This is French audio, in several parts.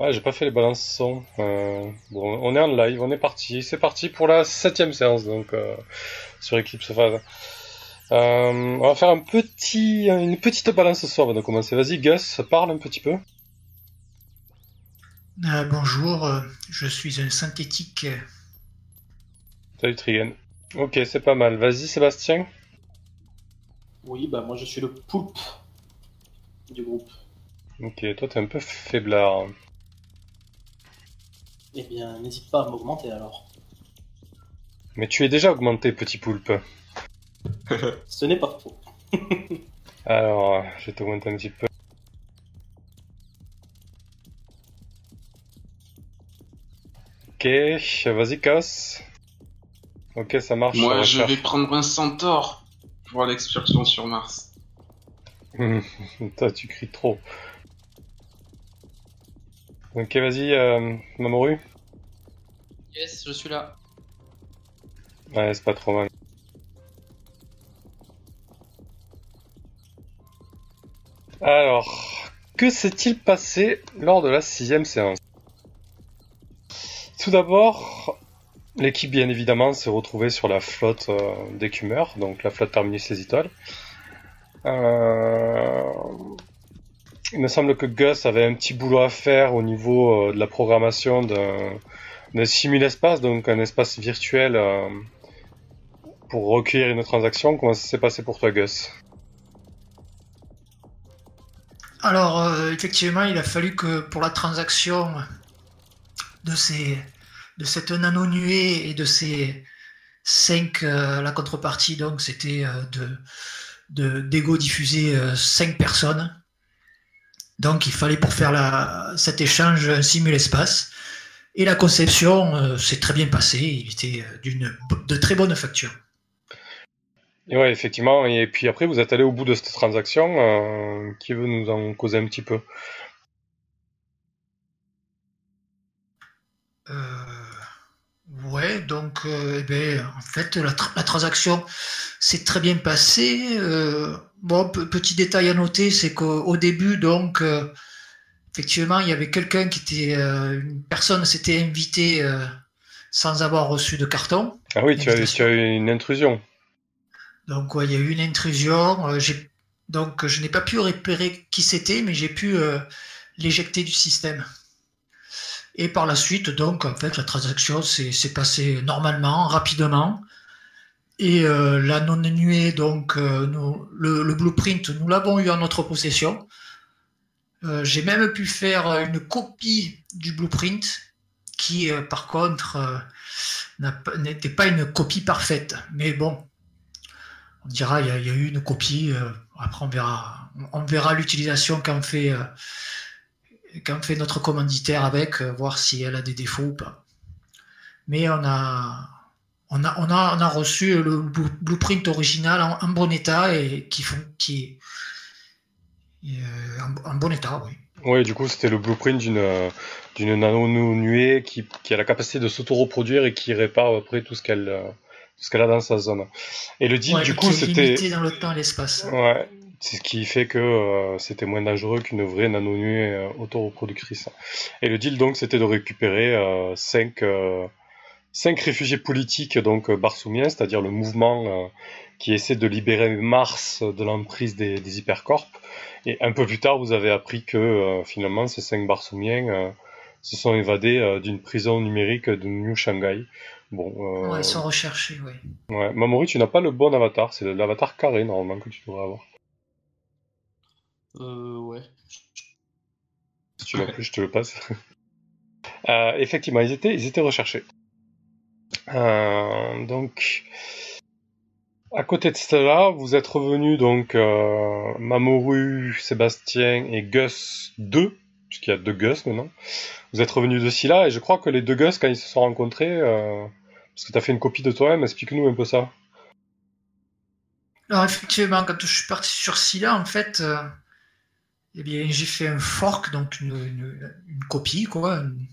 Ouais, j'ai pas fait les balances son. Euh, bon, on est en live, on est parti. C'est parti pour la septième séance donc euh, sur Eclipse Phase. Euh, on va faire un petit, une petite balance ce soir avant de commencer. Vas-y, Gus, parle un petit peu. Euh, bonjour, je suis un synthétique. Salut Trigan. Ok, c'est pas mal. Vas-y, Sébastien. Oui, bah moi je suis le poulpe du groupe. Ok, toi t'es un peu faiblard. Eh bien, n'hésite pas à m'augmenter alors. Mais tu es déjà augmenté, petit poulpe. Ce n'est pas faux. Alors, je vais t'augmenter un petit peu. Ok, vas-y, casse. Ok, ça marche. Moi, je faire. vais prendre un centaure pour l'excursion sur Mars. Toi, tu cries trop. Ok, vas-y, euh, Mamoru. Yes, je suis là. Ouais, c'est pas trop mal. Alors, que s'est-il passé lors de la sixième séance? Tout d'abord, l'équipe, bien évidemment, s'est retrouvée sur la flotte euh, d'écumeurs, donc la flotte Terminus les étoiles. Euh, Il me semble que Gus avait un petit boulot à faire au niveau euh, de la programmation d'un simul-espace, donc un espace virtuel euh, pour recueillir une transaction. Comment ça s'est passé pour toi, Gus? Alors, euh, effectivement, il a fallu que pour la transaction de, ces, de cette nano-nuée et de ces 5, la contrepartie, donc c'était euh, de, d'ego diffusé 5 personnes. Donc, il fallait pour faire cet échange un simul-espace. Et la conception euh, s'est très bien passée. Il était euh, de très bonne facture. Et ouais, effectivement. Et puis après, vous êtes allé au bout de cette transaction. euh, qui veut nous en causer un petit peu ouais, donc, euh, eh ben, en fait, la, tra- la transaction s'est très bien passée. Euh, bon, pe- petit détail à noter, c'est qu'au au début, donc, euh, effectivement, il y avait quelqu'un qui était, une personne s'était invitée sans avoir reçu de carton. Ah oui, tu as, Invitation. tu as eu une intrusion. Donc, ouais, il y a eu une intrusion. euh, donc, je n'ai pas pu repérer qui c'était, mais j'ai pu euh, l'éjecter du système. Et par la suite, donc, en fait, la transaction s'est passée normalement, rapidement. Et euh, la non-nuée, donc, euh, nous- le, blueprint, nous l'avons eu en notre possession. Euh, J'ai même pu faire une copie du blueprint qui, par contre, n'était pas une copie parfaite. Mais bon, on dira il y, a- eu une copie. après, on verra, on verra l'utilisation qu'en fait, euh, qu'en fait notre commanditaire avec, euh, voir si elle a des défauts ou pas. Mais on a, on a, on a, on a reçu le blue- blueprint original en, en bon état et qui font, qui est en, en bon état, oui. Oui, du coup, c'était le blueprint d'une euh, d'une nano-nuée qui, qui a la capacité de s'auto-reproduire et qui répare après tout ce qu'elle euh, tout ce qu'elle a dans sa zone. Et le deal, Ouais, du coup, c'était... dans le temps et l'espace. Ouais, c'est ce qui fait que euh, c'était moins dangereux qu'une vraie nano-nuée euh, auto-reproductrice. Et le deal, donc, c'était de récupérer euh, cinq, euh, cinq réfugiés politiques, donc euh, barsoumiens, c'est-à-dire le mouvement euh, qui essaie de libérer Mars de l'emprise des, des hypercorps. Et un peu plus tard, vous avez appris que euh, finalement, ces cinq barsoumiens euh, se sont évadés euh, d'une prison numérique de New Shanghai. Bon, euh, Ouais, ils sont recherchés, oui. ouais. Mamoru, tu n'as pas le bon avatar, c'est l'avatar carré normalement que tu devrais avoir. Euh, ouais. Si tu l'as plus, je te le passe. Euh, effectivement, ils étaient, ils étaient recherchés. Euh, donc, à côté de cela, vous êtes revenus donc euh, Mamoru, Sébastien et Gus 2, puisqu'il y a deux Gus maintenant. Vous êtes revenus de Scylla et je crois que les deux Gus, quand ils se sont rencontrés, euh, parce que tu as fait une copie de toi-même, explique-nous un peu ça. Alors effectivement, quand je suis parti sur Scylla, en fait, euh, eh bien, j'ai fait un fork, donc une, copie, quoi, une,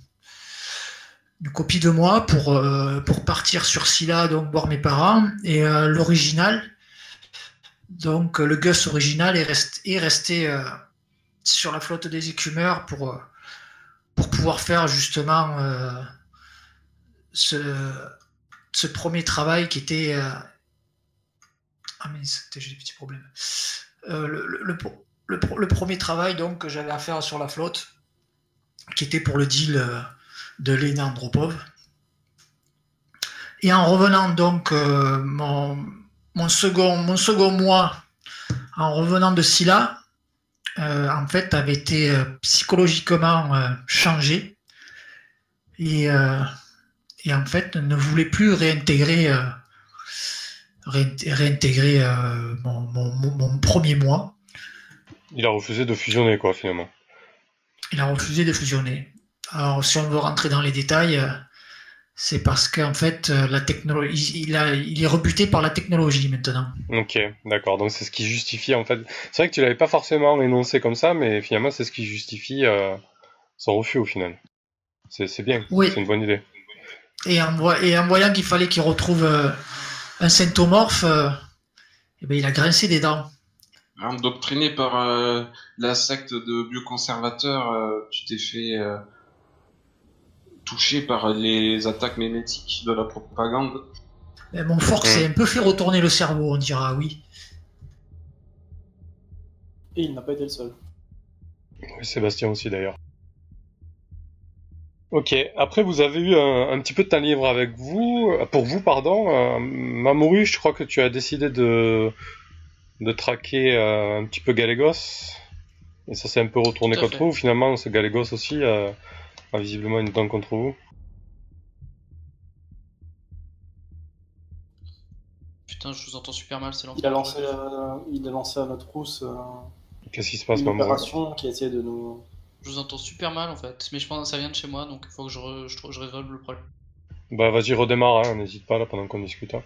copie de moi pour, euh, pour partir sur Scylla, donc voir mes parents. Et euh, l'original, donc le Gus original est, rest- est resté euh, sur la flotte des écumeurs pour, pour pouvoir faire justement ce, premier travail qui était. Ah, mais j'ai des petits problèmes. Le, le- le- le premier travail donc, que j'avais à faire sur la flotte, qui était pour le deal euh, de Lena Andropov. Et en revenant donc euh, mon, second, mon second mois, en revenant de Scylla, euh, en fait, avait été psychologiquement changé et, en fait ne voulait plus réintégrer, réint- réintégrer mon, mon- mon- mon premier mois. Il a refusé de fusionner, quoi, finalement. Il a refusé de fusionner. Alors, si on veut rentrer dans les détails, euh, c'est parce qu'en fait, euh, la technologie, il, a- il est rebuté par la technologie maintenant. Ok, d'accord. Donc c'est ce qui justifie, en fait. C'est vrai que tu l'avais pas forcément énoncé comme ça, mais finalement, c'est ce qui justifie euh, son refus, au final. C'est bien. Oui. C'est une bonne idée. Et en, voi- et en voyant qu'il fallait qu'il retrouve euh, un symptomorphe, euh, eh ben, il a grincé des dents. Endoctriné par euh, la secte de bioconservateurs, euh, tu t'es fait euh, toucher par les attaques mémétiques de la propagande. Mais mon force Mm. s'est un peu fait retourner le cerveau, on dira oui. Et il n'a pas été le seul. Oui, Sébastien aussi, d'ailleurs. Ok, après vous avez eu un, un petit peu de temps libre avec vous, pour vous, pardon. Euh, Mamoru, je crois que tu as décidé de, de traquer euh, un petit peu Galégos. Et ça s'est un peu retourné contre fait. vous. Finalement, ce Galégos aussi euh, a visiblement une dent contre vous. Putain, je vous entends super mal, c'est Il a l'enfer. lancé, euh, il a lancé à notre rousse euh, Qu'est-ce qui se passe, une opération qui a essayé de nous. Je vous entends super mal en fait, mais je pense que ça vient de chez moi, donc il faut que je, re- je, je résolve le problème. Bah vas-y, redémarre, hein, n'hésite pas là pendant qu'on discute. hein.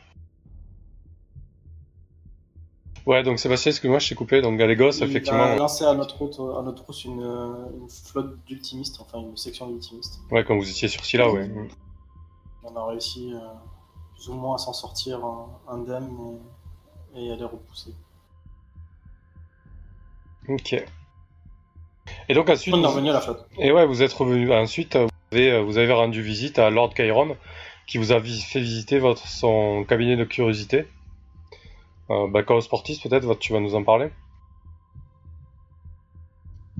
Ouais, donc Sébastien, excuse-moi, je t'ai coupé? Donc Galégos, Il effectivement, a lancé à notre route, à notre rousse une, une flotte d'ultimistes, enfin une section d'ultimistes. ouais, quand vous étiez sur Scylla, ouais. On a réussi euh, plus ou moins à s'en sortir euh, indemne et, et à les repousser. Ok. Et donc ensuite, On est revenu à la flotte. et ouais, vous êtes revenu. Ensuite, euh, vous avez, euh, vous avez rendu visite à Lord Chiron, qui vous a fait visiter votre son cabinet de curiosité. Euh, bah, Chaos Sportis, peut-être, tu vas nous en parler.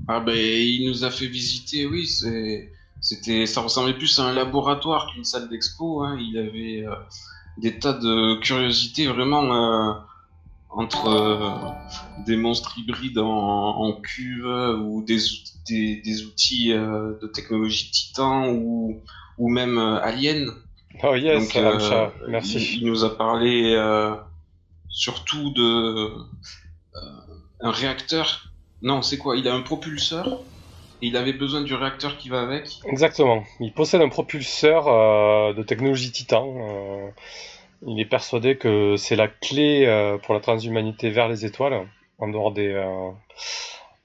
Ah ben, il nous a fait visiter, oui, c'est, c'était, ça ressemblait plus à un laboratoire qu'une salle d'expo. Hein. Il avait euh, des tas de curiosités vraiment euh, entre euh, des monstres hybrides en, en cuve ou des, out- des, des outils de technologie titan ou, ou même aliens. Oh yes, Donc, merci. Il, il nous a parlé surtout de euh, un réacteur. Non, c'est quoi? Il a un propulseur et il avait besoin du réacteur qui va avec. Exactement. Il possède un propulseur euh, de technologie titan. euh, il est persuadé que c'est la clé pour la transhumanité vers les étoiles, en dehors des,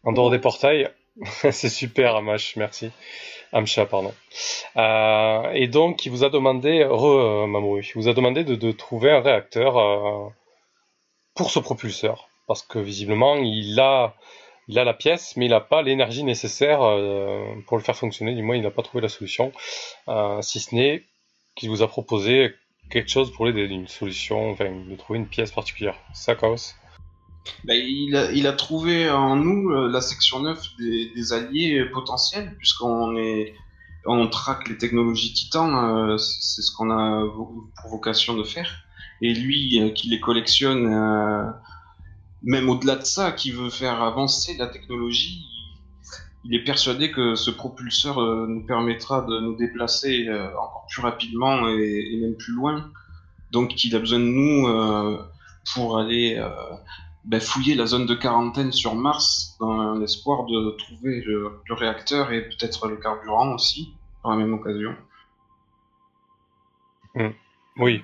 en dehors des portails. c'est super, Amash, merci. Amcha, pardon. Et donc, il vous a demandé, re, euh, Mamoru, il vous a demandé de, de trouver un réacteur pour ce propulseur, parce que visiblement, il a il a la pièce, mais il n'a pas l'énergie nécessaire euh, pour le faire fonctionner. Du moins, il n'a pas trouvé la solution, euh, si ce n'est qu'il vous a proposé quelque chose pour l'aider, une solution, enfin, de trouver une pièce particulière. Ça, Chaos? Ben, il, a, trouvé en nous euh, la section 9 des, alliés potentiels, puisqu'on est on traque les technologies titans, c'est ce qu'on a pour vocation de faire. Et lui, euh, qui les collectionne, euh, même au-delà de ça, qui veut faire avancer la technologie, il, est persuadé que ce propulseur euh, nous permettra de nous déplacer euh, encore plus rapidement et, et même plus loin. Donc il a besoin de nous euh, pour aller euh, ben, fouiller la zone de quarantaine sur Mars dans l'espoir de trouver le, le réacteur et peut-être le carburant aussi, par la même occasion. Oui.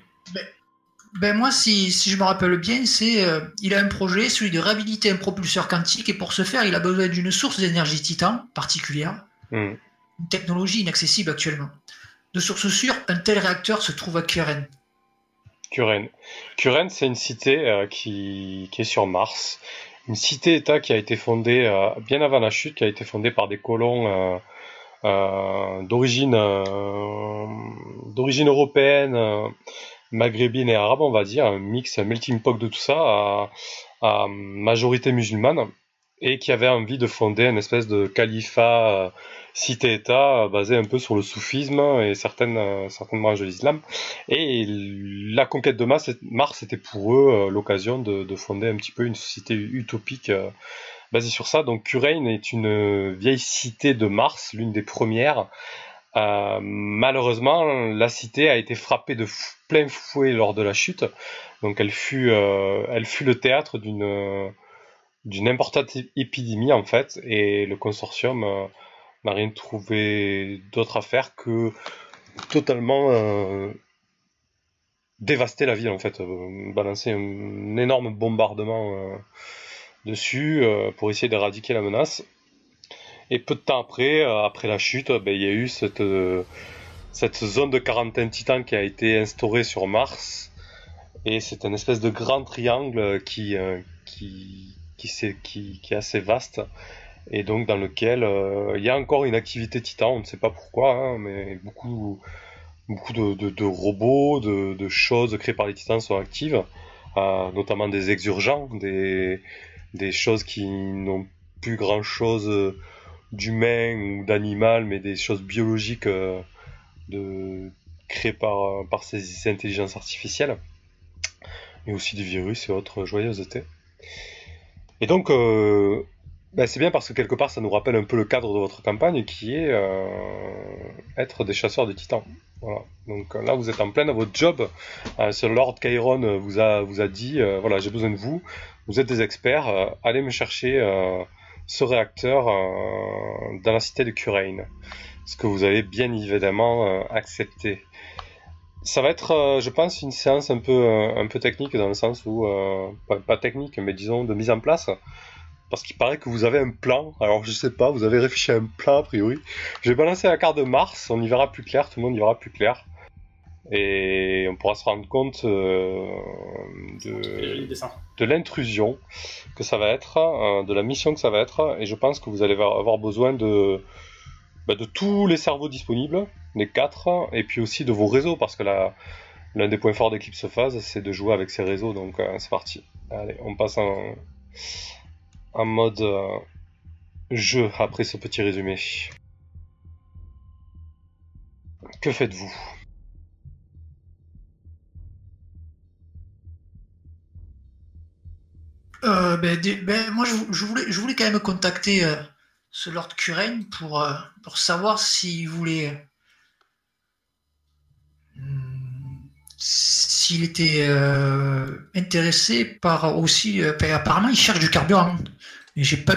Ben moi, si, si je me rappelle bien, c'est euh, il a un projet, celui de réhabiliter un propulseur quantique, et pour ce faire, il a besoin d'une source d'énergie titan particulière, Hmm. une technologie inaccessible actuellement. De source sûre, un tel réacteur se trouve à Kuren. Kuren. Kuren, c'est une cité euh, qui, qui est sur Mars. Une cité-État qui a été fondée euh, bien avant la chute, qui a été fondée par des colons d'origine d'origine européenne, maghrébine et arabe, on va dire, un mix, un melting pot de tout ça, à, majorité musulmane, et qui avait envie de fonder une espèce de califat cité-État basé un peu sur le soufisme et certaines, euh, certaines branches de l'islam. Et la conquête de Mars, Mars était pour eux euh, l'occasion de, de, fonder un petit peu une société utopique euh, basée sur ça. Donc Curaine est une vieille cité de Mars, l'une des premières. Euh, malheureusement, la cité a été frappée de plein fouet lors de la chute. Donc elle fut, euh, elle fut le théâtre d'une d'une importante épidémie en fait, et le consortium n'a rien trouvé d'autre à faire que totalement euh, dévaster la ville en fait, euh, balancer un énorme bombardement euh, dessus pour essayer d'éradiquer la menace. Et peu de temps après, après la chute, ben, il y a eu cette, cette zone de quarantaine titan qui a été instaurée sur Mars. Et c'est un espèce de grand triangle qui, qui, qui, qui, qui est assez vaste et donc dans lequel euh, il y a encore une activité titan, on ne sait pas pourquoi, hein, mais beaucoup, beaucoup de, de, robots, de, de, choses créées par les titans sont actives, euh, notamment des exurgents, des, des choses qui n'ont plus grand chose d'humain ou d'animal, mais des choses biologiques euh, créées par, par ces intelligences artificielles, et aussi des virus et autres joyeusetés. Et donc, euh, ben, c'est bien parce que quelque part ça nous rappelle un peu le cadre de votre campagne qui est euh, être des chasseurs de titans. Voilà. Donc là vous êtes en plein dans votre job. Euh, ce Lord Chiron vous a, dit euh, voilà j'ai besoin de vous, vous êtes des experts, euh, allez me chercher euh, ce réacteur dans la cité de Curaine. Ce que vous avez bien évidemment accepté. Ça va être, je pense, une séance un peu, un peu technique dans le sens où, pas, pas technique, mais disons de mise en place parce qu'il paraît que vous avez un plan. Alors je sais pas, vous avez réfléchi à un plan a priori. Je vais balancer la carte de Mars, on y verra plus clair, tout le monde y verra plus clair. Et on pourra se rendre compte euh, de, de l'intrusion que ça va être, euh, de la mission que ça va être, et je pense que vous allez avoir besoin de, bah, de tous les cerveaux disponibles, les quatre, et puis aussi de vos réseaux, parce que l'un des points forts d'Eclipse Phase, c'est de jouer avec ces réseaux, donc euh, c'est parti. Allez, on passe en, en mode jeu après ce petit résumé. Que faites-vous? Euh, ben, ben, moi, je, voulais, je voulais quand même contacter euh, ce Lord Curaine pour, pour savoir s'il voulait. Hmm, s'il était intéressé par aussi. apparemment, il cherche du carburant. Mais j'ai pas.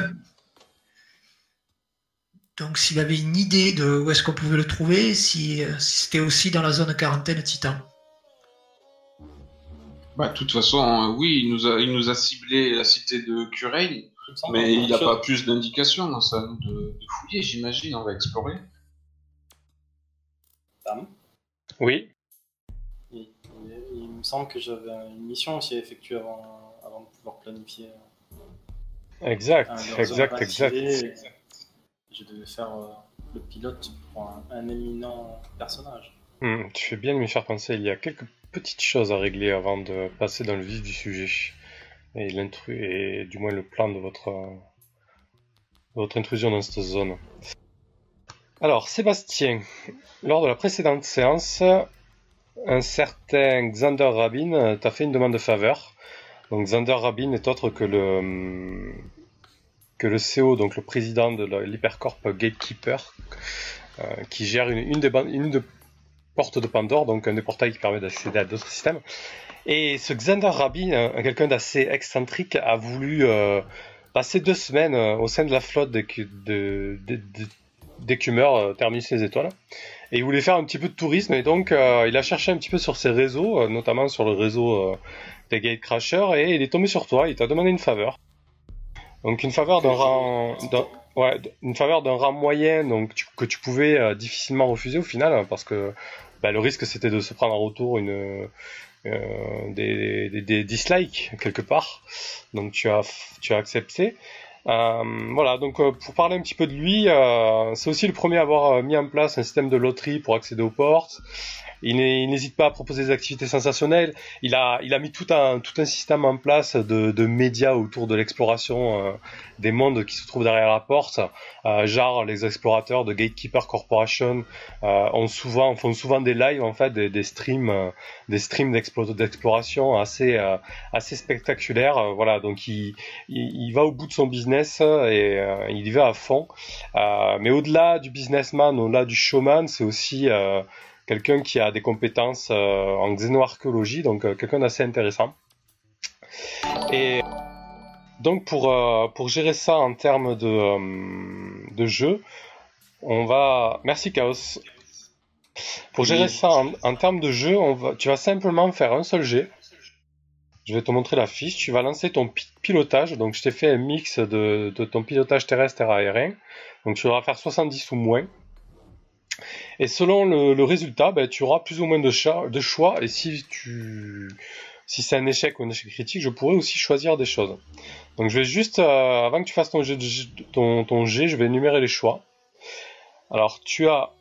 Donc, s'il avait une idée de où est-ce qu'on pouvait le trouver, si, c'était aussi dans la zone quarantaine Titan. Bah, de toute façon, euh, oui, il nous a, il nous a ciblé la cité de Curain, mais il n'a pas plus d'indications. Hein, ça nous de, fouiller, j'imagine. On va explorer. Oui. Il, me semble que j'avais une mission aussi à effectuer avant, avant de pouvoir planifier. Euh, Exact, exact, exact. Je devais faire euh, le pilote pour un, éminent personnage. Hmm, tu fais bien de me faire penser, il y a quelques petites choses à régler avant de passer dans le vif du sujet. Et l'intrus, et du moins le plan de votre, intrusion dans cette zone. Alors, Sébastien, lors de la précédente séance, un certain Xander Rabin t'a fait une demande de faveur donc Xander Rabin est autre que le que le CEO, donc le président de l'Hypercorp Gatekeeper, euh, qui gère une, une, des, une des portes de Pandore, donc un des portails qui permet d'accéder à d'autres systèmes. Et ce Xander Rabin, quelqu'un d'assez excentrique, a voulu euh, passer deux semaines euh, au sein de la flotte d'écumeurs de, Terminus les étoiles. Et il voulait faire un petit peu de tourisme, et donc il a cherché un petit peu sur ses réseaux, notamment sur le réseau des Gatecrashers et il est tombé sur toi, il t'a demandé une faveur. Donc une faveur d'un rang, ouais, une faveur d'un rang moyen, donc que tu pouvais euh, difficilement refuser au final, hein, parce que bah, le risque c'était de se prendre en retour une euh, des, des, des, dislikes quelque part. Donc tu as tu as accepté. Euh, voilà, donc euh, pour parler un petit peu de lui, euh, c'est aussi le premier à avoir euh, mis en place un système de loterie pour accéder aux portes. Il n'hésite pas à proposer des activités sensationnelles. Il a, mis tout un, système en place de, médias autour de l'exploration euh, des mondes qui se trouvent derrière la porte. Euh, genre, les explorateurs de Gatekeeper Corporation euh, font souvent des lives, en fait, des, streams, euh, des streams d'explo- d'exploration assez, euh, spectaculaires. Euh, voilà, donc il, va au bout de son business et euh, il y va à fond. Euh, mais au-delà du businessman, au-delà du showman, c'est aussi euh, quelqu'un qui a des compétences euh, en xénoarchéologie, donc euh, quelqu'un d'assez intéressant. Et donc pour, euh, pour gérer ça en termes de, de jeu, on va... Merci Chaos. Pour gérer Oui. ça en, en termes de jeu, on va, tu vas simplement faire un seul jet. Je vais te montrer la fiche. Tu vas lancer ton pi- pilotage. Donc, je t'ai fait un mix de, de ton pilotage terrestre et aérien. Donc, tu devras faire 70 ou moins. Et selon le, résultat, ben, tu auras plus ou moins de, choix. Et si si c'est un échec ou un échec critique, je pourrais aussi choisir des choses. Donc, je vais juste, euh, avant que tu fasses ton jet, je vais énumérer les choix. Alors, tu as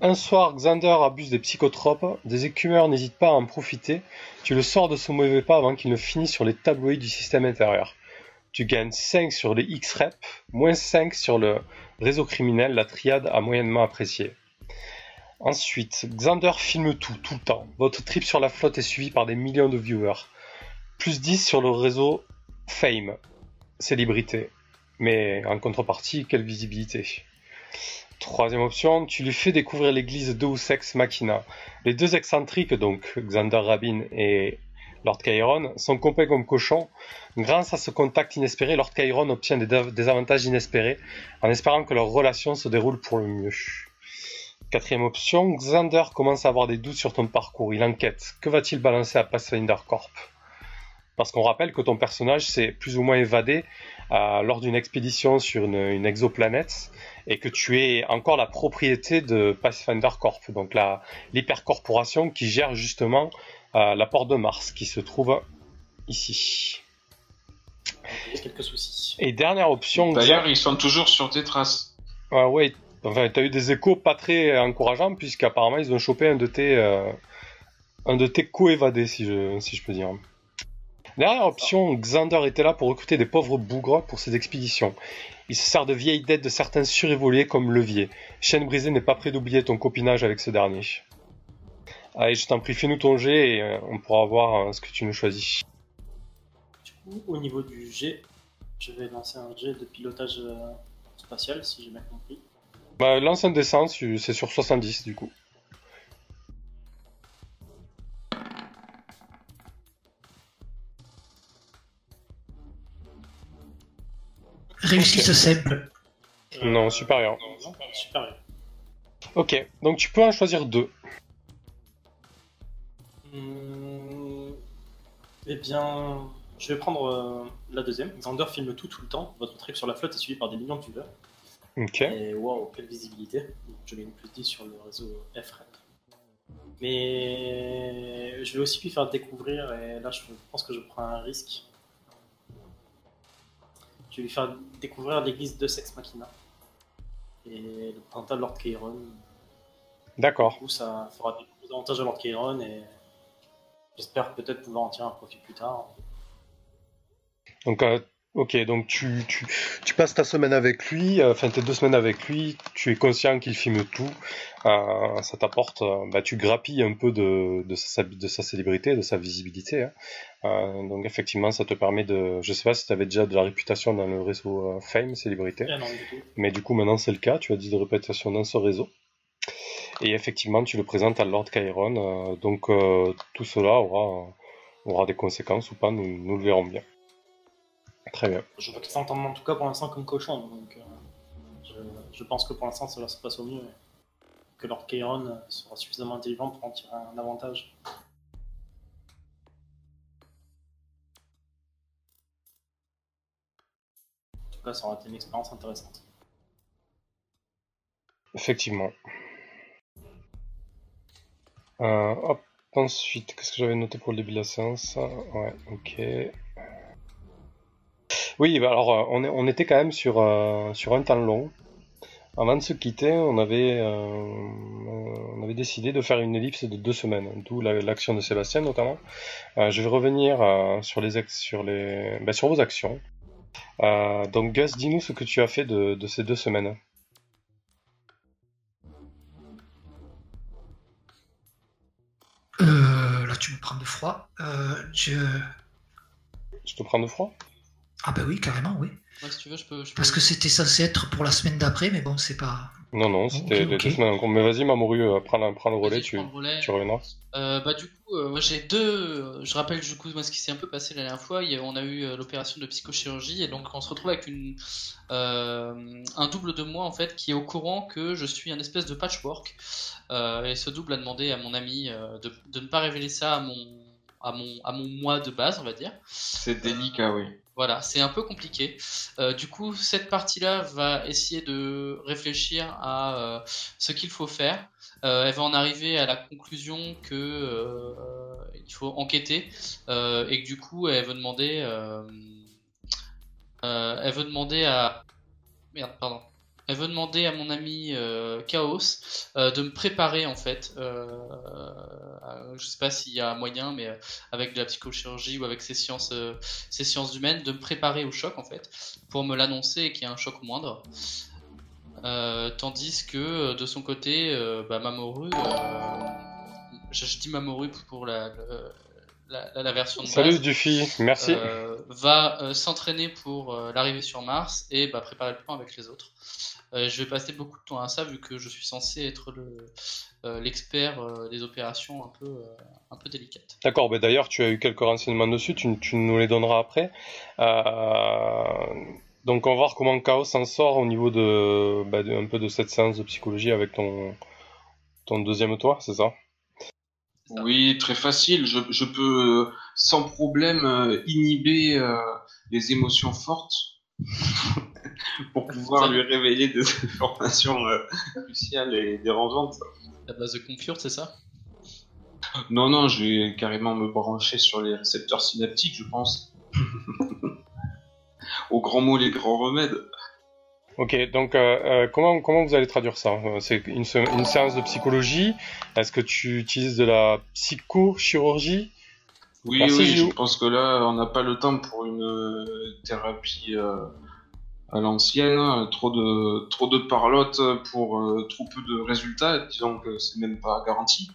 un soir, Xander abuse des psychotropes. Des écumeurs n'hésitent pas à en profiter. Tu le sors de son mauvais pas avant qu'il ne finisse sur les tabloïds du système intérieur. Tu gagnes 5 sur les X-Rep, moins 5 sur le réseau criminel, la triade a moyennement apprécié. Ensuite, Xander filme tout, tout le temps. Votre trip sur la flotte est suivi par des millions de viewers. Plus 10 sur le réseau Fame, célébrité. Mais en contrepartie, quelle visibilité. Troisième option, tu lui fais découvrir l'église Deus Ex Machina. Les deux excentriques, donc Xander Rabin et Lord Chiron, sont complets comme cochons. Grâce à ce contact inespéré, Lord Chiron obtient des avantages inespérés en espérant que leur relation se déroule pour le mieux. Quatrième option, Xander commence à avoir des doutes sur ton parcours. Il enquête. Que va-t-il balancer à Pathfinder Corp? Parce qu'on rappelle que ton personnage s'est plus ou moins évadé euh, lors d'une expédition sur une, une exoplanète et que tu es encore la propriété de Pathfinder Corp, donc la l'hypercorporation qui gère justement euh, la porte de Mars qui se trouve ici. Il y a quelques soucis. Et dernière option, D'ailleurs, ils sont toujours sur tes traces. Ah ouais, enfin, t'as eu des échos pas très encourageants puisqu'apparemment ils ont chopé un de tes, euh, un de tes co-évadés si je, si je peux dire. Dernière option, Xander était là pour recruter des pauvres bougres pour ses expéditions. Il se sert de vieilles dettes de certains surévolués comme levier. Chaîne brisée n'est pas prêt d'oublier ton copinage avec ce dernier. Allez, je t'en prie, fais-nous ton jet et euh, on pourra voir euh, ce que tu nous choisis. Du coup, au niveau du G, je vais lancer un jet de pilotage euh, spatial, si j'ai bien compris. Bah, lance un dessin, c'est sur 70 du coup. Réussite simple. Non, supérieur. Non, supérieur. Ok, donc tu peux en choisir deux. Hmm, eh bien, je vais prendre euh, la deuxième. Xander filme tout tout le temps. Votre trip sur la flotte est suivi par des millions de viewers. Et waouh, quelle visibilité. Donc, Je gagne plus 10 sur le réseau FREP. Mais je vais aussi lui faire découvrir, et là je pense que je prends un risque. Je vais lui faire découvrir l'église de Sex Machina. Et le printemps de Lord Chiron. Du D'accord. coup, ça fera des avantages à Lord Chiron et j'espère peut-être pouvoir en tirer un profit plus tard. Donc, euh, ok, donc tu, tu, tu passes ta semaine avec lui, euh, enfin tes deux semaines avec lui, tu es conscient qu'il filme tout, euh, ça t'apporte, euh, bah, tu grappilles un peu de, de, sa, de sa célébrité, de sa visibilité. hein. Euh, donc effectivement, ça te permet de, je sais pas si tu avais déjà de la réputation dans le réseau Fame, célébrité, Ah non, du tout. mais du coup maintenant c'est le cas, tu as dit de réputation dans ce réseau. Et effectivement, tu le présentes à Lord Chiron, euh, donc tout cela aura, aura des conséquences ou pas, nous, nous le verrons bien. Très bien. Je vois qu'il s'entend en tout cas pour l'instant comme cochon, donc euh, je, je pense que pour l'instant ça va se passer au mieux. Que Lord Chiron euh, sera suffisamment intelligent pour en tirer un avantage. En tout cas, ça aura été une expérience intéressante. Effectivement. Euh, hop, ensuite, qu'est-ce que j'avais noté pour le début de la séance? Ouais, ok. Oui, bah alors euh, on, est- on était quand même sur, euh, sur un temps long. Avant de se quitter, on avait, euh, on avait décidé de faire une ellipse de deux semaines, d'où la- l'action de Sébastien notamment. Euh, je vais revenir sur, les, sur, les, bah, sur vos actions. Donc Gus, dis-nous ce que tu as fait de, de ces deux semaines. Là, tu me prends de froid. Je... Je te prends de froid? Ah bah oui, carrément, oui. Moi, si tu veux, je peux. je peux- Parce que c'était censé être pour la semaine d'après, mais bon, c'est pas... Non, non, c'était deux semaines en cours. Mais vas-y, Mamoru, euh, prends, le relais, tu, prends le relais. tu reviendras. Euh, bah du coup, euh, moi, j'ai deux. Je rappelle du coup moi ce qui s'est un peu passé la dernière fois. Il y a- on a eu euh, l'opération de psychochirurgie et donc on se retrouve avec une euh, un double de moi en fait qui est au courant que je suis un espèce de patchwork. Euh, et ce double a demandé à mon ami euh, de, de ne pas révéler ça à mon à mon à mon moi de base, on va dire. C'est délicat, oui. Voilà, c'est un peu compliqué. Euh, du coup, cette partie-là va essayer de réfléchir à euh, ce qu'il faut faire. Euh, elle va en arriver à la conclusion que il faut enquêter et que du coup, elle veut demander, elle veut demander à merde, pardon. Elle veut demander à mon ami euh, Chaos euh, de me préparer en fait. Euh, je sais pas s'il y a moyen, mais avec de la psychochirurgie ou avec ces sciences, ces sciences humaines, de me préparer au choc en fait, pour me l'annoncer et qu'il y ait un choc moindre. Tandis que de son côté, bah, Mamoru, je, je dis Mamoru pour la, la, la- la version de Salut base, Duffy, merci. euh, va euh, s'entraîner pour euh, l'arrivée sur Mars et bah, préparer le plan avec les autres. Euh, je vais passer beaucoup de temps à ça vu que je suis censé être le, euh, l'expert euh, des opérations un peu, euh, un peu délicates. D'accord, ben d'ailleurs tu as eu quelques renseignements dessus, tu, tu nous les donneras après. Euh, donc on va voir comment Chaos s'en sort au niveau de, bah, de- un peu de cette séance de psychologie avec ton, ton deuxième toit, c'est ça? Ça. Oui, très facile. Je, je peux euh, sans problème euh, inhiber euh, les émotions fortes pour pouvoir lui révéler des informations euh, cruciales et dérangeantes. La base de Confiure, c'est ça? Non, non, je vais carrément me brancher sur les récepteurs synaptiques, je pense. Au grand mot, les grands remèdes. Ok, donc euh, euh, comment, comment vous allez traduire ça? Euh, C'est une, séance de psychologie Est-ce que tu utilises de la psychochirurgie? Oui, Merci, oui, je pense que là, on n'a pas le temps pour une euh, thérapie euh, à l'ancienne. hein. Trop de, trop de parlotte pour euh, trop peu de résultats. Disons que c'est même pas garanti.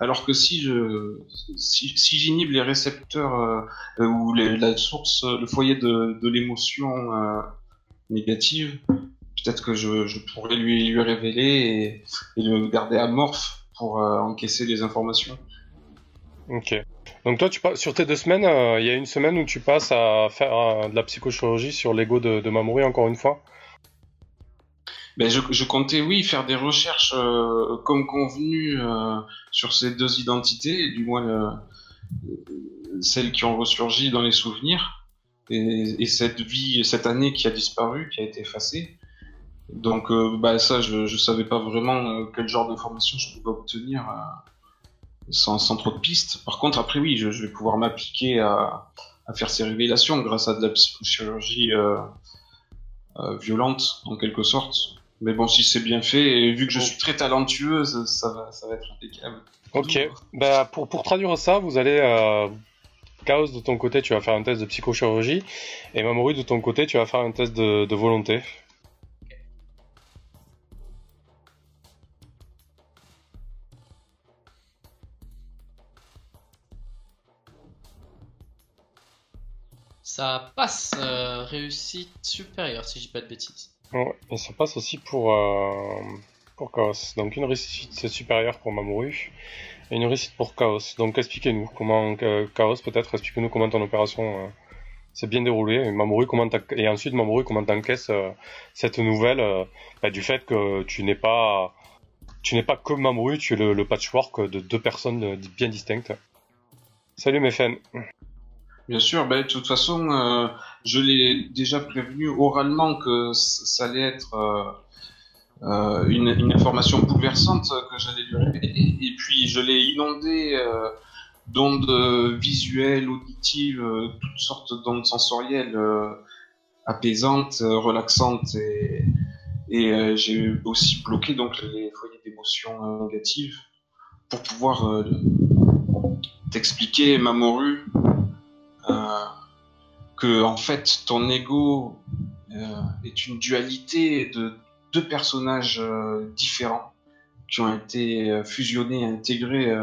Alors que si je, si, si j'inhibe les récepteurs euh, euh, ou les- la source, le foyer de, de l'émotion euh, négative, peut-être que je, je pourrais lui, lui révéler et, et le garder amorphe pour euh, encaisser les informations. Ok. Donc toi, sur tes deux semaines, euh, il y a une semaine où tu passes à faire euh, de la psychochirurgie sur l'ego de, de encore une fois? Ben, je, comptais, oui, faire des recherches euh, comme convenu sur ces deux identités, du moins le- celles qui ont ressurgi dans les souvenirs, et, et cette vie, cette année qui a disparu, qui a été effacée. Donc, bah, ça, je, je savais pas vraiment quel genre d'informations je pouvais obtenir sans, sans trop de pistes. Par contre, après, oui, je, je vais pouvoir m'appliquer à, à faire ces révélations grâce à de la psychochirurgie euh, euh, violente, en quelque sorte. Mais bon, si c'est bien fait, et vu que je suis très talentueuse, ça va, ça va être impeccable. Ok. Bah, pour, pour traduire ça, vous allez... Euh, Chaos, de ton côté, tu vas faire un test de psychochirurgie, et Mamoru, de ton côté, tu vas faire un test de, de volonté. Ça passe, euh, réussite supérieure si je dis pas de bêtises. Ouais, et ça passe aussi pour, euh, pour Chaos. Donc une réussite supérieure pour Mamoru et une réussite pour Chaos. Donc expliquez-nous comment euh, Chaos peut-être expliquez-nous comment ton opération s'est bien déroulée et Mamoru comment et ensuite Mamoru comment t'encaisses cette nouvelle bah, du fait que tu n'es pas tu n'es pas comme Mamoru, tu es le, le patchwork de deux personnes bien distinctes. Salut mes fans. Bien sûr, ben, de toute façon, euh, je l'ai déjà prévenu oralement que ça allait être euh, euh, une, information bouleversante que j'allais lui révéler. Et puis, je l'ai inondé d'ondes visuelles, auditives, toutes sortes d'ondes sensorielles euh, apaisante, relaxante et, j'ai aussi bloqué donc les foyers d'émotions négatives pour pouvoir t'expliquer Mamoru en fait ton ego est une dualité de deux personnages différents qui ont été fusionnés et intégrés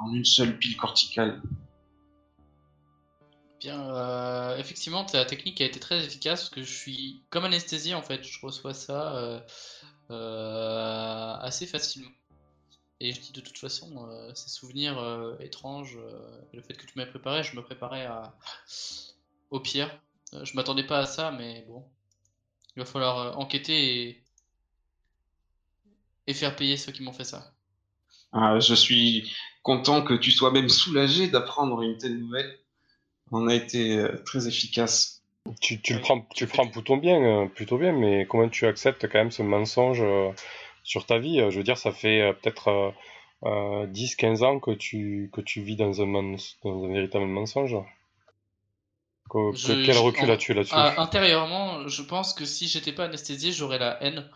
en une seule pile corticale. Bien, euh, effectivement, ta technique a été très efficace parce que je suis comme anesthésié en fait, je reçois ça euh, euh, assez facilement. Et je dis de toute façon, ces souvenirs étranges, le fait que tu m'aies préparé, je me préparais à... au pire. je m'attendais pas à ça, mais bon, il va falloir enquêter et... et faire payer ceux qui m'ont fait ça. Ah, je suis content que tu sois même soulagé d'apprendre une telle nouvelle. On a été euh, très efficace. Tu, le prends, tu prends plutôt bien, euh, plutôt bien, mais comment tu acceptes quand même ce mensonge euh, sur ta vie? Je veux dire, ça fait peut-être 10-15 ans que tu, que tu vis dans un, dans un véritable mensonge. Quel recul as-tu là-dessus Intérieurement, je pense que si j'étais pas anesthésié, j'aurais la haine.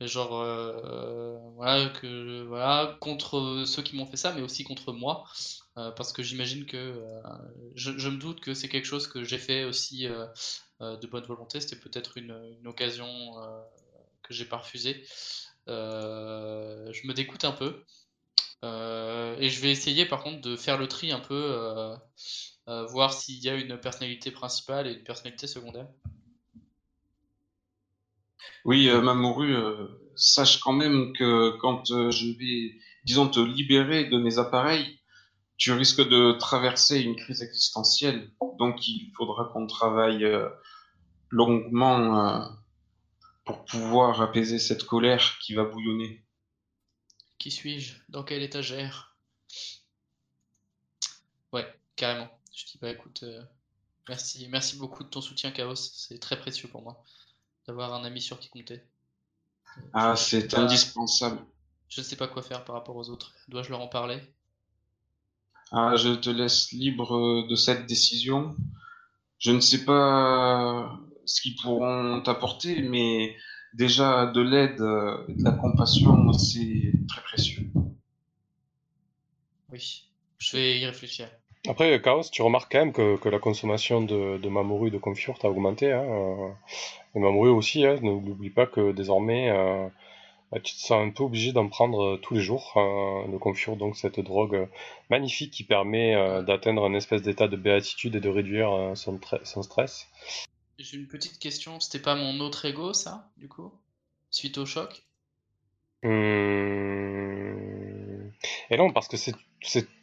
Genre euh, voilà que voilà contre ceux qui m'ont fait ça mais aussi contre moi. Euh, parce que j'imagine que euh, je, me doute que c'est quelque chose que j'ai fait aussi de bonne volonté. C'était peut-être une, une, occasion que j'ai pas refusée. Je me dégoûte un peu. Et je vais essayer par contre de faire le tri un peu voir s'il y a une personnalité principale et une personnalité secondaire oui, euh, Mamoru, euh, sache quand même que quand euh, je vais, disons, te libérer de mes appareils, tu risques de traverser une crise existentielle. Donc il faudra qu'on travaille longuement pour pouvoir apaiser cette colère qui va bouillonner. Qui suis-je? Dans quelle étagère? Ouais, carrément. Je dis, bah écoute, merci, merci beaucoup de ton soutien, Chaos. C'est très précieux pour moi d'avoir un ami sur qui compter. Ah, c'est indispensable. Je ne sais pas quoi faire par rapport aux autres. Dois-je leur en parler? Ah, je te laisse libre de cette décision. Je ne sais pas ce qu'ils pourront t'apporter, mais déjà de l'aide et de la compassion, c'est très précieux. Oui, je vais y réfléchir. Après, Chaos, tu remarques quand même que, que la consommation de, de Mamoru et de Confiurt a augmenté. Hein. Euh, et Mamoru aussi, hein. n'oublie pas que désormais, euh, bah, tu te sens un peu obligé d'en prendre euh, tous les jours. de Confiurt, donc cette drogue magnifique qui permet d'atteindre un espèce d'état de béatitude et de réduire son, son stress. J'ai une petite question, c'était pas mon autre ego ça, du coup? Suite au choc? Hum... Et non, parce que c'est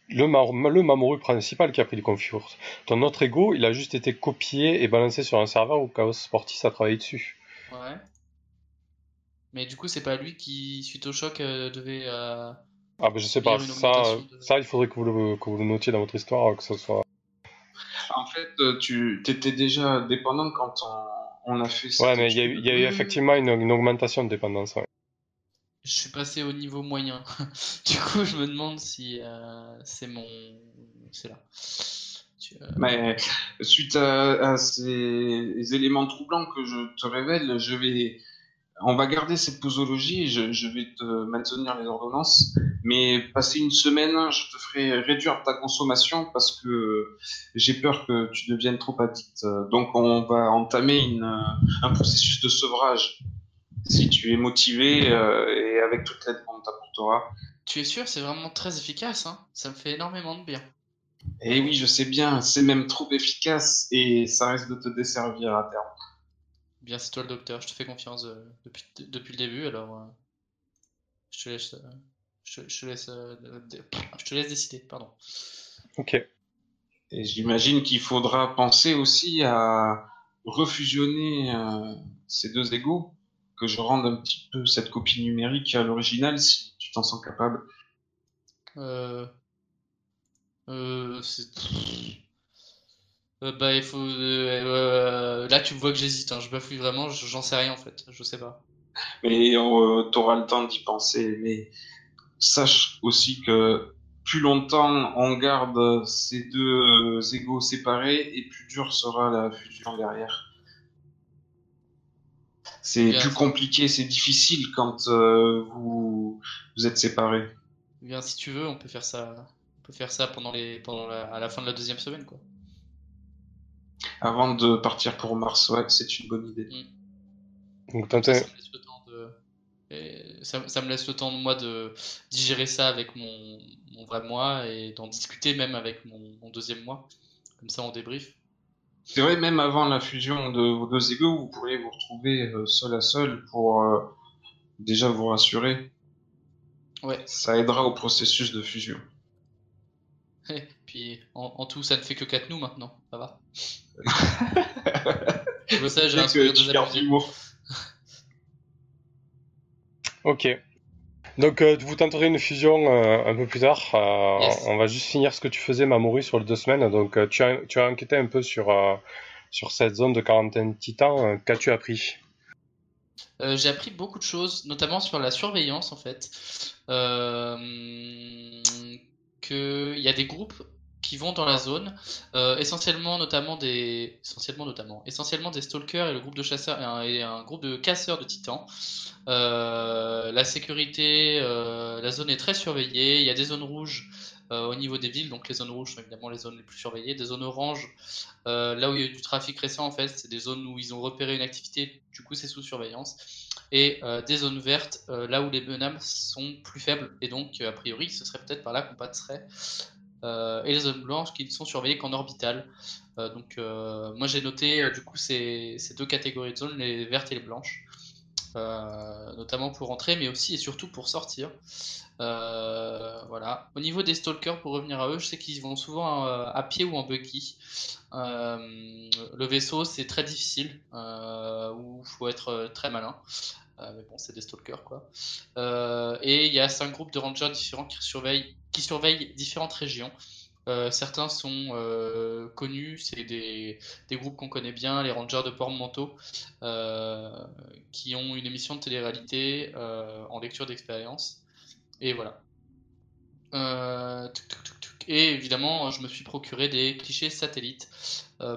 le, le Mamoru principal qui a pris le Confure. Ton autre ego, il a juste été copié et balancé sur un serveur où Chaos Sportis a travaillé dessus. Ouais. Mais du coup, c'est pas lui qui, suite au choc, euh, devait. Euh, ah, ben je sais pas. Ça, ça, il faudrait que vous, le, que vous le notiez dans votre histoire, que ce soit. En fait, euh, tu étais déjà dépendant quand on, a fait ça. Ouais, mais il y, a eu effectivement une, une augmentation de dépendance. Ouais je suis passé au niveau moyen. du coup, je me demande si euh, c'est mon. C'est là. Euh, Mais suite à, ces éléments troublants que je te révèle. On va garder cette posologie je, vais te maintenir les ordonnances. Mais passer une semaine, je te ferai réduire ta consommation parce que j'ai peur que tu deviennes trop addict. Donc, on va entamer un processus de sevrage si tu es motivé euh, et avec toute l'aide qu'on t'apportera. Tu es sûr, c'est vraiment très efficace, hein ça me fait énormément de bien. Et eh oui, je sais bien, c'est même trop efficace et ça risque de te desservir à terme. Bien, c'est toi le docteur, je te fais confiance euh, depuis, depuis le début, alors euh, je te laisse, je, te laisse, je te laisse décider, pardon. Ok. Et j'imagine qu'il faudra penser aussi à refusionner ces deux égaux que je rende un petit peu cette copie numérique à l'original si tu t'en sens capable. Euh... Euh, euh, bah il faut euh, là tu vois que j'hésite hein. je bafouille vraiment j'en sais rien en fait je sais pas mais t'auras le temps d'y penser mais sache aussi que plus longtemps on garde ces deux égaux séparés et plus dur sera la fusion derrière C'est plus compliqué, c'est difficile quand euh, vous, vous êtes séparés. Eh Bien, si tu veux, on peut faire ça. On peut faire ça pendant les, pendant la, à la fin de la deuxième semaine, quoi. Avant de partir pour Mars, ouais, c'est une bonne idée. Donc, ça, me laisse le temps de, et ça, ça me laisse le temps moi de digérer ça avec mon, mon vrai moi et d'en discuter même avec mon, mon deuxième moi. Comme ça, on débrief. C'est vrai, même avant la fusion de vos deux égos, vous pourriez vous retrouver euh, seul à seul pour euh, déjà vous rassurer. Ouais. Ça aidera au processus de fusion. Puis en, en tout, ça ne fait que 4 nous maintenant. Ça va. Je sais, j'ai un sourire désabusé. l'humour. Ok. Donc, euh, vous tenterez une fusion euh, un peu plus tard. Euh, Yes. On va juste finir ce que tu faisais, Mamoru, sur les deux semaines. Donc, tu, as, tu as enquêté un peu sur, sur cette zone de quarantaine titan. Qu'as-tu appris? J'ai appris beaucoup de choses, notamment sur la surveillance en fait. Euh, que il y a des groupes qui vont dans la zone, euh, essentiellement notamment des, essentiellement notamment, essentiellement des stalkers et le groupe de chasseurs et un, groupe de casseurs de titans. Euh, la sécurité, euh, la zone est très surveillée. Il y a des zones rouges au niveau des villes, donc les zones rouges sont évidemment les zones les plus surveillées. Des zones oranges, là où il y a eu du trafic récent en fait, c'est des zones où ils ont repéré une activité, du coup c'est sous surveillance. Et des zones vertes, là où les menaces sont plus faibles, et donc a priori ce serait peut-être par là qu'on passerait. Euh, et les zones blanches qui ne sont surveillées qu'en orbital. Euh, donc euh, moi j'ai noté du coup ces, ces deux catégories de zones, les vertes et les blanches. Euh, notamment pour entrer, mais aussi et surtout pour sortir. Euh, voilà. Au niveau des stalkers, pour revenir à eux, je sais qu'ils vont souvent euh, à pied ou en buggy. Le vaisseau, c'est très difficile, où il faut être très malin. Mais bon, c'est des stalkers, quoi. Et il y a cinq groupes de rangers différents qui surveillent différentes régions. Euh, certains sont euh, connus, c'est des, groupes qu'on connaît bien, les rangers de Port-Manteau, euh, qui ont une émission de télé-réalité en lecture d'expérience. Et voilà. Et évidemment, je me suis procuré des clichés satellites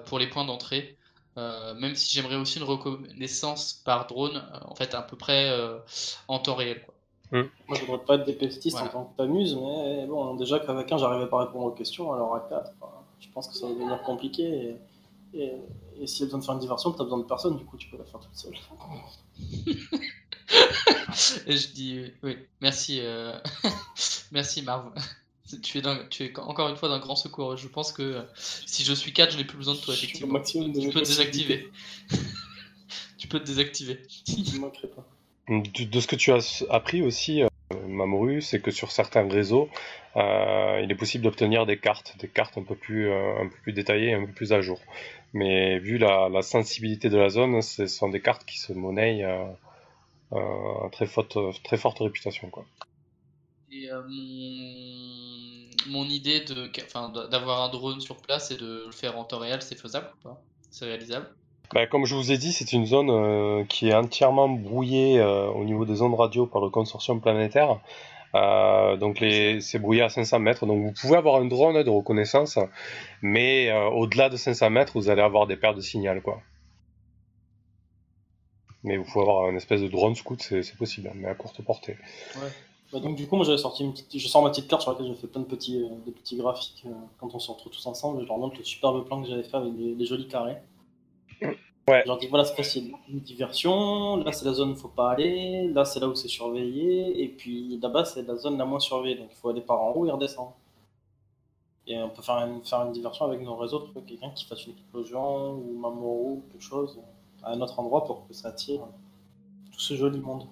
pour les points d'entrée. Même si j'aimerais aussi une reconnaissance par drone, en fait à peu près en temps réel. Moi, je voudrais pas être dépestiste Voilà. en tant que t'amuses, mais bon, déjà qu'avec un, j'arrivais pas à répondre aux questions, alors à 4, je pense que ça va devenir compliqué. Et, et, et s'il y a besoin de faire une diversion, t'as besoin de personne, du coup, tu peux la faire toute seule. Et je dis euh, oui, merci, euh, merci Marv. Tu es, tu es encore une fois d'un grand secours. Je pense que euh, si je suis 4, je n'ai plus besoin de toi, effectivement. Tu peux te désactiver. tu peux te désactiver. Je ne manquerai pas. De, ce que tu as appris aussi, euh, Mamoru, c'est que sur certains réseaux, euh, il est possible d'obtenir des cartes, des cartes un peu plus, euh, un peu plus détaillées, un peu plus à jour. Mais vu la, sensibilité de la zone, ce sont des cartes qui se monnaient à très forte, réputation. Quoi. Et mon... mon idée d'avoir un drone sur place et de le faire en temps réel, c'est faisable ou pas? C'est réalisable? Bah, comme je vous ai dit, c'est une zone euh, qui est entièrement brouillée euh, au niveau des ondes radio par le consortium planétaire. Euh, donc c'est brouillé à 500 mètres. Donc vous pouvez avoir un drone de reconnaissance, mais au-delà de 500 mètres, vous allez avoir des paires de signal, quoi. Mais vous pouvez avoir une espèce de drone scout, c'est, c'est possible, mais à courte portée. Bah, donc, du coup, moi, j'avais sorti une petite... je sors ma petite carte sur laquelle j'ai fait plein de petits, de petits graphiques quand on se retrouve tous ensemble. Je leur montre le superbe plan que j'avais fait avec des jolis carrés. Ouais. Je leur dis voilà, c'est une diversion. Là, c'est la zone où il faut pas aller. Là, c'est là où c'est surveillé. Et puis là-bas, c'est la zone la moins surveillée. Donc, il faut aller par en haut et redescendre. Et on peut faire une, faire une diversion avec nos réseaux, trouver quelqu'un qui fasse une explosion ou Mamoru ou quelque chose à un autre endroit pour que ça attire tout ce joli monde.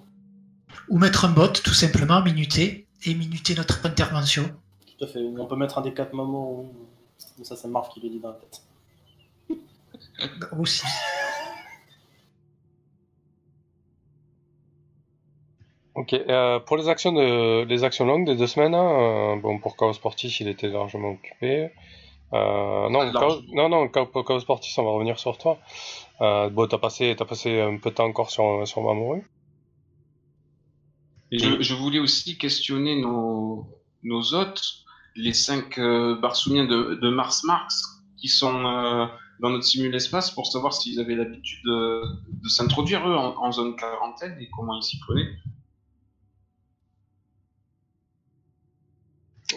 Ou mettre un bot, tout simplement, minuter, et minuter notre intervention. Tout à fait. On peut mettre un des quatre Mamoru. Mais ça, c'est Marv qui le dit dans la tête. Aussi. Ok, euh, pour les actions de, les actions longues des deux semaines, hein, euh, bon pour Chaos Sportif, il était largement occupé. Euh, non, Largement. Chaos, non, non, Chaos, pour Chaos Sportif, on va revenir sur toi. Euh, bon, t'as passé, t'as passé un peu de temps encore sur, sur Mamoru. Et je, je voulais aussi questionner nos, nos hôtes, les cinq euh, Barsoumiens de, de Mars Marx, qui sont euh, dans notre simul-espace pour savoir s'ils avaient l'habitude de, de s'introduire eux en, en zone quarantaine et comment ils s'y prenaient.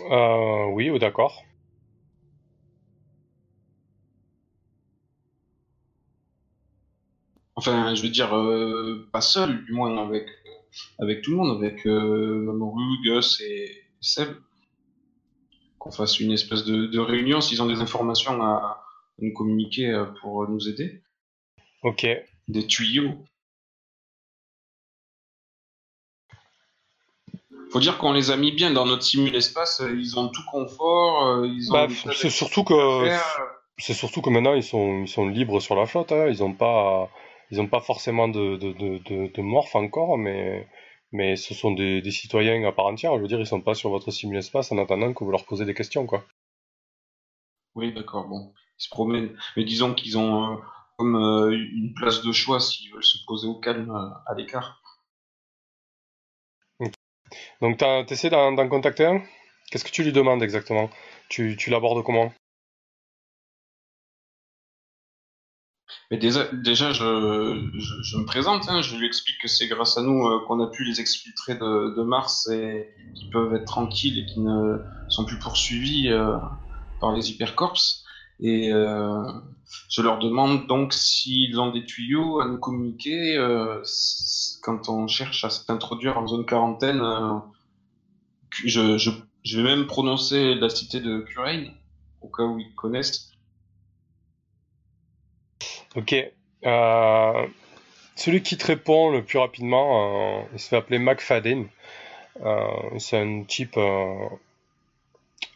Euh, oui, ou d'accord. Enfin, je veux dire, euh, pas seul, du moins avec, avec tout le monde, avec euh, Mamoru, Gus et Seb. Qu'on fasse une espèce de, de réunion s'ils ont des informations à, nous communiquer euh, pour nous aider. Ok. Des tuyaux. Faut dire qu'on les a mis bien dans notre simul-espace, ils ont tout confort, euh, ils ont Bah, c'est surtout que c'est surtout que maintenant ils sont ils sont libres sur la flotte. hein. Ils ont pas ils ont pas forcément de de de de, de morph encore, mais mais ce sont des, des citoyens à part entière. Je veux dire, ils sont pas sur votre simul-espace en attendant que vous leur posez des questions, quoi. Oui, d'accord, bon, se promènent. Mais disons qu'ils ont euh, comme euh, une place de choix s'ils veulent se poser au calme euh, à l'écart. Donc t'as- t'essaies d'en d'en contacter un? Qu'est-ce que tu lui demandes exactement? Tu tu l'abordes comment? Mais déjà, déjà je, je, je me présente, hein, je lui explique que c'est grâce à nous euh, qu'on a pu les exfiltrer de, de Mars et qu'ils peuvent être tranquilles et qu'ils ne sont plus poursuivis euh, par les hypercorps. Et euh, je leur demande donc s'ils ont des tuyaux à nous communiquer euh, quand on cherche à s'introduire en zone quarantaine. euh, je, vais même prononcer la cité de Curain, au cas où ils connaissent. Ok. Celui qui te répond le plus rapidement, il se fait appeler McFadden. Euh, c'est un type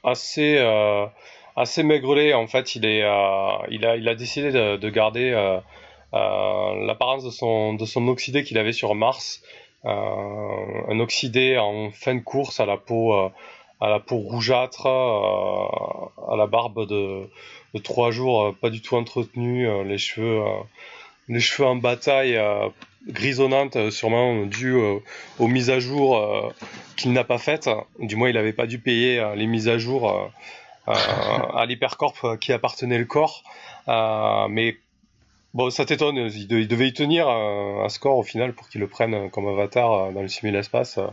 assez assez maigrelet. En fait, euh, il a décidé de, de garder euh, euh, l'apparence de son oxydé qu'il avait sur Mars. Un oxydé en fin de course à la peau rougeâtre, à la barbe de de trois jours pas du tout entretenue, les cheveux en bataille grisonnantes, euh, sûrement dû aux mises à jour qu'il n'a pas faites. Du moins, il n'avait pas dû payer les mises à jour à l'hypercorp euh, qui appartenait le corps. Euh, mais bon, ça t'étonne, il, de- il devait y tenir euh, un score au final pour qu'il le prenne comme avatar euh, dans le simul-espace euh,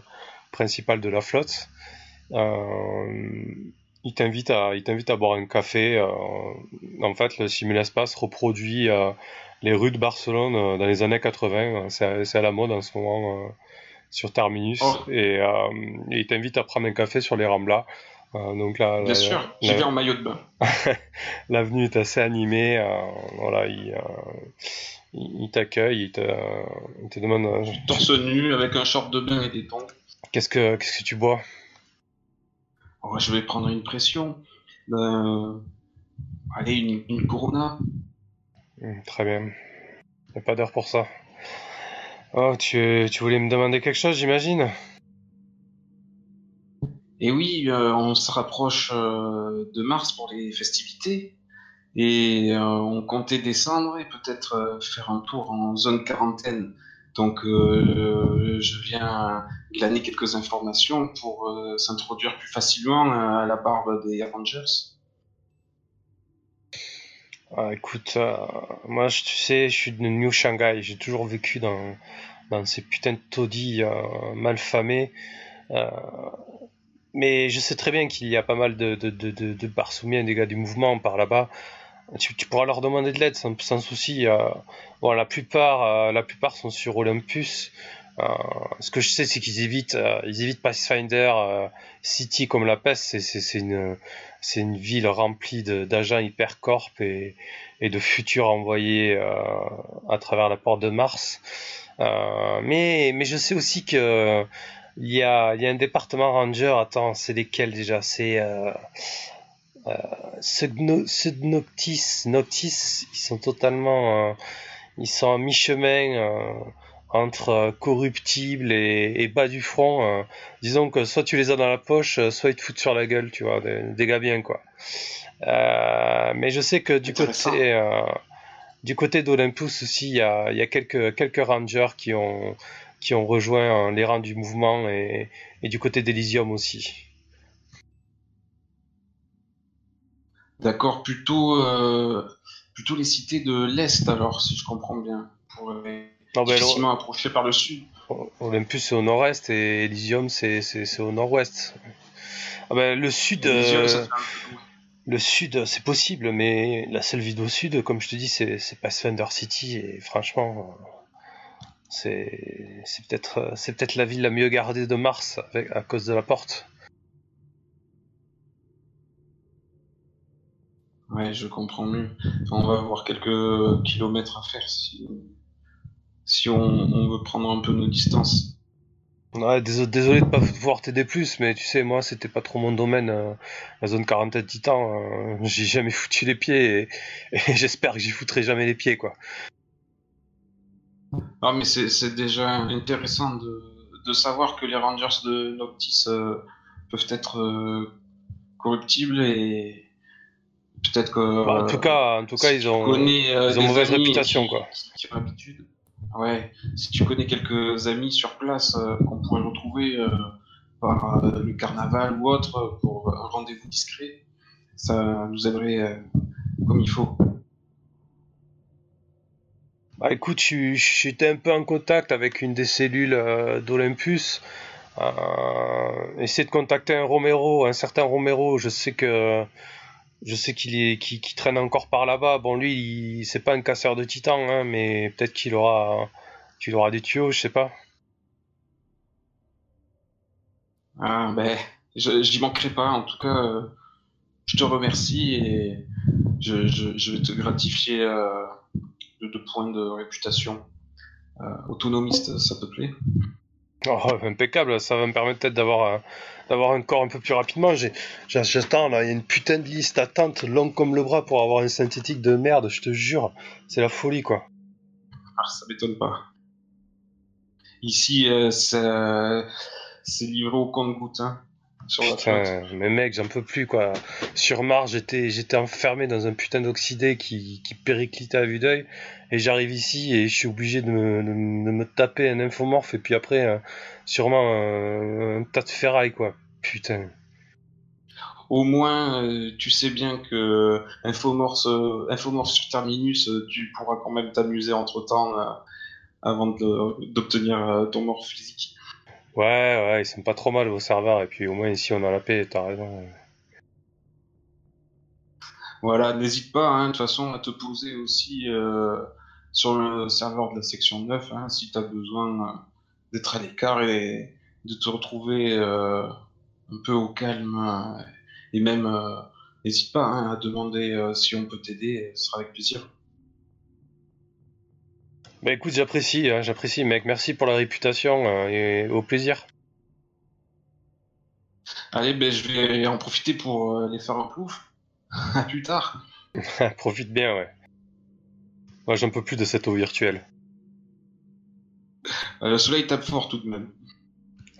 principal de la flotte. Euh, il t'invite à, il t'invite à boire un café. euh, en fait, le simul-espace reproduit euh, les rues de Barcelone euh, dans les années 80. euh, C'est à, la mode en ce moment euh, sur Terminus. Oh. Et, euh, et il t'invite à prendre un café sur les Ramblas. Euh, donc là, Bien la- sûr, j'y vais en maillot de bain. L'avenue est assez animée. euh, voilà, il, euh, il, il t'accueille, il te, il te demande euh, Torse nu, avec un short de bain et des tongs. qu'est-ce que qu'est-ce que tu bois? Oh, je vais prendre une pression. Euh, allez, une, une Corona. Hum, Très bien. Y a pas d'heure pour ça. Oh, tu, tu voulais me demander quelque chose, j'imagine? Et oui, euh, on se rapproche euh, de mars pour les festivités. Et euh, on comptait descendre et peut-être faire un tour en zone quarantaine. Donc je viens glaner quelques informations pour s'introduire plus facilement à la barbe des Avengers. Ah, écoute, moi, tu sais, je suis de New Shanghai. J'ai toujours vécu dans, ces putains de taudis euh, malfamés. Mais je sais très bien qu'il y a pas mal de, de, de, de, de des gars du mouvement par là-bas. Tu, tu pourras leur demander de l'aide sans, sans souci. euh. bon, la plupart, euh, la plupart sont sur Olympus. Euh, ce que je sais, c'est qu'ils évitent, ils évitent Pathfinder City comme la peste. C'est, une, une ville remplie d'agents hypercorp et, et de futurs envoyés à travers la porte de Mars. Mais, mais je sais aussi que il y a, il y a un département ranger. Attends, c'est lesquels déjà? C'est euh, euh, Noctis. Noctis, ils sont totalement, euh, ils sont à mi-chemin euh, entre euh, corruptibles et, et bas du front. disons que soit tu les as dans la poche, soit ils te foutent sur la gueule, tu vois, des, des gars bien quoi. Mais je sais que du côté, du côté d'Olympus aussi, il y a, il y a quelques, quelques rangers qui ont, qui ont rejoint euh, les rangs du mouvement et, et du côté d'Elysium aussi. D'accord, plutôt euh, plutôt les cités de l'Est, alors, si je comprends bien. Pour Non, ben, par le Sud. Olympus c'est au nord-est et Elysium c'est au nord-ouest. Ah ben, le sud, Elysium, euh, le sud c'est possible, mais la seule ville au sud, comme je te dis, c'est c'est Pathfinder City et franchement, c'est c'est peut-être euh, c'est peut-être la ville la mieux gardée de Mars avec, à cause de la porte. Ouais, je comprends mieux. On va avoir quelques kilomètres à faire si, si on, on veut prendre un peu nos distances. Ouais, désolé, désolé de pas pouvoir t'aider plus, mais tu sais, moi, c'était pas trop mon domaine, euh, la zone quarantaine titan. euh, j'y ai jamais foutu les pieds et, et j'espère que j'y foutrai jamais les pieds, quoi. Ah, mais c'est déjà intéressant de, de savoir que les Rangers de Noctis euh, peuvent être euh, corruptibles et peut-être que. Bah, en tout cas, en tout cas, si ils tu ont, connais, euh, ils ont des mauvaise réputation, qui- quoi. Qui, qui ont l'habitude. Ouais, si tu connais quelques amis sur place qu'on pourrait retrouver par le carnaval ou autre pour un rendez-vous discret, ça nous aiderait comme il faut. Bah écoute, j'étais un peu en contact avec une des cellules euh, d'Olympus. Euh, essayer de contacter un Romero, un certain Romero. Je sais que je sais qu'il est traîne encore par là-bas. Bon, lui, c'est pas un casseur de titans, hein, mais peut-être qu'il aura qu'il aura des tuyaux, je sais pas. Ah, ben, je j'y manquerai pas. En tout cas, euh, je te remercie et je, je, je vais te gratifier euh, de deux points de réputation. Euh, autonomiste, ça te plaît? Oh, impeccable, ça va me permettre peut-être d'avoir un, d'avoir un corps un peu plus rapidement. J'ai- j'attends là, il y a une putain de liste d'attente longue comme le bras pour avoir un synthétique de merde, je te jure. C'est la folie quoi. Ah, ça m'étonne pas. Ici, euh, c'est c'est livré au compte-goutte, hein, sur la flotte. Putain, mais mec, j'en peux plus quoi. Sur Mars, j'étais, j'étais enfermé dans un putain d'oxydé qui, qui périclitait à vue d'œil. Et j'arrive ici et je suis obligé de me, de, me de me taper un infomorphe et puis après, euh, sûrement un, un tas de ferraille quoi. Putain. Au moins, euh, tu sais bien que Infomorph, euh, Infomorph sur Terminus, euh, tu pourras quand même t'amuser entre-temps euh, avant de- d'obtenir euh, ton morph physique. Ouais, ouais, ils sont pas trop mal vos serveurs et puis au moins ici on a la paix, t'as raison. Voilà, n'hésite pas, hein, de toute façon, à te poser aussi euh, sur le serveur de la section 9, hein, si tu as besoin euh, d'être à l'écart et de te retrouver euh, un peu au calme. et même, n'hésite pas hein, à demander si on peut t'aider, ce sera avec plaisir. Bah écoute, j'apprécie, hein, j'apprécie mec, merci pour la réputation euh, et au plaisir. Allez, ben, je vais en profiter pour euh, aller faire un plouf. à plus tard. Profite bien, ouais. Moi j'en peux plus de cette eau virtuelle. Euh, le soleil tape fort tout de même.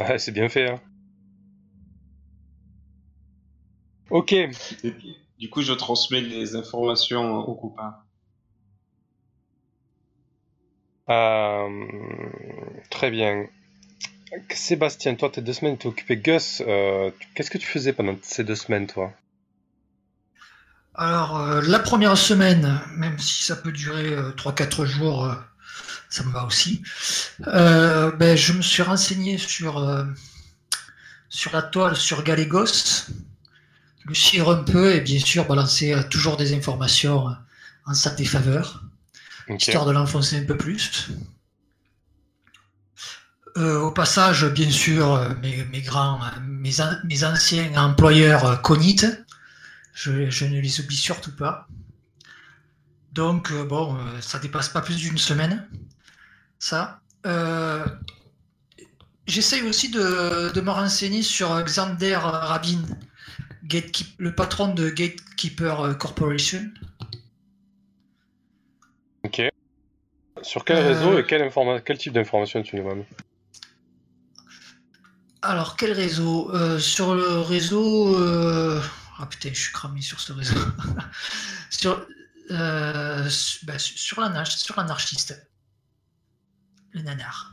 Ouais, c'est bien fait, hein. Ok, Et puis, du coup, je transmets les informations aux copains. Euh, très bien. Sébastien, toi, tes deux semaines, t'es occupé. Gus, euh, qu'est-ce que tu faisais pendant ces deux semaines, toi? Alors, euh, la première semaine, même si ça peut durer euh, 3-4 jours, ça me va aussi. Ben, je me suis renseigné sur, sur la toile, sur Galégos, suivre un peu et bien sûr balancer toujours des informations en sa défaveur, Histoire de l'enfoncer un peu plus. Euh, au passage, bien sûr, mes, grands, mes, an- mes anciens employeurs cognitent. Je, ne les oublie surtout pas. Donc, euh, bon, euh, ça dépasse pas plus d'une semaine. Ça. J'essaye aussi de, de me renseigner sur Xander Rabin, le patron de Gatekeeper Corporation. Ok. Sur quel Euh, réseau et quel, type d'information tu demandes Alors, quel réseau? Euh, Sur le réseau. euh, Ah putain, je suis cramé sur ce réseau. sur, euh, su- bah, su- sur l'anarch- sur l'anarchiste. Le nanar.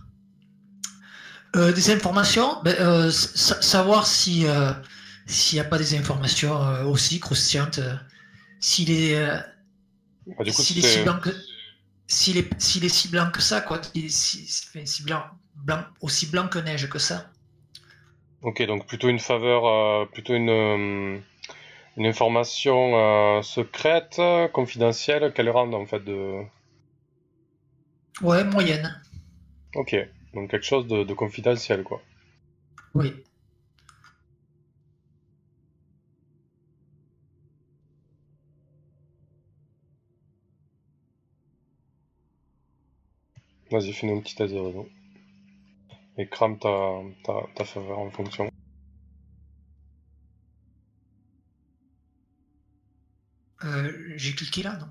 Euh, des informations? Ben, euh, sa- Savoir si euh, s'il n'y a pas des informations euh, aussi croustillantes. euh, S'il est. euh, Ah, du coup, S'il est, si. S'il est, s'il est si blanc que ça, quoi, il est si, si blanc, blanc, aussi blanc que neige que ça. Ok, donc plutôt une faveur, euh, plutôt une, euh, une information euh, secrète, confidentielle, quelle rend en fait de... Ouais, moyenne. Ok, donc quelque chose de, de confidentiel quoi. Oui. Vas-y, fais-nous un petit test de réseau. Et crame ta, ta, ta faveur en fonction. Euh, j'ai cliqué là, non?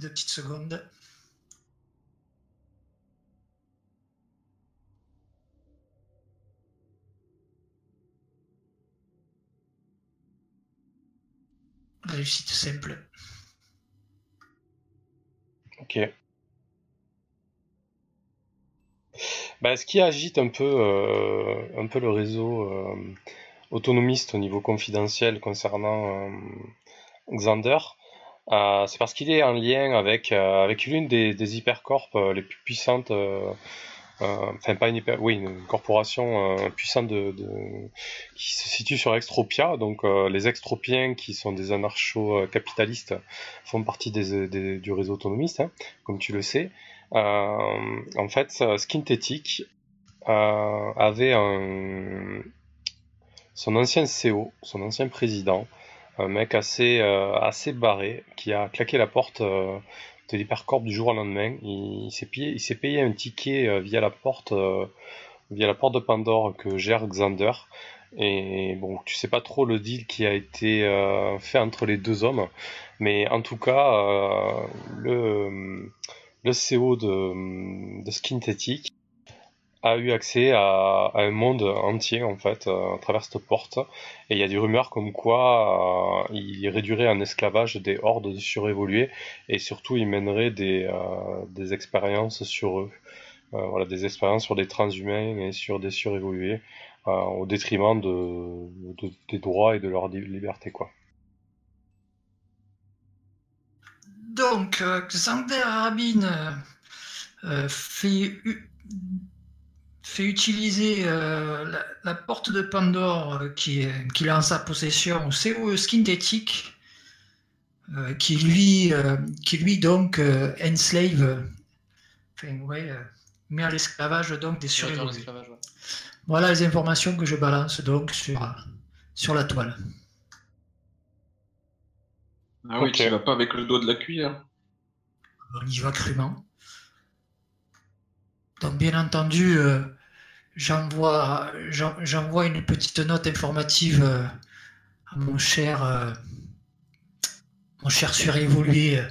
Deux petites secondes. Réussite simple. Ok. Bah, ce qui agite un peu, euh, un peu le réseau euh, autonomiste au niveau confidentiel concernant euh, Xander, c'est parce qu'il est en lien avec, avec l'une des, hypercorps les plus puissantes, enfin pas une oui, une corporation euh, puissante qui se situe sur Extropia. Donc euh, les Extropiens, qui sont des anarcho-capitalistes, font partie du réseau autonomiste, hein, comme tu le sais. Euh, en fait, Skintetic euh, avait son ancien CEO, son ancien président, un mec assez, euh, assez barré, qui a claqué la porte euh, de l'hypercorp du jour au lendemain. Il, il s'est payé, un ticket euh, via la porte, euh, via la porte de Pandore que gère Xander. Et bon, tu sais pas trop le deal qui a été euh, fait entre les deux hommes, mais en tout cas, euh, le, le CEO de, de Skintetic a eu accès à, un monde entier en fait euh, à travers cette porte. Et il y a des rumeurs comme quoi euh, il réduirait en esclavage des hordes de surévolués et surtout il mènerait des, euh, des expériences sur eux. Voilà des expériences sur des transhumains et sur des surévolués au détriment de, de- des droits et de leur li- liberté quoi. Donc, Xander Rabin fait, fait utiliser euh, la, la porte de Pandore euh, qui est- qu'il a en sa possession au CEO Skintetic, euh, qui lui, euh, qui lui donc euh, enslave, euh, enfin, ouais, euh, met à l'esclavage donc des Sur surévolués. l'esclavage, ouais. Voilà les informations que je balance donc sur, sur la toile. Ah oui, Ok. tu vas pas avec le dos de la cuillère. on y va crûment. Donc bien entendu, euh, j'envoie j'en- j'envoie une petite note informative euh, à mon cher euh, mon cher surévolué euh,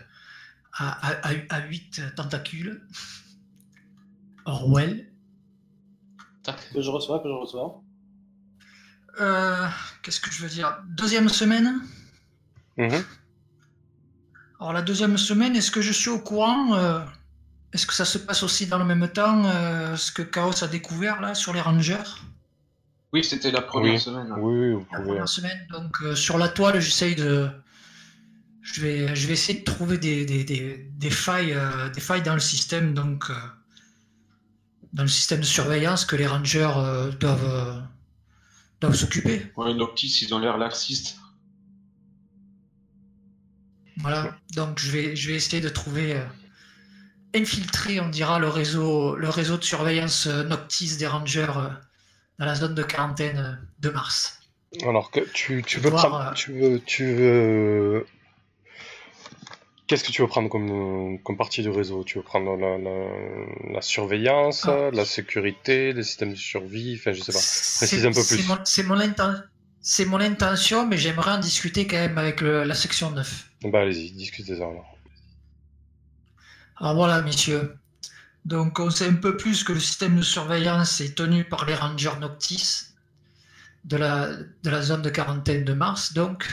à, à, à, à 8 tentacules. Orwell. Que je reçois, que je reçois. Euh, Qu'est-ce que je veux dire? Deuxième semaine? Mhm. Alors la deuxième semaine, est-ce que je suis au courant? Euh, Est-ce que ça se passe aussi dans le même temps euh, Ce que Chaos a découvert là sur les Rangers? Oui, c'était la première Oui. semaine. hein. oui oui La première semaine, donc euh, sur la toile, j'essaye de. Je vais, je vais essayer de trouver des, des, des, des failles, euh, des failles dans le système, donc euh, dans le système de surveillance que les rangers euh, doivent, euh, doivent s'occuper. Ouais, Noctis, ils ont l'air laxistes. Voilà. Donc je vais, je vais essayer de trouver, euh, infiltrer, on dira, le réseau, le réseau de surveillance euh, Noctis des rangers euh, dans la zone de quarantaine euh, de mars. Alors que tu, tu veux Voir, prendre, tu veux, tu veux, qu'est-ce que tu veux prendre comme, comme partie du réseau? Tu veux prendre la, la, la surveillance, Ah. la sécurité, les systèmes de survie, enfin je sais pas. Précise un peu plus. mon- C'est mon, inten- c'est mon intention, mais j'aimerais en discuter quand même avec le- la section 9. Bah allez-y, discutez-en alors. Alors voilà, messieurs. Donc on sait un peu plus que le système de surveillance est tenu par les rangers Noctis de la, zone de quarantaine de mars. Donc,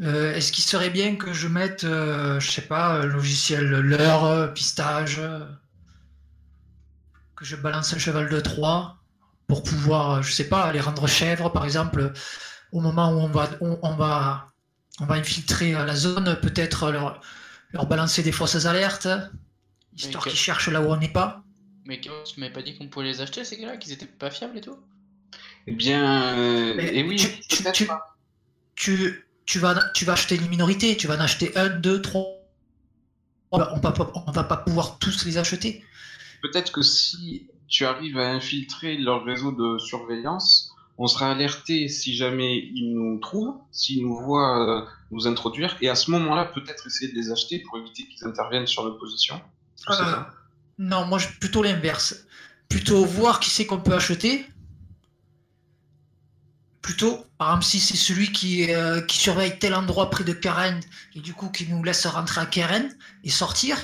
euh, est-ce qu'il serait bien que je mette, euh, je sais pas, un logiciel l'heure, euh, pistage, que je balance un cheval de 3 pour pouvoir, je sais pas, les rendre chèvres, par exemple, au moment où on va, on, va, on va infiltrer la zone, peut-être leur, leur balancer des fausses alertes, histoire qu'ils cherchent là où on n'est pas. Mais tu m'avais pas dit qu'on pouvait les acheter ces gars-là, qu'ils étaient pas fiables et tout? Eh bien, euh, et oui, tu, tu, tu, vas, tu vas acheter une minorité, tu vas en acheter un, deux, trois. On va, on va pas pouvoir tous les acheter. Peut-être que si tu arrives à infiltrer leur réseau de surveillance, on sera alerté si jamais ils nous trouvent, s'ils nous voient euh, nous introduire, et à ce moment-là, peut-être essayer de les acheter pour éviter qu'ils interviennent sur nos positions. Euh, non, moi, je, plutôt l'inverse. Plutôt voir qui c'est qu'on peut acheter. Plutôt, par exemple, si c'est celui qui, euh, qui surveille tel endroit près de Karen et du coup qui nous laisse rentrer à Karen et sortir,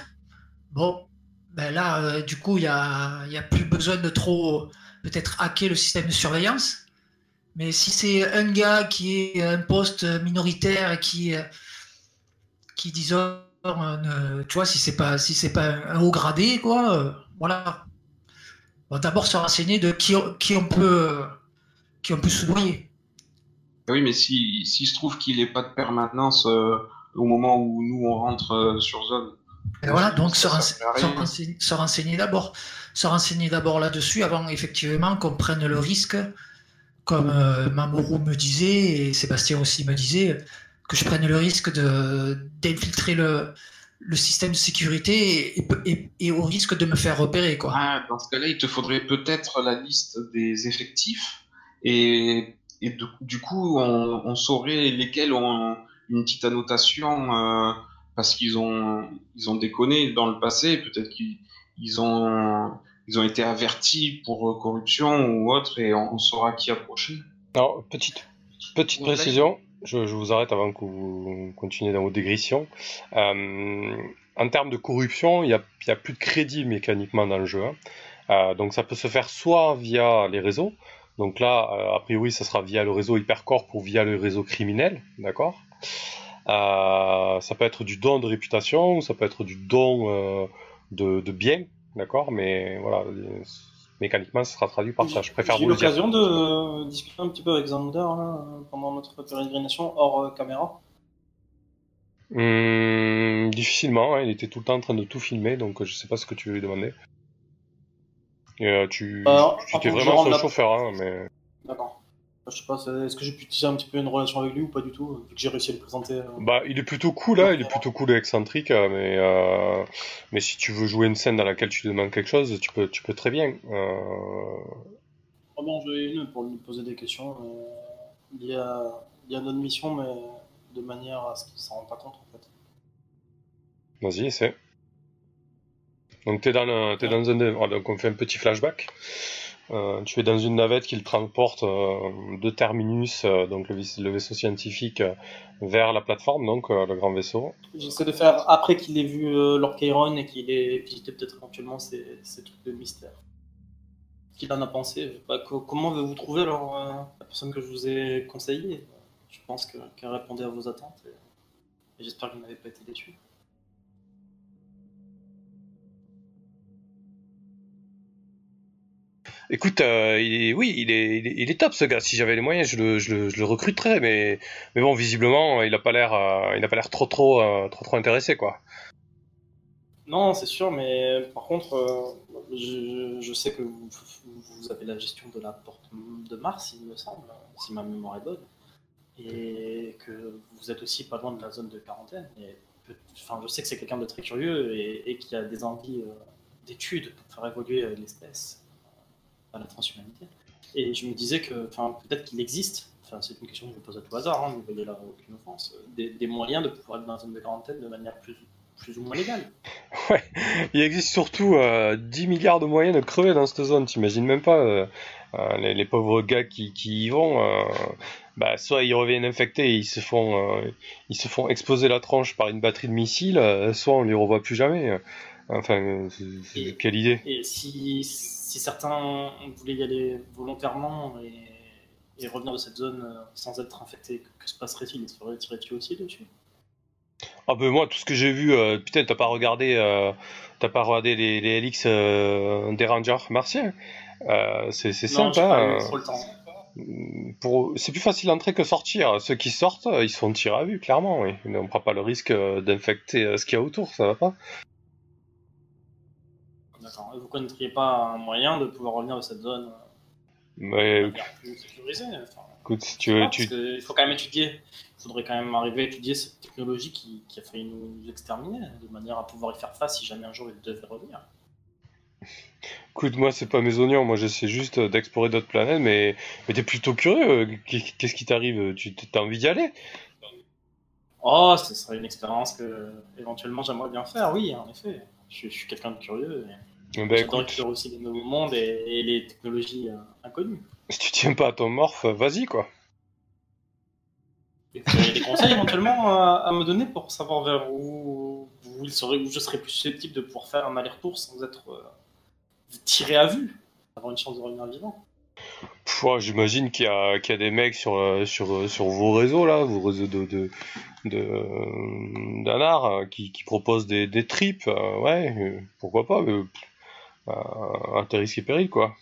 bon, ben là, euh, du coup, il n'y a, a plus besoin de trop peut-être hacker le système de surveillance. Mais si c'est un gars qui est un poste minoritaire et qui, qui disons, euh, tu vois, si c'est pas si c'est pas un haut gradé, quoi, euh, voilà. D'abord se renseigner de qui, qui on peut qui on peut soudoyer. Oui, mais si s'il se trouve qu'il n'est pas de permanence euh, au moment où nous on rentre sur zone. Et voilà, donc se, renseigner, se, renseigner, d'abord, se renseigner d'abord là-dessus avant effectivement qu'on prenne le risque, comme Mamoru me disait et Sébastien aussi me disait, que je prenne le risque d'infiltrer le, le système de sécurité et, au risque de me faire repérer. Quoi. Ah, dans ce cas-là, il te faudrait peut-être la liste des effectifs et, et du coup, on, on, saurait lesquels ont une petite annotation euh, parce qu'ils ont, ils ont déconné dans le passé, peut-être qu'ils ont, ils ont été avertis pour corruption ou autre et on, saura qui approcher. Alors, petite, petite précision je, vous arrête avant que vous continuiez dans vos dégressions. Euh, en termes de corruption, il n'y a, plus de crédit mécaniquement dans le jeu. Hein. Euh, donc ça peut se faire soit via les réseaux. Donc là, euh, a priori, ça sera via le réseau Hypercorp ou via le réseau criminel, d'accord? Ça peut être du don de réputation, ou ça peut être du don de, de biens, d'accord Mais voilà, mécaniquement, ce sera traduit par ça. Je préfère J'ai eu l'occasion de discuter un petit peu avec Xander pendant notre pérégrination hors euh, caméra. Hum, difficilement, hein. il était tout le temps en train de tout filmer, donc je sais pas ce que tu veux lui demander. Euh, tu, tu étais vraiment son chauffeur, hein, mais. D'accord. Je sais pas, est-ce que j'ai pu tisser un petit peu une relation avec lui ou pas du tout, vu que j'ai réussi à le présenter euh, Bah, il est plutôt cool, hein, il est plutôt cool et excentrique, euh, mais, euh, mais si tu veux jouer une scène dans laquelle tu demandes quelque chose, tu peux, tu peux très bien. Euh... Oh bon, j'ai une pour lui poser des questions. Il y a, il y a notre mission, mais de manière à ce qu'il s'en rende pas compte en fait. Vas-y, essaie. Donc t'es dans, es dans un... Donc on fait un petit flashback. Euh, tu es dans une navette qui le transporte euh, de Terminus, euh, donc le, vaisseau scientifique, vers la plateforme, donc le grand vaisseau. J'essaie de faire après qu'il ait vu Lord et qu'il ait visité peut-être éventuellement ces, trucs de mystère. Qu'il en a pensé Comment vous trouver alors la personne que je vous ai conseillée? Je pense qu'elle répondait à vos attentes et, et j'espère vous n'avez pas été déçu. Écoute, euh, oui, il est, il est, top ce gars. Si j'avais les moyens, je le, je le, recruterais, mais, mais bon, visiblement, il n'a pas l'air, euh, il pas l'air trop, trop, euh, trop, trop intéressé, quoi. Non, c'est sûr, mais par contre, je, je, sais que vous, vous, avez la gestion de la porte de Mars, il me semble, si ma mémoire est bonne, et que vous êtes aussi pas loin de la zone de quarantaine. Et, enfin, je sais que c'est quelqu'un de très curieux et, et qui a des envies d'études pour faire évoluer l'espèce la transhumanité. Et je me disais que peut-être qu'il existe, enfin, c'est une question que je pose à tout hasard, hein, voyez là aucune offense, des, moyens de pouvoir être dans une zone de quarantaine de manière plus, plus ou moins légale. Ouais, il existe surtout 10 euh, milliards de moyens de crever dans cette zone, t'imagines même pas euh, euh, les, pauvres gars qui, qui y vont, bah, soit ils reviennent infectés et ils se font, ils se font exploser la tranche par une batterie de missiles, soit on les revoit plus jamais. Enfin, quelle idée. Et si si certains voulaient y aller volontairement et, revenir de cette zone euh, sans être infectés, que se passerait-il? Ils se feraient tirer dessus aussi dessus? Ah ben moi, tout ce que j'ai vu, euh, putain, t'as pas regardé, euh, t'as pas regardé les, les euh, des Rangers martiens C'est sympa. hein. Pour, c'est plus facile d'entrer que sortir. Ceux qui sortent, ils se font tirer à vue, clairement. Oui. On prend pas le risque d'infecter ce qu'il y a autour, ça va pas. D'accord. Et Vous connaîtriez pas un moyen de pouvoir revenir de cette zone euh, Mais plus sécurisée enfin, écoute, si tu veux, tu, Il faut quand même étudier. Il faudrait quand même arriver à étudier cette technologie qui, qui a failli nous exterminer, de manière à pouvoir y faire face si jamais un jour il devait revenir. écoute, moi c'est pas mes oignons, moi j'essaie juste d'explorer d'autres planètes, mais, mais t'es plutôt curieux. qu'est- Qu'est-ce qui t'arrive? Tu t'as envie d'y aller? Oh, ce serait une expérience que éventuellement j'aimerais bien faire, oui, en effet. Je, suis- je suis quelqu'un de curieux. J'adore écoute, aussi des nouveaux mondes et, et les technologies euh, inconnues. si tu tiens pas à ton morph, euh, vas-y quoi. Et Vous des conseils éventuellement à, à me donner pour savoir vers où, où, il serait, où je serais plus susceptible de pouvoir faire un aller-retour sans être euh, tiré à vue, avoir une chance de revenir vivant? J'imagine qu'il y, a- qu'il y a des mecs sur, euh, sur, sur vos réseaux là, vos réseaux de de de qui, qui proposent des, des trips, ouais, pourquoi pas, mais, à tes risques et périls quoi.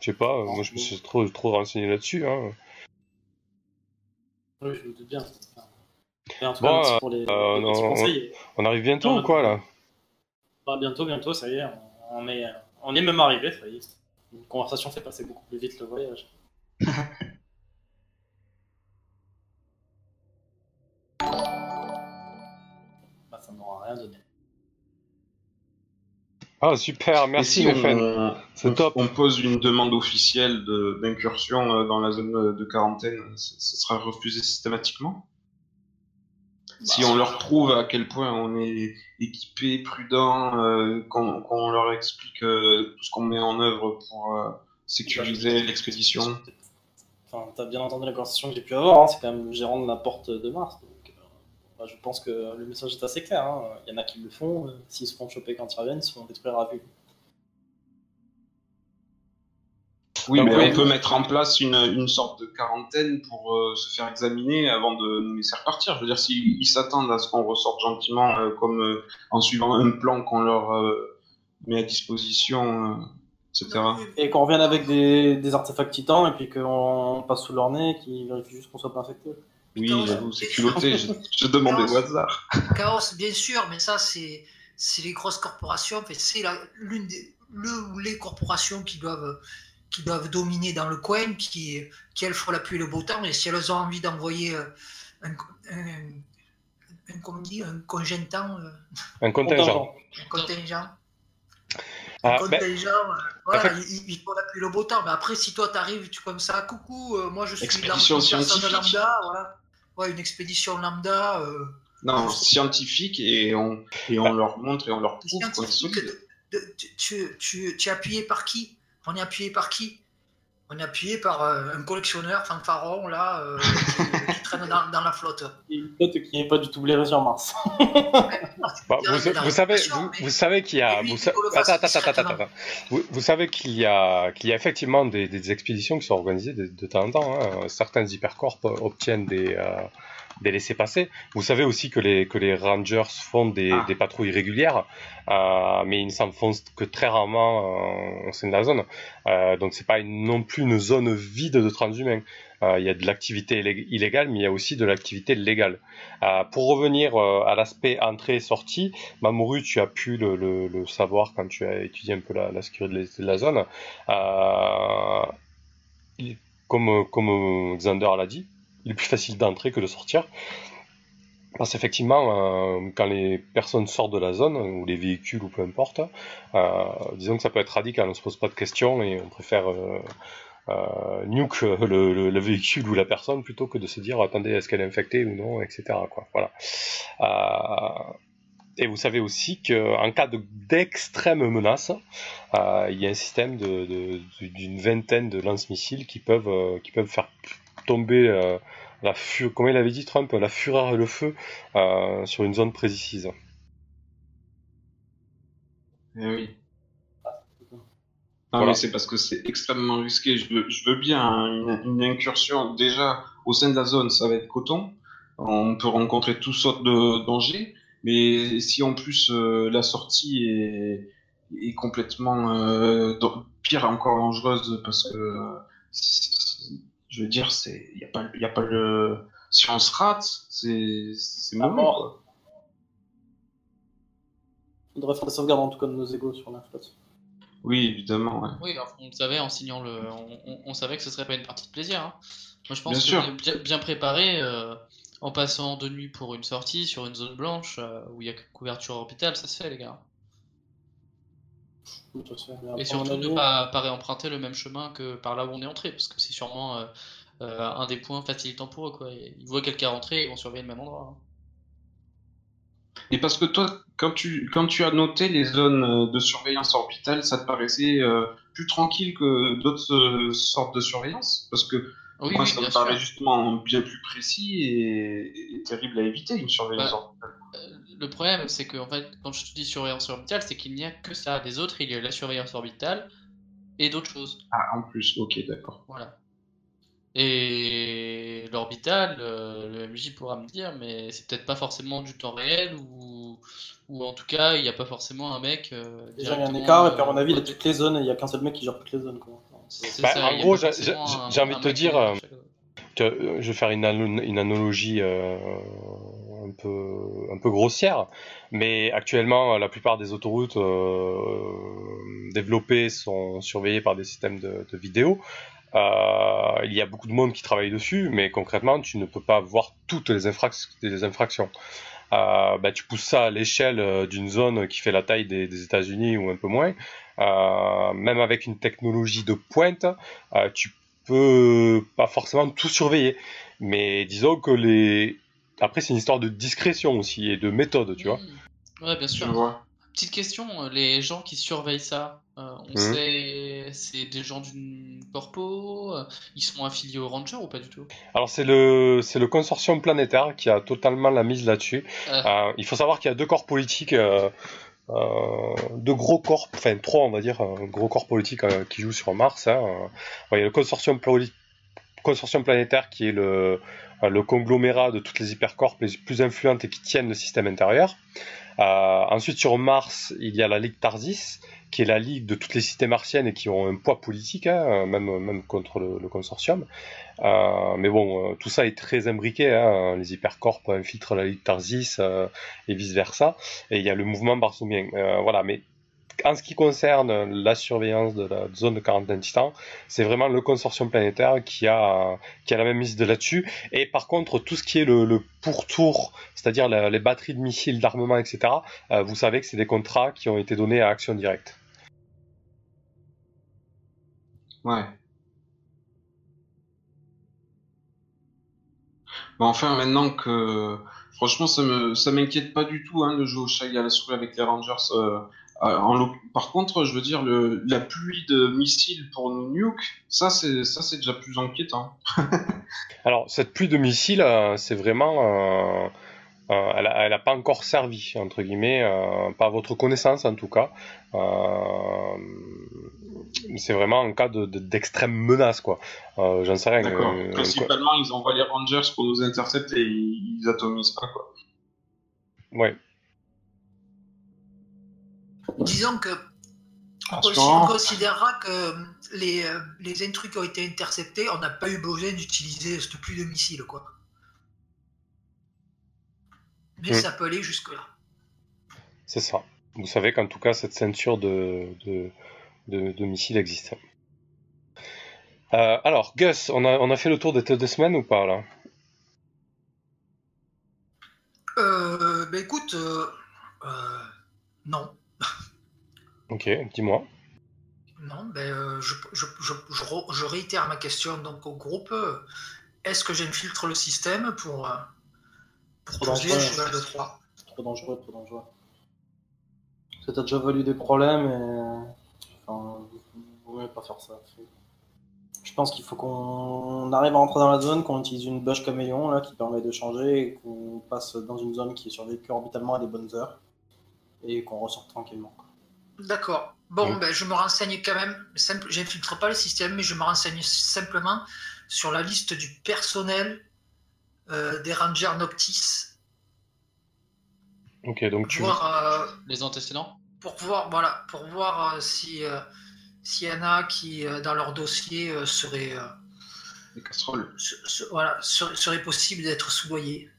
Je sais pas, euh, moi je me suis trop trop renseigné là-dessus. Hein. Oui, je me doute bien. En tout Bon, cas, merci pour les, euh, les petits non, conseils. On arrive bientôt Non, ou quoi là? Bah, bientôt, bientôt, ça y est, on, on est, on est même arrivé, ça y est. Une conversation fait passer beaucoup plus vite le voyage. bah, ça m'aura rien donné. Ah super, merci si on, C'est on- top. on pose une demande officielle d'incursion euh, dans la zone euh, de quarantaine, ça, sera refusé systématiquement? Si Bah, on leur prouve à quel point on est équipé, prudent, euh, qu'on leur explique euh, tout ce qu'on met en œuvre pour euh, sécuriser l'expédition? Enfin, t'as bien entendu la conversation que j'ai pu avoir, hein, c'est quand même le gérant de la porte de Mars. Donc, euh, bah, je pense que le message est assez clair. hein. Il y en a qui le font, euh, s'ils se font choper quand ils reviennent, ils se font détruire à vue. Oui, mais on peut mettre en place une, une sorte de quarantaine pour euh, se faire examiner avant de nous laisser repartir. Je veux dire, s'ils ils s'attendent à ce qu'on ressorte gentiment, euh, comme euh, en suivant un plan qu'on leur euh, met à disposition, euh, etc. Et qu'on revienne avec des, des artefacts titans et puis qu'on passe sous leur nez et qu'ils vérifient juste qu'on soit pas infecté. Oui, j'avoue, c'est culotté. Je, je demandais au hasard. Chaos, bien sûr, mais ça, c'est c'est les grosses corporations. En fait, c'est la- l'une des le ou les corporations qui doivent qui doivent dominer dans le coin, qui, qui elles font la pluie et le beau temps. Et si elles ont envie d'envoyer euh, un, un, un, comment dit, un congentant, euh, Un contingent. un contingent, Ah, un ben, contingent, euh, voilà, ils, ils font la pluie et le beau temps. Mais après, si toi t'arrives, tu comme ça, coucou, euh, moi je suis Expédition une personne scientifique. lambda, voilà. Ouais, une expédition lambda. euh, Non, scientifique, et on, et on leur montre et on leur prouve qu'on est solide. de- de- tu, tu, tu, tu es appuyé par qui? On est appuyé par qui? On est appuyé par euh, un collectionneur fanfaron là euh, qui, qui traîne dans, dans la flotte. Et une pote qui n'est pas du tout blaireuse sur Mars. Bah, vous, vous savez, vous, vous savez qu'il y a. Lui, Vous, sa- attends, attends, attends, savez qu'il y a, qu'il y a effectivement des, des expéditions qui sont organisées de, de temps en temps. hein. Certains hypercorps obtiennent des, euh, des laissés-passer. Vous savez aussi que les, que les Rangers font des, Ah. des patrouilles régulières, euh, mais ils ne s'en font que très rarement euh, au sein de la zone. Euh, donc c'est pas une- non plus une zone vide de transhumains. Euh, Il y a de l'activité illég- illégale, mais il y a aussi de l'activité légale. Euh, pour revenir à l'aspect entrée-sortie, Mamoru, tu as pu le, le- le savoir quand tu as étudié un peu la, la sécurité de la zone. Comme, comme Xander l'a dit, il est plus facile d'entrer que de sortir. Parce qu'effectivement, euh, quand les personnes sortent de la zone, ou les véhicules, ou peu importe, euh, disons que ça peut être radical, on se pose pas de questions et on préfère euh, nuke le, le- le véhicule ou la personne plutôt que de se dire attendez, est-ce qu'elle est infectée ou non, etc. Quoi. Voilà. Et vous savez aussi qu'en cas de- d'extrême menace, il y a un système de- de- d'une vingtaine de lance-missiles qui peuvent, qui peuvent faire tomber euh, la fu- comment il avait dit Trump, la fureur et le feu euh, sur une zone précise. Eh oui. Voilà. mais c'est parce que c'est extrêmement risqué. Je veux, je veux bien hein, une, une incursion. Déjà, au sein de la zone, ça va être coton. on peut rencontrer toutes sortes de dangers. Mais si en plus la sortie est, est complètement pire, encore dangereuse, parce que je veux dire, c'est il y a pas il y a pas le si on se rate, c'est c'est mort. Il faudrait faire des sauvegardes en tout cas de nos égaux sur la flotte. Oui, évidemment. Oui, on savait en signant le, on, savait que ce serait pas une partie de plaisir. Hein. Moi, je pense que bien, bien préparé, euh, en passant de nuit pour une sortie sur une zone blanche euh, où il y a couverture orbitale, ça se fait, les gars. Et surtout ne pas, pas, réemprunter le même chemin que par là où on est entré, parce que c'est sûrement euh, un des points facilitants pour eux. Quoi. Ils voient quelqu'un rentrer, ils vont surveiller le même endroit. Hein. Et parce que toi, quand tu, quand tu as noté les zones euh, de surveillance orbitale, ça te paraissait euh, plus tranquille que d'autres euh, sortes de surveillance? Parce que moi, ça me paraît justement bien plus précis et, terrible à éviter, une surveillance bah, orbitale. Le problème, c'est que en fait, quand je te dis surveillance orbitale, c'est qu'il n'y a que ça. Des autres, il y a la surveillance orbitale et d'autres choses. Ah, en plus, ok, d'accord. Voilà. Et l'orbital, le MJ pourra me dire, mais c'est peut-être pas forcément du temps réel ou, ou en tout cas, il n'y a pas forcément un mec. Euh, Déjà, il y a un écart, et puis à mon avis, il y a toutes les zones, il n'y a qu'un seul mec qui gère toutes les zones. Quoi. Bah, en gros, j'ai envie de te dire, euh, je vais faire une, une analogie euh, peu, un peu grossière, mais actuellement, la plupart des autoroutes développées sont surveillées par des systèmes de, vidéo. Euh, il y a beaucoup de monde qui travaille dessus, mais concrètement, tu ne peux pas voir toutes les, infractions. Euh, bah, tu pousses ça à l'échelle euh, d'une zone qui fait la taille des, États-Unis ou un peu moins. même avec une technologie de pointe, tu peux pas forcément tout surveiller. Mais disons que les. Après, c'est une histoire de discrétion aussi et de méthode, tu vois. Ouais, bien sûr. Petite question, les gens qui surveillent ça, euh, on mmh. sait, c'est des gens d'une corpo, euh, ils sont affiliés au Ranger ou pas du tout? Alors c'est le c'est le consortium planétaire qui a totalement la mise là-dessus. Euh. il faut savoir qu'il y a deux corps politiques, deux gros corps, enfin trois on va dire, gros corps politiques qui jouent sur Mars. Hein. il y a le consortium consortium planétaire qui est le le conglomérat de toutes les hypercorps les plus influentes et qui tiennent le système intérieur. ensuite sur Mars, il y a la Ligue Tarsis qui est la ligue de toutes les cités martiennes et qui ont un poids politique, hein, même, même contre le, consortium. Euh, mais bon, euh, tout ça est très imbriqué. Hein, les hypercorps infiltrent la ligue Tarsis euh, et vice versa. Et il y a le mouvement barsomien. voilà, mais en ce qui concerne la surveillance de la zone de quarantaine titan, c'est vraiment le consortium planétaire qui a, qui a la même mise de là-dessus. Et par contre, tout ce qui est le, pourtour, c'est-à-dire les batteries de missiles, d'armement, etc., vous savez que c'est des contrats qui ont été donnés à Action Directe. Ouais. Enfin, maintenant que. Franchement, ça me ça m'inquiète pas du tout hein, de jouer au souris avec les Rangers. Euh, en... Par contre, je veux dire, le... la pluie de missiles pour nous nuke, ça c'est ça c'est déjà plus inquiétant. Alors, cette pluie de missiles, euh, c'est vraiment. Euh, euh, elle n'a pas encore servi, entre guillemets, euh, pas à votre connaissance en tout cas. Euh, c'est vraiment un cas d'extrême menace, quoi. J'en sais rien. D'accord. Principalement, ils envoient les Rangers pour nous intercepter et ils atomisent pas, quoi. Ouais. Disons que on, considérera que les, les intrus qui ont été interceptés, on n'a pas eu besoin d'utiliser cette pluie de missiles, quoi. Mais mm. ça peut aller jusque-là. C'est ça. Vous savez qu'en tout cas, cette ceinture de, de, missiles existe. Euh, alors, Gus, on a, on a fait le tour des deux semaines ou pas là? Euh, Ben écoute, euh, euh, non. Ok, dis-moi. Non, ben, je, je, je, je, réitère ma question donc au groupe. Est-ce que j'infiltre le système pour Trop dangereux. Trop dangereux, trop dangereux. Ça t'a déjà valu des problèmes et. Enfin, vous ne pas faire ça. Je pense qu'il faut qu'on arrive à rentrer dans la zone, qu'on utilise une bûche caméléon là, qui permet de changer et qu'on passe dans une zone qui est surveillée orbitalement à des bonnes heures et qu'on ressort tranquillement. D'accord. Bon, ben, je me renseigne quand même. Simple, j'infiltre pas le système, mais je me renseigne simplement sur la liste du personnel euh, des rangers Noctis. Ok, donc tu. Voir, euh, Les antécédents pour voir, voilà, pour voir euh, si euh, s'il y en a qui, euh, dans leur dossier, euh, serait, euh, Les casseroles. se- se- voilà, ser- serait possible d'être soudoyé.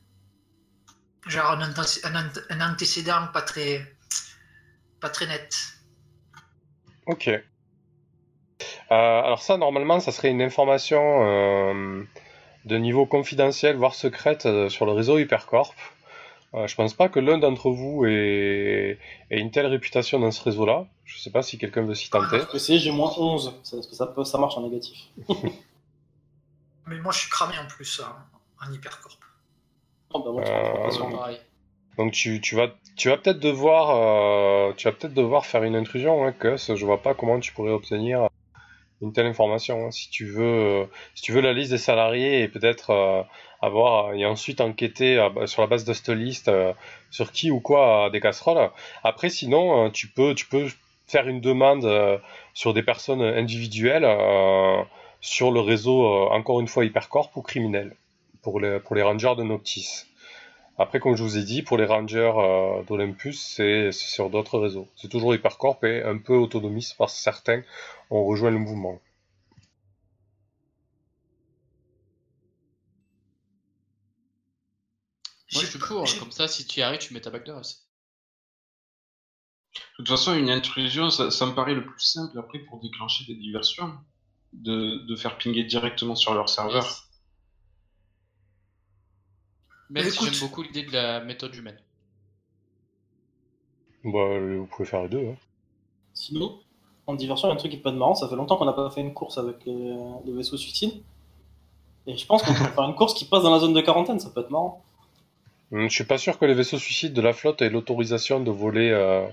Genre un antécédent pas très, pas très net. Ok. Euh, alors ça, normalement, ça serait une information euh, de niveau confidentiel, voire secrète, euh, sur le réseau Hypercorp. Euh, je pense pas que l'un d'entre vous ait, ait une telle réputation dans ce réseau-là. Je sais pas si quelqu'un veut s'y tenter. Essayer, j'ai moins 11. Ça, parce que ça, peut- ça marche en négatif. Mais moi, je suis cramé en plus en, en hypercorp. Oh, bah, moi, Euh, pareil. Donc tu, tu vas tu vas peut-être devoir euh, peut-être devoir faire une intrusion, hein, Gus. Je vois pas comment tu pourrais obtenir une telle information. hein. Si tu veux euh, si tu veux la liste des salariés et peut-être euh, avoir et ensuite enquêter euh, sur la base de cette liste euh, sur qui ou quoi des casseroles. Après sinon euh, tu peux tu peux faire une demande euh, sur des personnes individuelles euh, sur le réseau euh, encore une fois Hypercorp ou criminel pour les pour les rangers de Noctis. Après, comme je vous ai dit, pour les rangers euh, d'Olympus, c'est sur d'autres réseaux. C'est toujours Hypercorp et un peu autonomiste parce que certains ont rejoint le mouvement. Moi, je suis pas- pour. Comme ça, si tu y arrives, tu mets ta backdoor. De toute façon, une intrusion, ça, ça me paraît le plus simple après pour déclencher des diversions. De, de faire pinguer directement sur leur serveur. Même Mais si écoute- j'aime beaucoup l'idée de la méthode humaine. Bah, euh, vous pouvez faire les deux. Hein. Sinon, en diversion, il y a un truc qui peut être marrant. Ça fait longtemps qu'on n'a pas fait une course avec les, les vaisseaux suicides. Et je pense qu'on peut faire une course qui passe dans la zone de quarantaine. Ça peut être marrant. Hum, Je suis pas sûr que les vaisseaux suicides de la flotte aient l'autorisation de voler euh,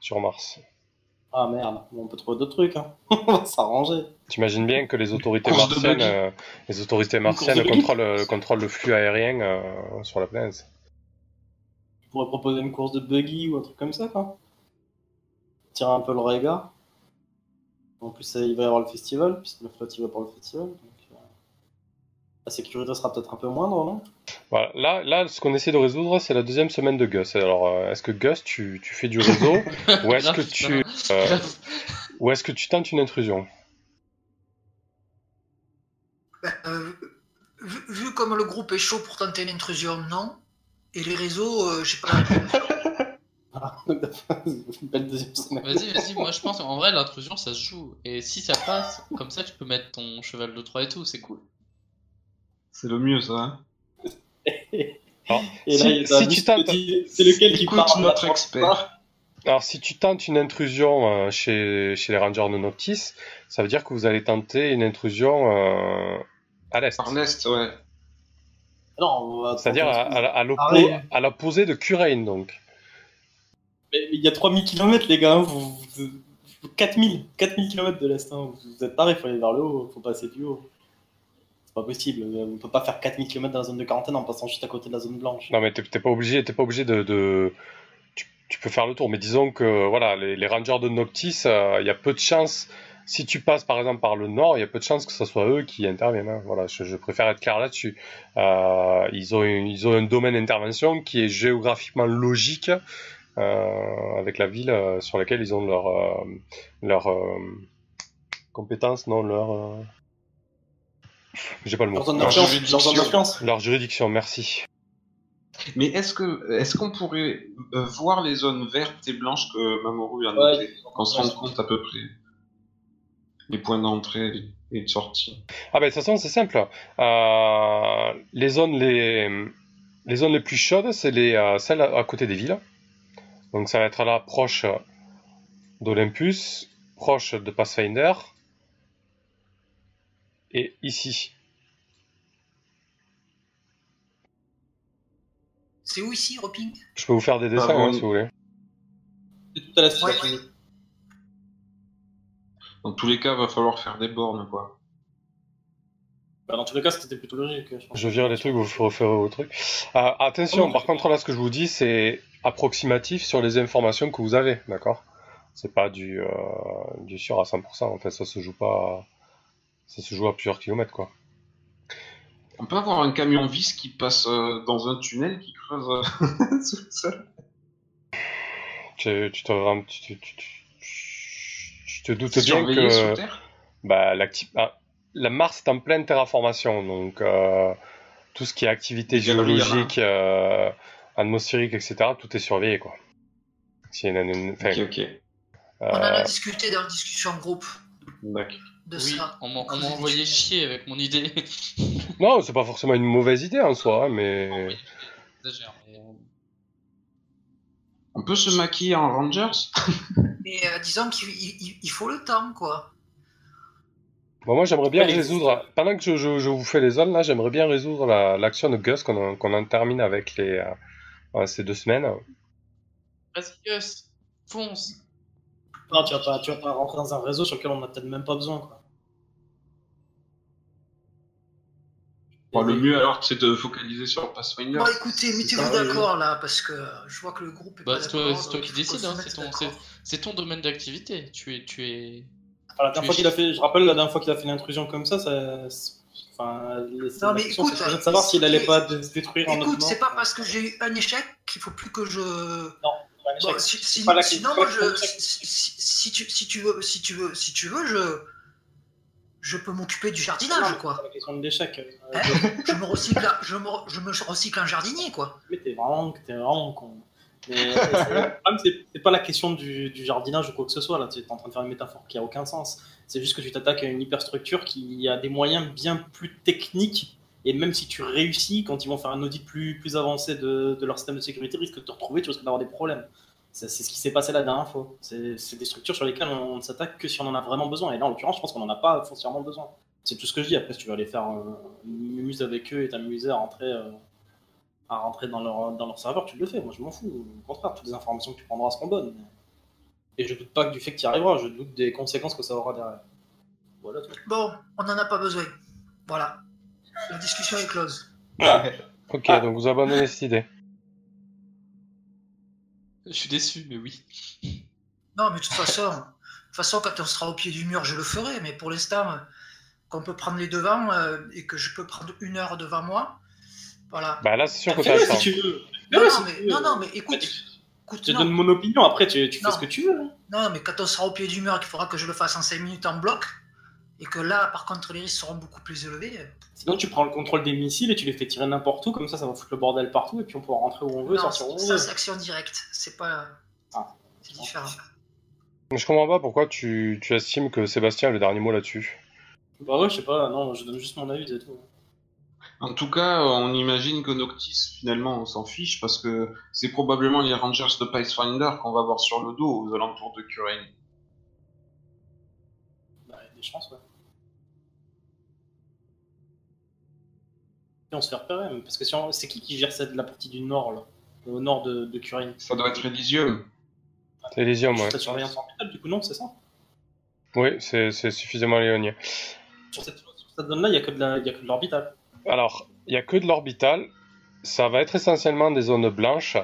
sur Mars. Ah merde, on peut trouver d'autres trucs. Hein. on va s'arranger. T'imagines bien que les autorités Course martiennes, euh, les autorités martiennes contrôlent, euh, contrôlent le flux aérien euh, sur la planète. On pourrait proposer une course de buggy ou un truc comme ça, quoi. Tirer un peu le regard. En plus, il va y avoir le festival, puisque la flotte il va pour le festival. Donc, la sécurité sera peut-être un peu moindre, non? Voilà. Là, là, ce qu'on essaie de résoudre, c'est la deuxième semaine de Gus. Alors, euh, est-ce que Gus, tu, tu fais du réseau ou est-ce que tu, euh, ou est-ce que tu tentes une intrusion? Ben, euh, vu, vu comme le groupe est chaud pour tenter l'intrusion, non. Et les réseaux, euh, j'ai pas la réponse. Ah, Belle deuxième semaine. Vas-y, vas-y, moi je pense qu'en vrai l'intrusion ça se joue. Et si ça passe, comme ça tu peux mettre ton cheval de 3 et tout, c'est cool. C'est le mieux, ça. hein. Et là, il si tu tentes- C'est lequel qui Écoute part notre expert. Alors, si tu tentes une intrusion euh, chez, chez les Rangers de Noctis, ça veut dire que vous allez tenter une intrusion euh, à l'est. Par l'Est, ouais. Non, C'est-à-dire à, l'opposé de Curaine, donc. Mais il y a 3000 km, les gars. hein, Vous, vous- vous- 4000, 4000 km de l'Est. hein, Vous êtes tarés, il faut aller vers le haut. faut passer du haut. Pas possible. On peut pas faire 4000 km dans la zone de quarantaine en passant juste à côté de la zone blanche. Non, mais t'es pas obligé, t'es pas obligé de, Tu, peux faire le tour, mais disons que voilà, les, Rangers de Noctis, euh, il y a peu de chances. Si tu passes par exemple par le nord, il y a peu de chances que ce soit eux qui interviennent. hein. Voilà, je, préfère être clair là-dessus. Euh, ils ont ils ont un domaine d'intervention qui est géographiquement logique euh, avec la ville euh, sur laquelle ils ont leur euh, leur euh, compétence, non leur. Euh, J'ai pas le mot. Leur juridiction. Leur juridiction, merci. Mais est-ce que est-ce qu'on pourrait euh, voir les zones vertes et blanches que Mamoru a Ouais. notées Qu'on se rende compte à peu près? Les points d'entrée et de sortie. Ah ben de toute façon c'est simple. Euh, les zones les les zones les plus chaudes c'est les euh, celles à, à côté des villes. Donc ça va être là proche d'Olympus, proche de Pathfinder et ici. C'est où ici, Roping? Je peux vous faire des dessins Ah bon. hein, si vous voulez. C'est tout à l'Est. Ouais. ça. Dans tous les cas, va falloir faire des bornes, quoi. Bah, dans tous les cas, c'était plutôt logique. Je pense. Je vire les trucs, vous referez vos trucs. Euh, attention, Oh. par contre là ce que je vous dis c'est approximatif sur les informations que vous avez, d'accord? C'est pas du, euh, du sûr à 100%, en fait ça se joue pas, ça se joue à plusieurs kilomètres quoi. On peut avoir un camion vis qui passe euh, dans un tunnel qui creuse euh, sous le sol. Tu, tu te, rends- tu, tu- tu- tu- tu te doutes bien que terre? bah, ah, la Mars est en pleine terraformation, donc euh, tout ce qui est activité géologique, euh, atmosphérique, etc., tout est surveillé, quoi. S'il y a une- une- enfin, Ok, ok. On en a discuté dans la discussion en groupe D'accord. De Oui, ça. on m'a envoyé chier avec mon idée. Non, c'est pas forcément une mauvaise idée en soi, hein, mais mais, euh, On peut se maquiller en Rangers Mais euh, disons qu'il il- il faut le temps, quoi. Bon, moi j'aimerais bien résoudre, pendant que je, je- je vous fais les zones là, j'aimerais bien résoudre la- l'action de Gus qu'on en- termine avec les, euh, ces deux semaines. Vas-y, Gus, fonce. Non, tu vas pas, tu vas pas rentrer dans un réseau sur lequel on a peut-être même pas besoin, quoi. Bon, Le mieux alors, c'est de focaliser sur Pathfinder. Bon, écoutez, mettez-vous d'accord là, parce que je vois que le groupe est Bah, pas c'est toi, qui décides, hein, c'est ton, d'accord. c'est- c'est ton domaine d'activité. Tu es, tu es. Enfin, la dernière Tu fois es qu'il a fait, je rappelle, la dernière fois qu'il a fait une intrusion comme ça, ça. c'est- Enfin, Non, mais écoute, c'est de savoir s'il allait c'est- pas se détruire en Écoute, notre c'est pas parce que j'ai eu un échec qu'il faut plus que je. nom. Bon, si, sinon, moi, je, si, tu, si tu veux, si tu veux, si tu veux, je, je peux m'occuper du jardinage, quoi. pas la question de l'échec. Euh, Hein je me recycle, je me, je me recycle un jardinier, quoi. Mais t'es vraiment, t'es vraiment con. Euh, c'est pas la question du, du jardinage ou quoi que ce soit. Là, tu es en train de faire une métaphore qui a aucun sens. C'est juste que tu t'attaques à une hyperstructure qui a des moyens bien plus techniques. Et même si tu réussis, quand ils vont faire un audit plus, plus avancé de, de leur système de sécurité, risque de te retrouver, tu risques d'avoir des problèmes. C'est ce qui s'est passé la dernière fois. C'est des structures sur lesquelles on ne s'attaque que si on en a vraiment besoin. Et là, en l'occurrence, je pense qu'on n'en a pas foncièrement besoin. C'est tout ce que je dis. Après, si tu veux aller faire euh, une muse avec eux et t'amuser à rentrer, euh, à rentrer dans, leur, dans leur serveur, tu le fais. Moi, je m'en fous. Au contraire, toutes les informations que tu prendras seront bonnes. Et je doute pas du fait que tu y arriveras, je doute des conséquences que ça aura derrière. Voilà. Bon, on n'en a pas besoin. Voilà. La discussion est close. Ok, Ah. donc vous abandonnez cette idée. Je suis déçu, mais oui. Non, mais de toute façon, de toute façon, quand on sera au pied du mur, je le ferai. Mais pour l'instant, euh, qu'on peut prendre les devants euh, et que je peux prendre une heure devant moi, voilà. Bah là, c'est sûr que t'as si tu veux. Non, non, mais, veux. non, non, mais écoute, écoute, Je te non. donne mon opinion, après tu, tu fais ce que tu veux. hein. Non, mais quand on sera au pied du mur et qu'il faudra que je le fasse en 5 minutes en bloc, et que là, par contre, les risques seront beaucoup plus élevés. euh, Sinon, tu prends le contrôle des missiles et tu les fais tirer n'importe où, comme ça, ça va foutre le bordel partout et puis on pourra rentrer où on veut, non, sortir où on ça, veut. c'est action directe. C'est pas. Ah. C'est différent. Je comprends pas pourquoi tu, tu estimes que Sébastien a le dernier mot là-dessus. Bah ouais, je sais pas, non, je donne juste mon avis, c'est tout. En tout cas, on imagine que Noctis, finalement, on s'en fiche parce que c'est probablement les Rangers de Pathfinder qu'on va voir sur le dos aux alentours de Kurain. Des chances, ouais. Et on se fait repérer, parce que si on- c'est qui qui gère cette, la partie du nord, là? Au nord de, de Curie Ça doit être Elysium. C'est Elysium, ouais. La surveillance orbitale, du coup, non, c'est ça? Oui, c'est c'est suffisamment léonien. Sur cette, sur cette zone-là, il n'y a que de la- il y a que de l'orbital. Alors, il n'y a que de l'orbital. Ça va être essentiellement des zones blanches.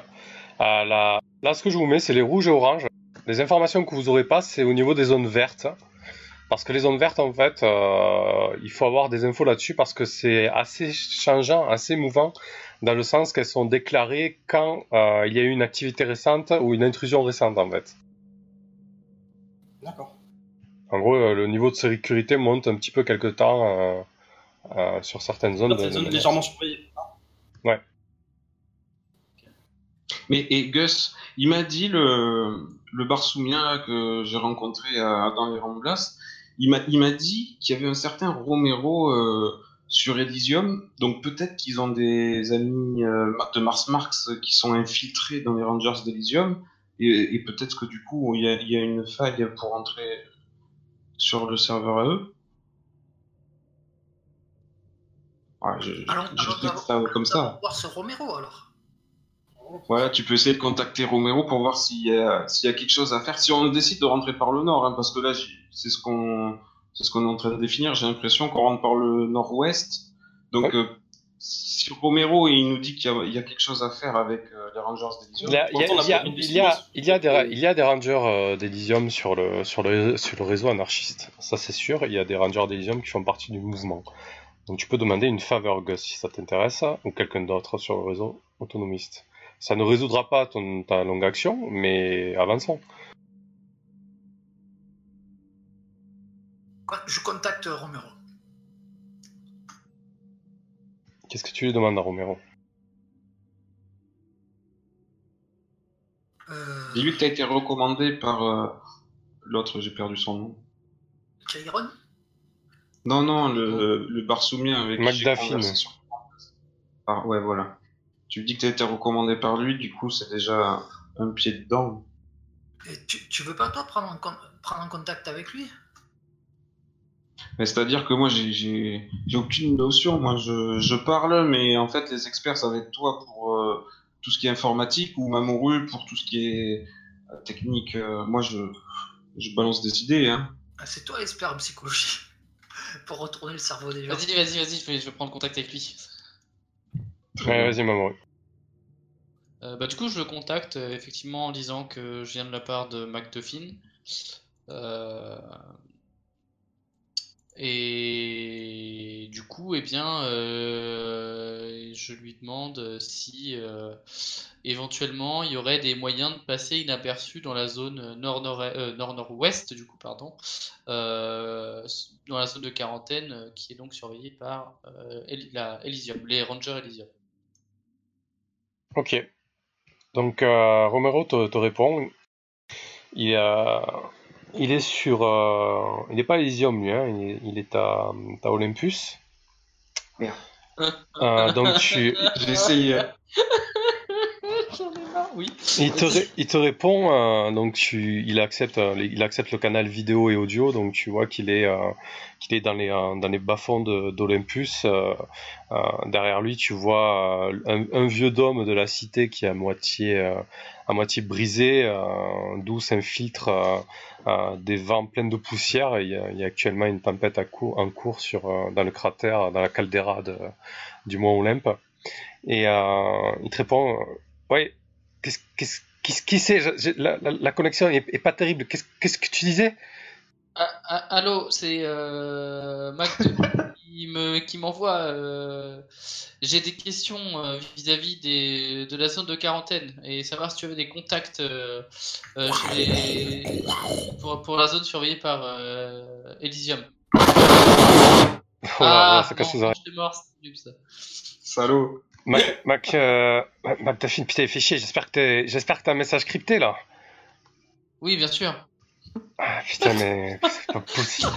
À la... Là, ce que je vous mets, c'est les rouges et oranges. Les informations que vous n'aurez pas, c'est au niveau des zones vertes. Parce que les zones vertes, en fait, euh, il faut avoir des infos là-dessus parce que c'est assez changeant, assez mouvant, dans le sens qu'elles sont déclarées quand euh, il y a eu une activité récente ou une intrusion récente, en fait. D'accord. En gros, euh, le niveau de sécurité monte un petit peu quelque temps euh, euh, sur certaines zones. Dans de- cette zone de- légèrement surveillée. Mais et Gus, il m'a dit le le Barsoumien là, que j'ai rencontré à- dans les Ramblas, il m'a il m'a dit qu'il y avait un certain Romero euh, sur Elysium, donc peut-être qu'ils ont des amis euh, de Mars Marx qui sont infiltrés dans les Rangers d'Elysium, et, et peut-être que du coup il y a, il y a une faille pour entrer sur le serveur à eux. Ouais, je, Allons, je allons ça comme ça. voir ce Romero alors. Voilà, tu peux essayer de contacter Romero pour voir s'il y, a- s'il y a quelque chose à faire. Si on décide de rentrer par le nord, hein, parce que là, j'ai- c'est ce qu'on c'est ce qu'on est en train de définir. J'ai l'impression qu'on rentre par le nord-ouest. Donc, Ouais. euh, si Romero il nous dit qu'il y, a- il y a quelque chose à faire avec euh, les Rangers d'Elysium, il y a des rangers euh, d'Elysium sur le, sur, le, sur le réseau anarchiste, ça c'est sûr. Il y a des rangers d'Elysium qui font partie du mouvement. Donc tu peux demander une faveur Gus si ça t'intéresse, ou quelqu'un d'autre sur le réseau autonomiste. Ça ne résoudra pas ton, ta longue action, mais avançons. Je contacte Romero. Qu'est-ce que tu lui demandes à Romero? Euh... Dis-lui que tu as été recommandé par euh, l'autre, j'ai perdu son nom. Chiron? Non, non, le, le Barsoumien avec McDaffin. Ah, ouais, voilà. Tu lui dis que tu as été recommandé par lui, du coup, c'est déjà un pied dedans. Et tu, tu veux pas, toi, prendre en, prendre en contact avec lui? C'est-à-dire que moi, j'ai aucune notion. Moi, je, je, parle, mais en fait, les experts, ça va être toi pour euh, tout ce qui est informatique ou Mamoru pour tout ce qui est euh, technique. Euh, moi, je, je balance des idées. Hein. Ah, c'est toi l'expert en psychologie pour retourner le cerveau des gens. Vas-y, vas-y, vas-y, je vais, je vais prendre contact avec lui. Ouais, vas-y, Mamoru. bah, du coup, je le contacte effectivement en disant que je viens de la part de McDuffin. Euh, et du coup, eh bien, euh, je lui demande si euh, éventuellement il y aurait des moyens de passer inaperçu dans la zone nord-nord-ouest, euh, du coup, pardon, dans la zone de quarantaine qui est donc surveillée par la Elysium, les Rangers Elysium. Ok. Donc Romero te, te répond. Il a il est sur. Euh, il n'est pas à Elysium, lui, hein, il, est, à, à Olympus. Merde. Euh, donc tu. J'ai essayé. Il te, il te répond, euh, donc tu, il, accepte, il accepte le canal vidéo et audio, donc tu vois qu'il est, qu'il est dans les, dans les bas-fonds d'Olympus. derrière lui, tu vois un, un, vieux dôme de la cité qui est à moitié, à moitié brisé, d'où s'infiltre des vents pleins de poussière. il, y a, actuellement une tempête à en cours sur, euh, dans le cratère, dans la caldeira du mont Olympe. Et euh, il te répond euh, Ouais, qu'est-ce qui c'est? La, connexion est, pas terrible. Qu'est-ce que tu disais? Ah, ah, Allô, c'est euh, Mac qui me qui m'envoie. Euh, j'ai des questions euh, vis-à-vis de la zone de quarantaine et savoir si tu avais des contacts euh, pour, pour la zone surveillée par Elysium. Oh ah, ça cache non, mort, c'est ça. Salaud. Mac, Mac, Mac putain, fait chier. J'espère que j'espère que t'as un message crypté là. Oui, bien sûr. Ah putain, mais c'est pas possible.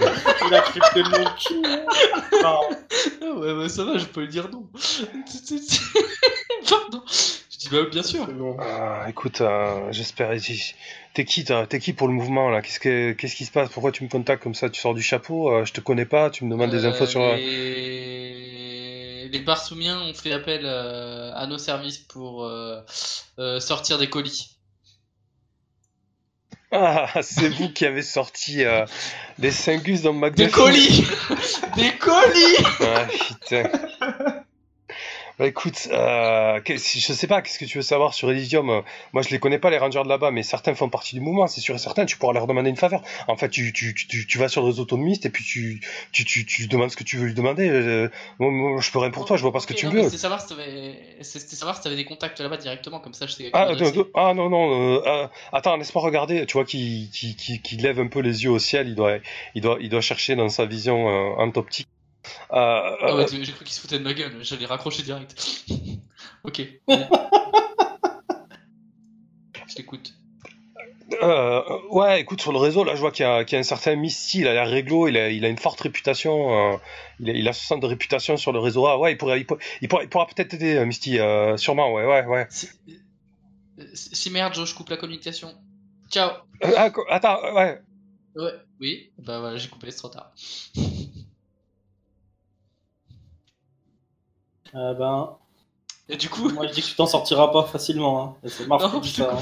Il a crypté mon cul. Ah ouais, bah ça va, je peux le dire non. Pardon. Je dis bah bien sûr. Ah, écoute, euh, j'espère. T'es qui, t'es qui pour le mouvement là? Qu'est-ce que, qu'est-ce qui se passe? Pourquoi tu me contactes comme ça? Tu sors du chapeau? Euh, Je te connais pas Tu me demandes des infos sur. Euh, les, Barsoumiens ont fait appel à nos services pour sortir des colis. Ah, c'est vous qui avez sorti euh, des Singus dans McDuffie. Des colis Des colis Ah putain. Bah écoute, euh, je sais pas, qu'est-ce que tu veux savoir sur Elysium? Moi je les connais pas les rangers de là-bas, mais certains font partie du mouvement, c'est sûr et certain, tu pourras leur demander une faveur. En fait, tu, tu, tu, tu vas sur le réseau autonomiste et puis tu, tu, tu, tu demandes ce que tu veux lui demander. Euh, moi, je peux rien pour toi, je vois pas ce que tu veux. C'était savoir si t'avais savoir si des contacts là-bas directement, comme ça je sais. Ah, ah non, non, euh, euh, attends, laisse-moi regarder, tu vois qui, qui, qui, qui, lève un peu les yeux au ciel, il doit, il doit, il doit chercher dans sa vision euh, en optique euh, ah ouais, j'ai cru qu'il se foutait de ma gueule, j'allais raccrocher direct. ok. Je t'écoute. Euh, ouais, écoute, sur le réseau, là, je vois qu'il y, y, a un certain Misty, il a l'air réglo, il a, il a une forte réputation, euh, il, a, il a 60 de réputation sur le réseau. Ah ouais, il pourrait, il, pourra, il pourra, peut-être aider, euh, Misty, euh, sûrement, ouais, ouais, ouais. Si, si merde, je coupe la communication. Ciao. Ah, attends, ouais. Ouais, oui, bah voilà, j'ai coupé, c'est trop tard. Euh, ben. Et du coup. Moi, je dis que tu t'en sortiras pas facilement. Hein. C'est ça.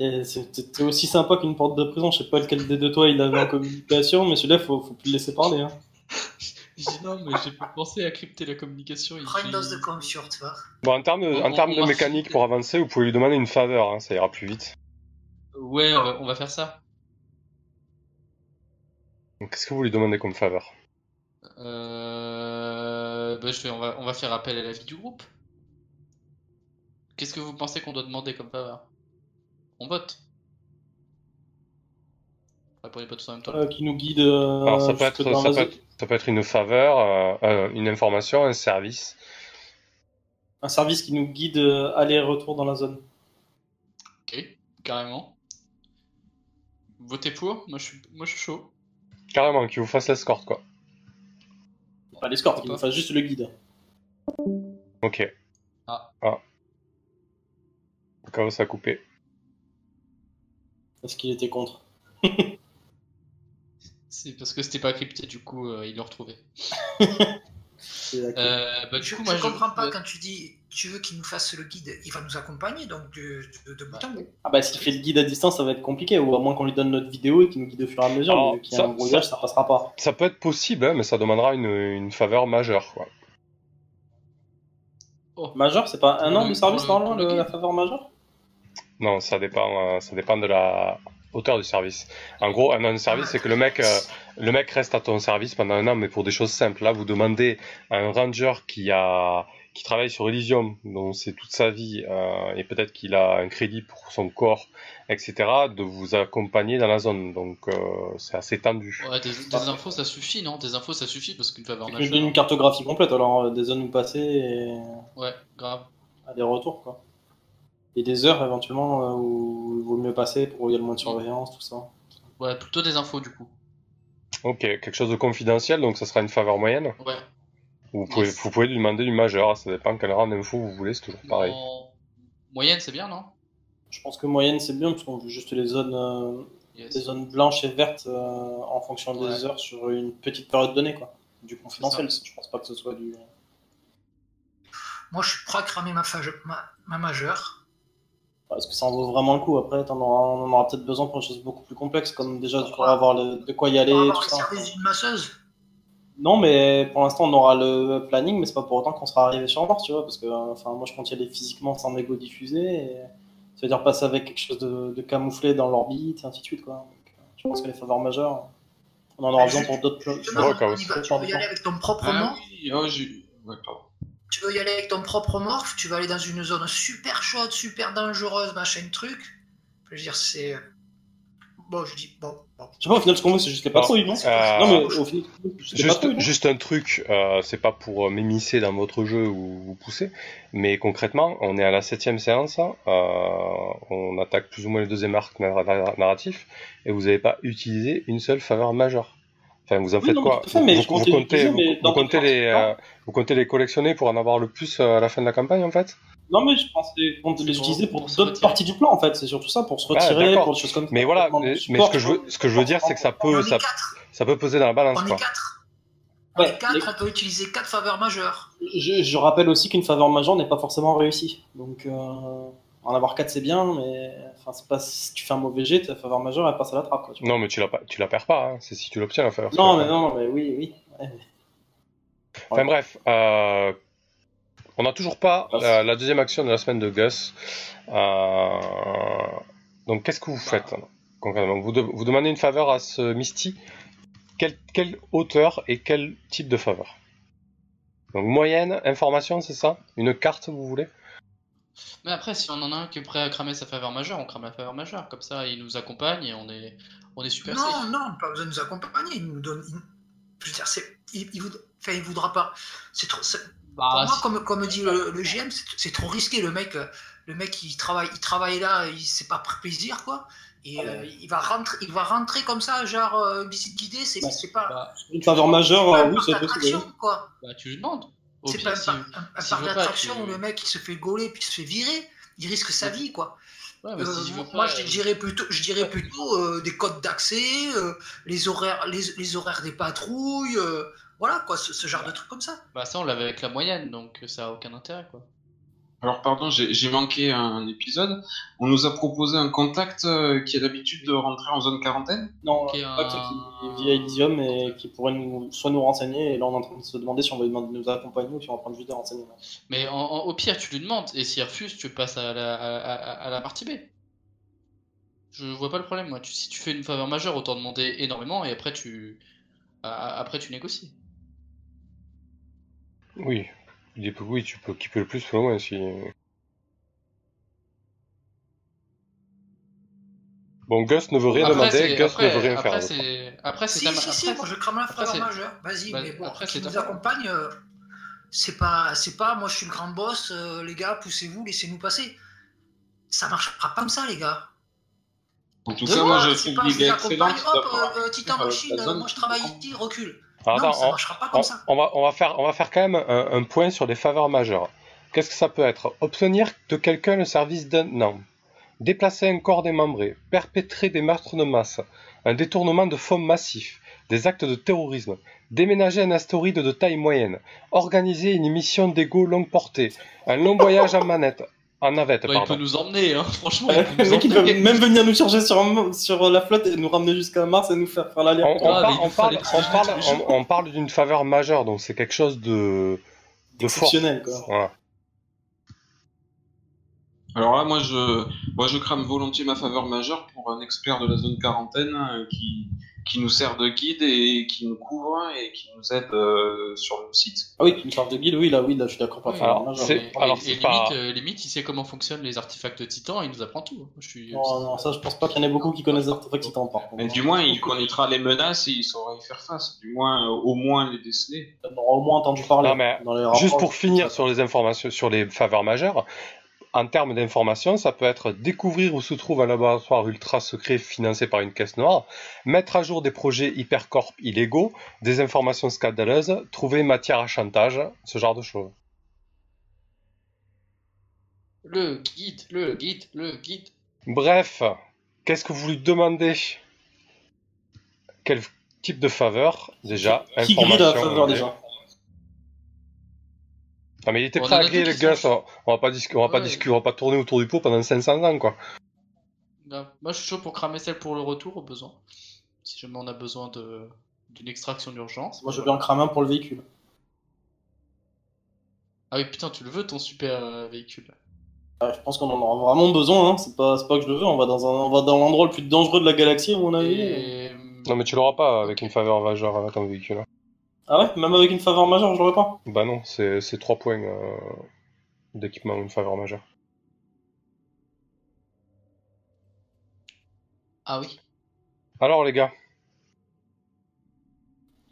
Hein. C'est aussi sympa qu'une porte de prison. Je sais pas lequel des deux toi il avait en communication, mais celui-là, faut, faut plus le laisser parler. Hein. je dis non, mais j'ai pensé à crypter la communication. Prends une dose de confiure, tu vois. Bon, en termes de, en termes de mécanique pour avancer, vous pouvez lui demander une faveur, hein, ça ira plus vite. Ouais, on va, on va faire ça. Qu'est-ce que vous lui demandez comme faveur? Euh bah, je vais, on, va, on va faire appel à l'avis du groupe. Qu'est-ce que vous pensez qu'on doit demander comme faveur? On vote. Répondez pas tous en même temps. Euh, qui nous guide. euh, Alors, ça peut, être, ça, peut zone. être, ça peut être une faveur, euh, euh, une information, un service. Un service qui nous guide euh, aller-retour dans la zone. Ok, carrément. Votez pour Moi je suis, moi, je suis chaud. Carrément, qui vous fasse l'escorte, quoi. Pas l'escorte, Pourquoi nous fasse juste le guide. Ok. Ah. Ah. Où ça a coupé. Parce qu'il était contre. C'est parce que c'était pas crypté, du coup, euh, il l'a retrouvé. Euh, bah, du je coup, moi, je comprends pas quand tu dis tu veux qu'il nous fasse le guide, il va nous accompagner donc de, de, de bout en bout. Ah bah s'il fait le guide à distance, ça va être compliqué, ou à moins qu'on lui donne notre vidéo et qu'il nous guide au fur et à mesure, Alors, mais qu'il y a ça- un brouillage, ça... passera pas. Ça peut être possible, hein, mais ça demandera une, une faveur majeure, quoi. Majeur, c'est pas un Pour an le- de service le- normalement, le la faveur majeure? Non, ça dépend, euh, ça dépend de la hauteur du service. En gros, un an de service, c'est que le mec, euh, le mec reste à ton service pendant un an, mais pour des choses simples. Là, vous demandez à un ranger qui a, qui travaille sur Elysium, dont c'est toute sa vie, euh, et peut-être qu'il a un crédit pour son corps, etc., de vous accompagner dans la zone. Donc, euh, c'est assez tendu. Ouais, des, des infos ça suffit, non? Des infos ça suffit parce qu'une faveur majeure. donne une cartographie complète, alors euh, des zones où passer et Ouais, grave. aller-retour, quoi. Et des heures éventuellement où il vaut mieux passer pour où il y a le moins de surveillance, tout ça. Ouais, plutôt des infos du coup. Ok, quelque chose de confidentiel, donc ça sera une faveur moyenne? Ouais. Vous pouvez, Yes. vous pouvez lui demander du majeur, ça dépend quel rang d'info vous voulez, c'est toujours pareil. En moyenne, c'est bien, non? Je pense que moyenne c'est bien, parce qu'on veut juste les zones, euh, Yes. les zones blanches et vertes euh, en fonction des Ouais. heures sur une petite période donnée, quoi. Du confidentiel, je pense pas que ce soit du. Moi je suis prêt à cramer ma, fage- ma, ma majeure. Est-ce que ça en vaut vraiment le coup Après, auras- on en aura peut-être besoin pour des choses beaucoup plus complexes, comme déjà tu pourras avoir le- de quoi y aller, On va tout ça. d'une masseuse. Non, mais pour l'instant, on aura le planning, mais c'est pas pour autant qu'on sera arrivé sur Mars, tu vois, parce que enfin, moi, je compte y aller physiquement sans égo diffusé, et ça veut dire passer avec quelque chose de, de camouflé dans l'orbite, et ainsi de suite, quoi. Donc, euh, je pense que les faveurs majeures, on en aura besoin pour d'autres choses. Va. Tu veux y aller avec ton propre Ah morph. oui, oh, ouais, pardon. Tu veux y aller avec ton propre morph. Tu vas aller dans une zone super chaude, super dangereuse, machin truc? Je veux dire, c'est. Bon, je dis bon. bon. Je sais pas, au final, ce qu'on veut, c'est juste les patrouilles, non Euh, Non, mais au final, Juste, juste un truc, euh, c'est pas pour euh, m'immiscer dans votre jeu ou vous pousser, mais concrètement, on est à la septième séance, hein, euh, on attaque plus ou moins le deuxième arc narra- narra- narratif, et vous n'avez pas utilisé une seule faveur majeure. Enfin, vous en Oui, faites non, quoi fait, vous, comptez, vous, mais vous dans comptez les, euh, vous comptez les collectionner pour en avoir le plus à la fin de la campagne, en fait Non, mais je pensais qu'on C'est les pour- utiliser pour, d'autres parties du plan, en fait. C'est surtout ça, pour se retirer, pour des choses comme ça. Mais voilà, mais, ce que je veux, ce que je veux dire, c'est que ça On peut, est ça, quatre. ça peut peser dans la balance, On quoi. est quatre. On Ouais, est quatre, les- on peut utiliser quatre faveurs majeures. Je, je rappelle aussi qu'une faveur majeure n'est pas forcément réussie. Donc, euh, en avoir 4 c'est bien, mais enfin, c'est pas si tu fais un mauvais jet, ta faveur majeure elle passe à la trappe. Quoi, tu vois. Non, mais tu la, pas- tu la perds pas, hein, c'est si tu l'obtiens, la faveur. Non, mais non, mais oui, oui. Ouais. Enfin bref, euh, on n'a toujours pas euh, la deuxième action de la semaine de Gus. Euh, donc qu'est-ce que vous faites hein, concrètement? Vous, de- vous demandez une faveur à ce Misty. Quelle, quelle hauteur et quel type de faveur? Donc moyenne, information, c'est ça? Une carte, vous voulez? Mais après, si on en a un qui est prêt à cramer sa faveur majeure, on crame la faveur majeure. Comme ça, il nous accompagne et on est, on est super Non, safe. non, pas besoin de nous accompagner. Il nous donne. il- Je veux dire, c'est, il, il voudra, enfin, il voudra pas. C'est trop. C'est- Bah, pour moi, si- comme, comme dit le, le GM, c'est, c'est trop risqué. Le mec, le mec, il travaille, il travaille là, il s'est pas pris plaisir, quoi. Et Ah euh, il va rentrer, il va rentrer comme ça, genre euh, visite guidée. C'est, Ouais. c'est pas. bah, Une faveur majeure, c'est pas euh, oui, c'est possible. quoi. bah, tu lui demandes. C'est pas si- un- un parc d'attraction tu- où le mec il se fait gauler puis il se fait virer. Il risque sa vie, quoi. Ouais, mais Euh, si moi, pas, je dirais plutôt, je dirais plutôt euh, des codes d'accès, euh, les horaires, les, les horaires des patrouilles, euh, voilà quoi, ce, ce genre de trucs comme ça. Bah, ça, on l'avait avec la moyenne, donc ça a aucun intérêt, quoi. Alors pardon, j'ai manqué un épisode. On nous a proposé un contact euh, qui a l'habitude de rentrer en zone quarantaine? Non, Qui est pas un- qui est via Elysium et qui pourrait nous, soit nous renseigner. Et là, on est en train de se demander si on va lui demander de nous accompagner ou si on va prendre juste des renseignements. Mais en- en- au pire, tu lui demandes, et s'il refuse, tu passes à la, à, à- à la partie B. Je vois pas le problème, moi. Tu- si tu fais une faveur majeure, autant demander énormément, et après tu, après tu négocies. Oui. Il est- oui, tu peux keeper le plus ou le moins si. Bon, Gus ne veut rien Après, demander, Gus après- ne veut rien après, faire. Après, c'est Si, si, si, après, moi je crame c'est- faveur majeure. Vas-y, bah, mais bon, après, qui nous accompagne, euh, c'est pas, c'est pas, moi je suis le grand boss, euh, les gars, poussez-vous, laissez-nous passer. Ça marchera pas comme ça, les gars. En tout cas, moi, je excellente accompagne, hop, euh, euh, Titan Machine, euh, moi je travaille ici, recule. Alors, non, attends, ça on- marchera pas on, comme ça. on va, on, va faire, on va faire quand même un, un point sur les faveurs majeures. Qu'est-ce que ça peut être? Obtenir de quelqu'un le service d'un homme, déplacer un corps démembré, perpétrer des meurtres de masse, un détournement de fonds massifs, des actes de terrorisme, déménager un astéroïde de taille moyenne, organiser une mission d'égo longue portée, un long voyage en manette, en navette, Bah, il peut nous emmener, hein, franchement. Il peut le mec, il même venir nous charger sur, un- sur la flotte et nous ramener jusqu'à Mars et nous faire faire on Ah, on parle, on parle, d'une faveur majeure, donc c'est quelque chose de, de fort. Exceptionnel, quoi. Voilà. Alors là, moi je, moi, je crame volontiers ma faveur majeure pour un expert de la zone quarantaine euh, qui, qui nous sert de guide et qui nous couvre et qui nous aide euh, sur le site. Ah oui, me parles de guide, oui, là, oui, là, je suis d'accord. Pas Oui, alors, c'est- Et- alors, et, c'est et pas- limite, euh, limite, il sait comment fonctionnent les artefacts de Titan et il nous apprend tout. Moi, Je suis. Non, non, ça, je pense pas qu'il y en ait beaucoup qui connaissent les artefacts titans, par contre. Mais du moins, il connaîtra les menaces et il saura y faire face. Du moins, euh, au moins les déceler. On aura au moins entendu parler. Non, mais dans les Juste pour finir sur les informations, sur les faveurs majeures, en termes d'informations, ça peut être découvrir où se trouve un laboratoire ultra secret financé par une caisse noire, mettre à jour des projets hypercorp illégaux, des informations scandaleuses, trouver matière à chantage, ce genre de choses. Le guide, le guide, le guide. Bref, qu'est-ce que vous lui demandez? Quel type de faveur? Déjà Qui grille la Information, faveur déjà? Ah mais il était prêt à griller qui gars, ça. on va pas discuter, on va pas Ouais. discuter, on va pas tourner autour du pot pendant 500 ans quoi. Là, Moi, je suis chaud pour cramer celle pour le retour au besoin. Si jamais on a besoin de d'une extraction d'urgence. Moi, je veux bien en cramer un pour le véhicule. Ah oui, putain, tu le veux ton super euh, véhicule. Ah, je pense qu'on en aura vraiment besoin, hein. c'est pas, c'est pas que je le veux, on va dans, un, on va dans l'endroit le plus dangereux de la galaxie, à mon avis. Et... Non mais tu l'auras pas avec une faveur majeure avec ton véhicule. Ah ouais Même avec une faveur majeure, je l'aurais pas Bah non, c'est c'est 3 points euh, d'équipement, une faveur majeure. Ah oui. Alors les gars,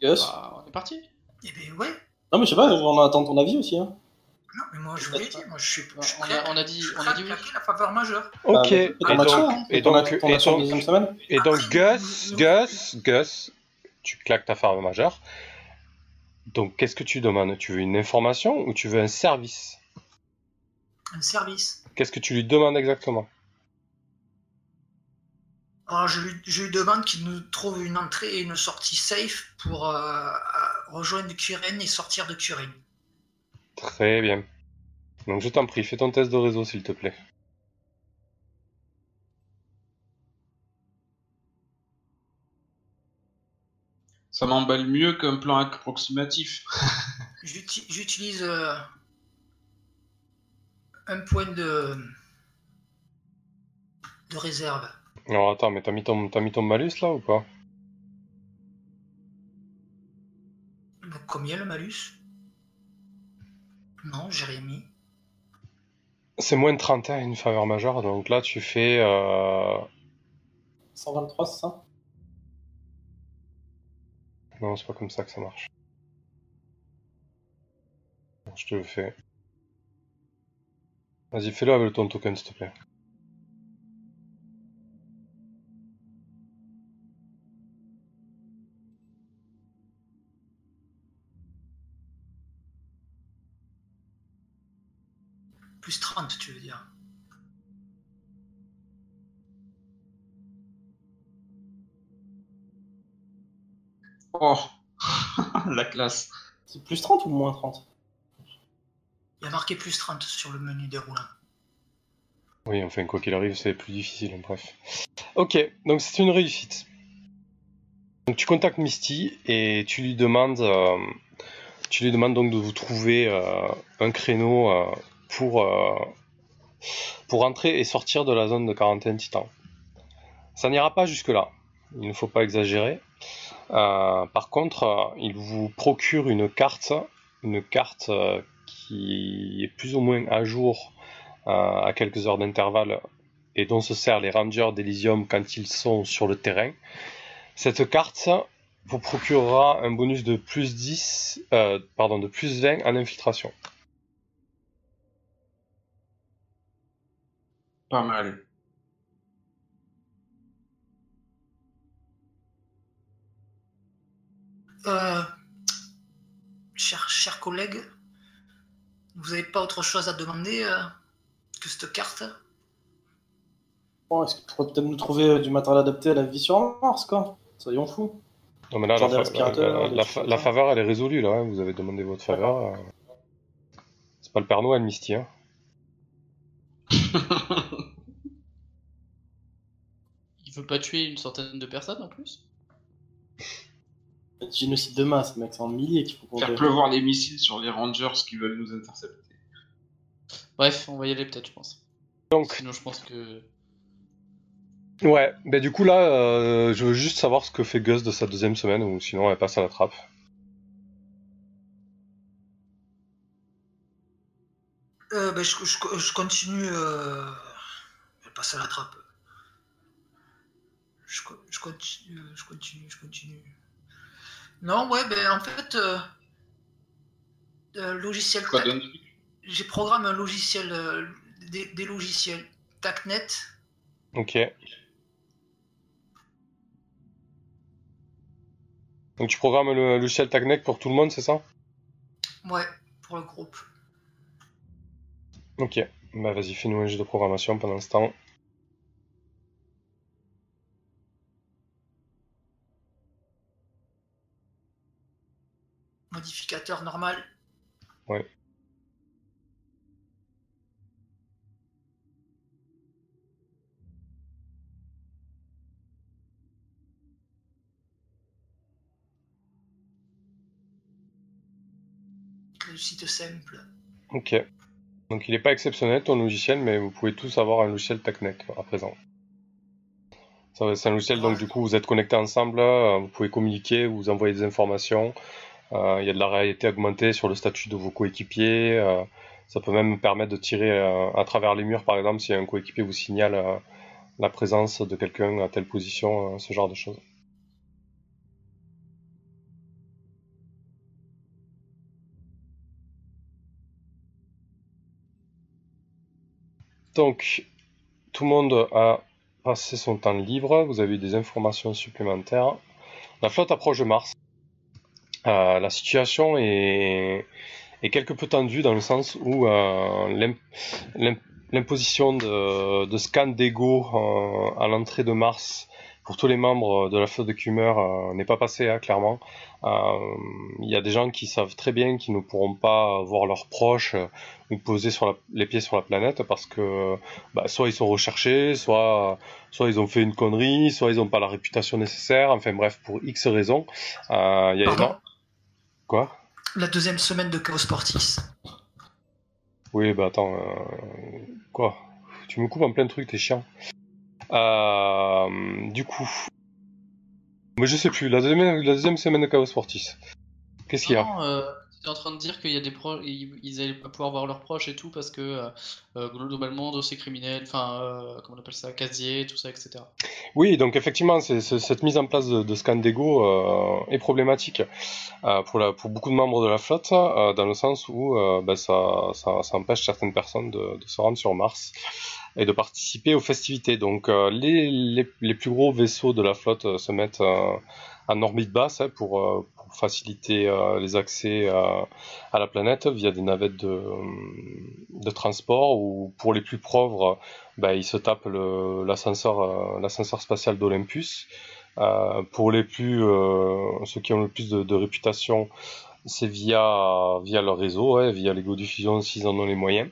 Yes. Bah, on est parti. Eh ben ouais. Non, mais je sais pas, on attend ton avis aussi. Hein. Non, mais moi je vous l'ai dit, moi je suis, je suis On a- prêt, on a dit- on a dit oui. la faveur majeure. ok, et donc, toujours, hein. et donc, et donc, deuxième semaine et donc Après, Gus, Gus, Gus, tu claques ta faveur majeure. Donc qu'est-ce que tu demandes? Tu veux une information ou tu veux un service? Un service. Qu'est-ce que tu lui demandes exactement? Alors je lui, je lui demande qu'il nous trouve une entrée et une sortie safe pour euh, rejoindre Kuren et sortir de Kuren. Très bien. Donc je t'en prie, fais ton test de réseau s'il te plaît. Ça m'emballe mieux qu'un plan approximatif. J'uti- J'utilise euh, un point de, de réserve. Alors attends, mais t'as mis ton, t'as mis ton malus là ou pas? Combien le malus? Non, j'ai rien mis. C'est moins de 30 hein, une faveur majeure, donc là tu fais... Euh... 123, c'est ça? Non, c'est pas comme ça que ça marche. Je te le fais. Vas-y, fais-le avec ton token s'il te plaît. Plus 30, tu veux dire. Oh La classe. C'est plus 30 ou moins 30 Il y a marqué plus 30 sur le menu déroulant. Oui, enfin, quoi qu'il arrive, c'est plus difficile, hein, bref. Ok, donc c'est une réussite. Donc tu contactes Misty et tu lui demandes, euh, tu lui demandes donc de vous trouver euh, un créneau euh, pour, euh, pour entrer et sortir de la zone de quarantaine titan. Ça n'ira pas jusque-là, il ne faut pas exagérer. Euh, par contre, euh, il vous procure une carte une carte qui est plus ou moins à jour à quelques heures d'intervalle et dont se servent les Rangers d'Elysium quand ils sont sur le terrain. Cette carte vous procurera un bonus de plus 10, euh, pardon, de plus 20 en infiltration. Pas mal. Euh, chers cher collègues, vous n'avez pas autre chose à demander euh, que cette carte? Bon, est-ce que tu pourrais peut-être nous trouver euh, du matériel adapté à la vie sur Mars, quoi? Soyons fous. Non, mais là, la, fa- fa- faveur, elle est résolue, là. hein, Vous avez demandé votre faveur. euh. C'est pas le Père Noël, Misty. Hein. Il veut pas tuer une centaine de personnes en plus? Génocide de masse, mec, c'est en milliers qu'il faut Faire compter. pleuvoir les missiles sur les Rangers qui veulent nous intercepter. Bref, on va y aller peut-être, je pense. Donc, Sinon, je pense que. ouais. Ben, du coup, là, euh, je veux juste savoir ce que fait Gus de sa deuxième semaine, ou sinon elle passe à la trappe. Euh, ben, je, je- je continue. Euh... Je passe à la trappe. Je, co- je continue, je continue, je continue. Non, ouais, ben en fait, euh, euh, logiciel. J'ai programme un logiciel, euh, des, des logiciels TACnet. Ok. Donc, tu programmes le logiciel TACNEC pour tout le monde, c'est ça? Ouais, pour le groupe. Ok. Bah, vas-y, fais-nous un jeu de programmation pendant ce temps. Modificateur normal. Ouais. Réussite simple. Ok. Donc, il n'est pas exceptionnel ton logiciel, mais vous pouvez tous avoir un logiciel TACNEC à présent. C'est un logiciel, donc du coup, vous êtes connectés ensemble, euh, vous pouvez communiquer, vous envoyer des informations. Euh, Il y a de la réalité augmentée sur le statut de vos coéquipiers. euh, ça peut même permettre de tirer euh, à travers les murs, par exemple, si un coéquipier vous signale la présence de quelqu'un à telle position, ce genre de choses. Donc, tout le monde a passé son temps libre, vous avez eu des informations supplémentaires. La flotte approche de Mars. Euh, la situation est, est quelque peu tendue dans le sens où euh, l'im- l'im- l'imposition de, de scans d'ego euh, à l'entrée de Mars pour tous les membres de la flotte de Kummer euh, n'est pas passée, hein, clairement. Euh, Il y a des gens qui savent très bien qu'ils ne pourront pas voir leurs proches euh, ou poser sur la- les pieds sur la planète parce que bah, soit ils sont recherchés, soit, soit ils ont fait une connerie, soit ils n'ont pas la réputation nécessaire, enfin bref, pour X raisons. Il y a Pardon? énorme- Quoi La deuxième semaine de Chaos Sportis. Oui, bah attends, euh, quoi Tu me coupes en plein de trucs, t'es chiant. Euh, du coup... Mais je sais plus, la deuxième, la deuxième semaine de Chaos Sportis. Qu'est-ce qu'il y a euh, t'es en train de dire qu'il y a des pro... ils, allaient pas pouvoir voir leurs proches et tout parce que euh, euh, globalement dossier criminel, enfin euh, comment on appelle ça, casier, tout ça, etc. Oui, donc effectivement, cette mise en place de, de scan d'ego euh, est problématique euh, pour, beaucoup de membres de la flotte, dans le sens où ben, ça, empêche certaines personnes de, se rendre sur Mars et de participer aux festivités. Donc les, plus gros vaisseaux de la flotte se mettent en orbite basse hein, pour, euh, pour faciliter euh, les accès euh, à la planète via des navettes de, de transport ou pour les plus pauvres bah, ils se tapent euh, l'ascenseur spatial d'Olympus. Pour les plus ceux qui ont le plus de, de réputation, c'est via via leur réseau, ouais, via l'ego diffusion s'ils en ont les moyens.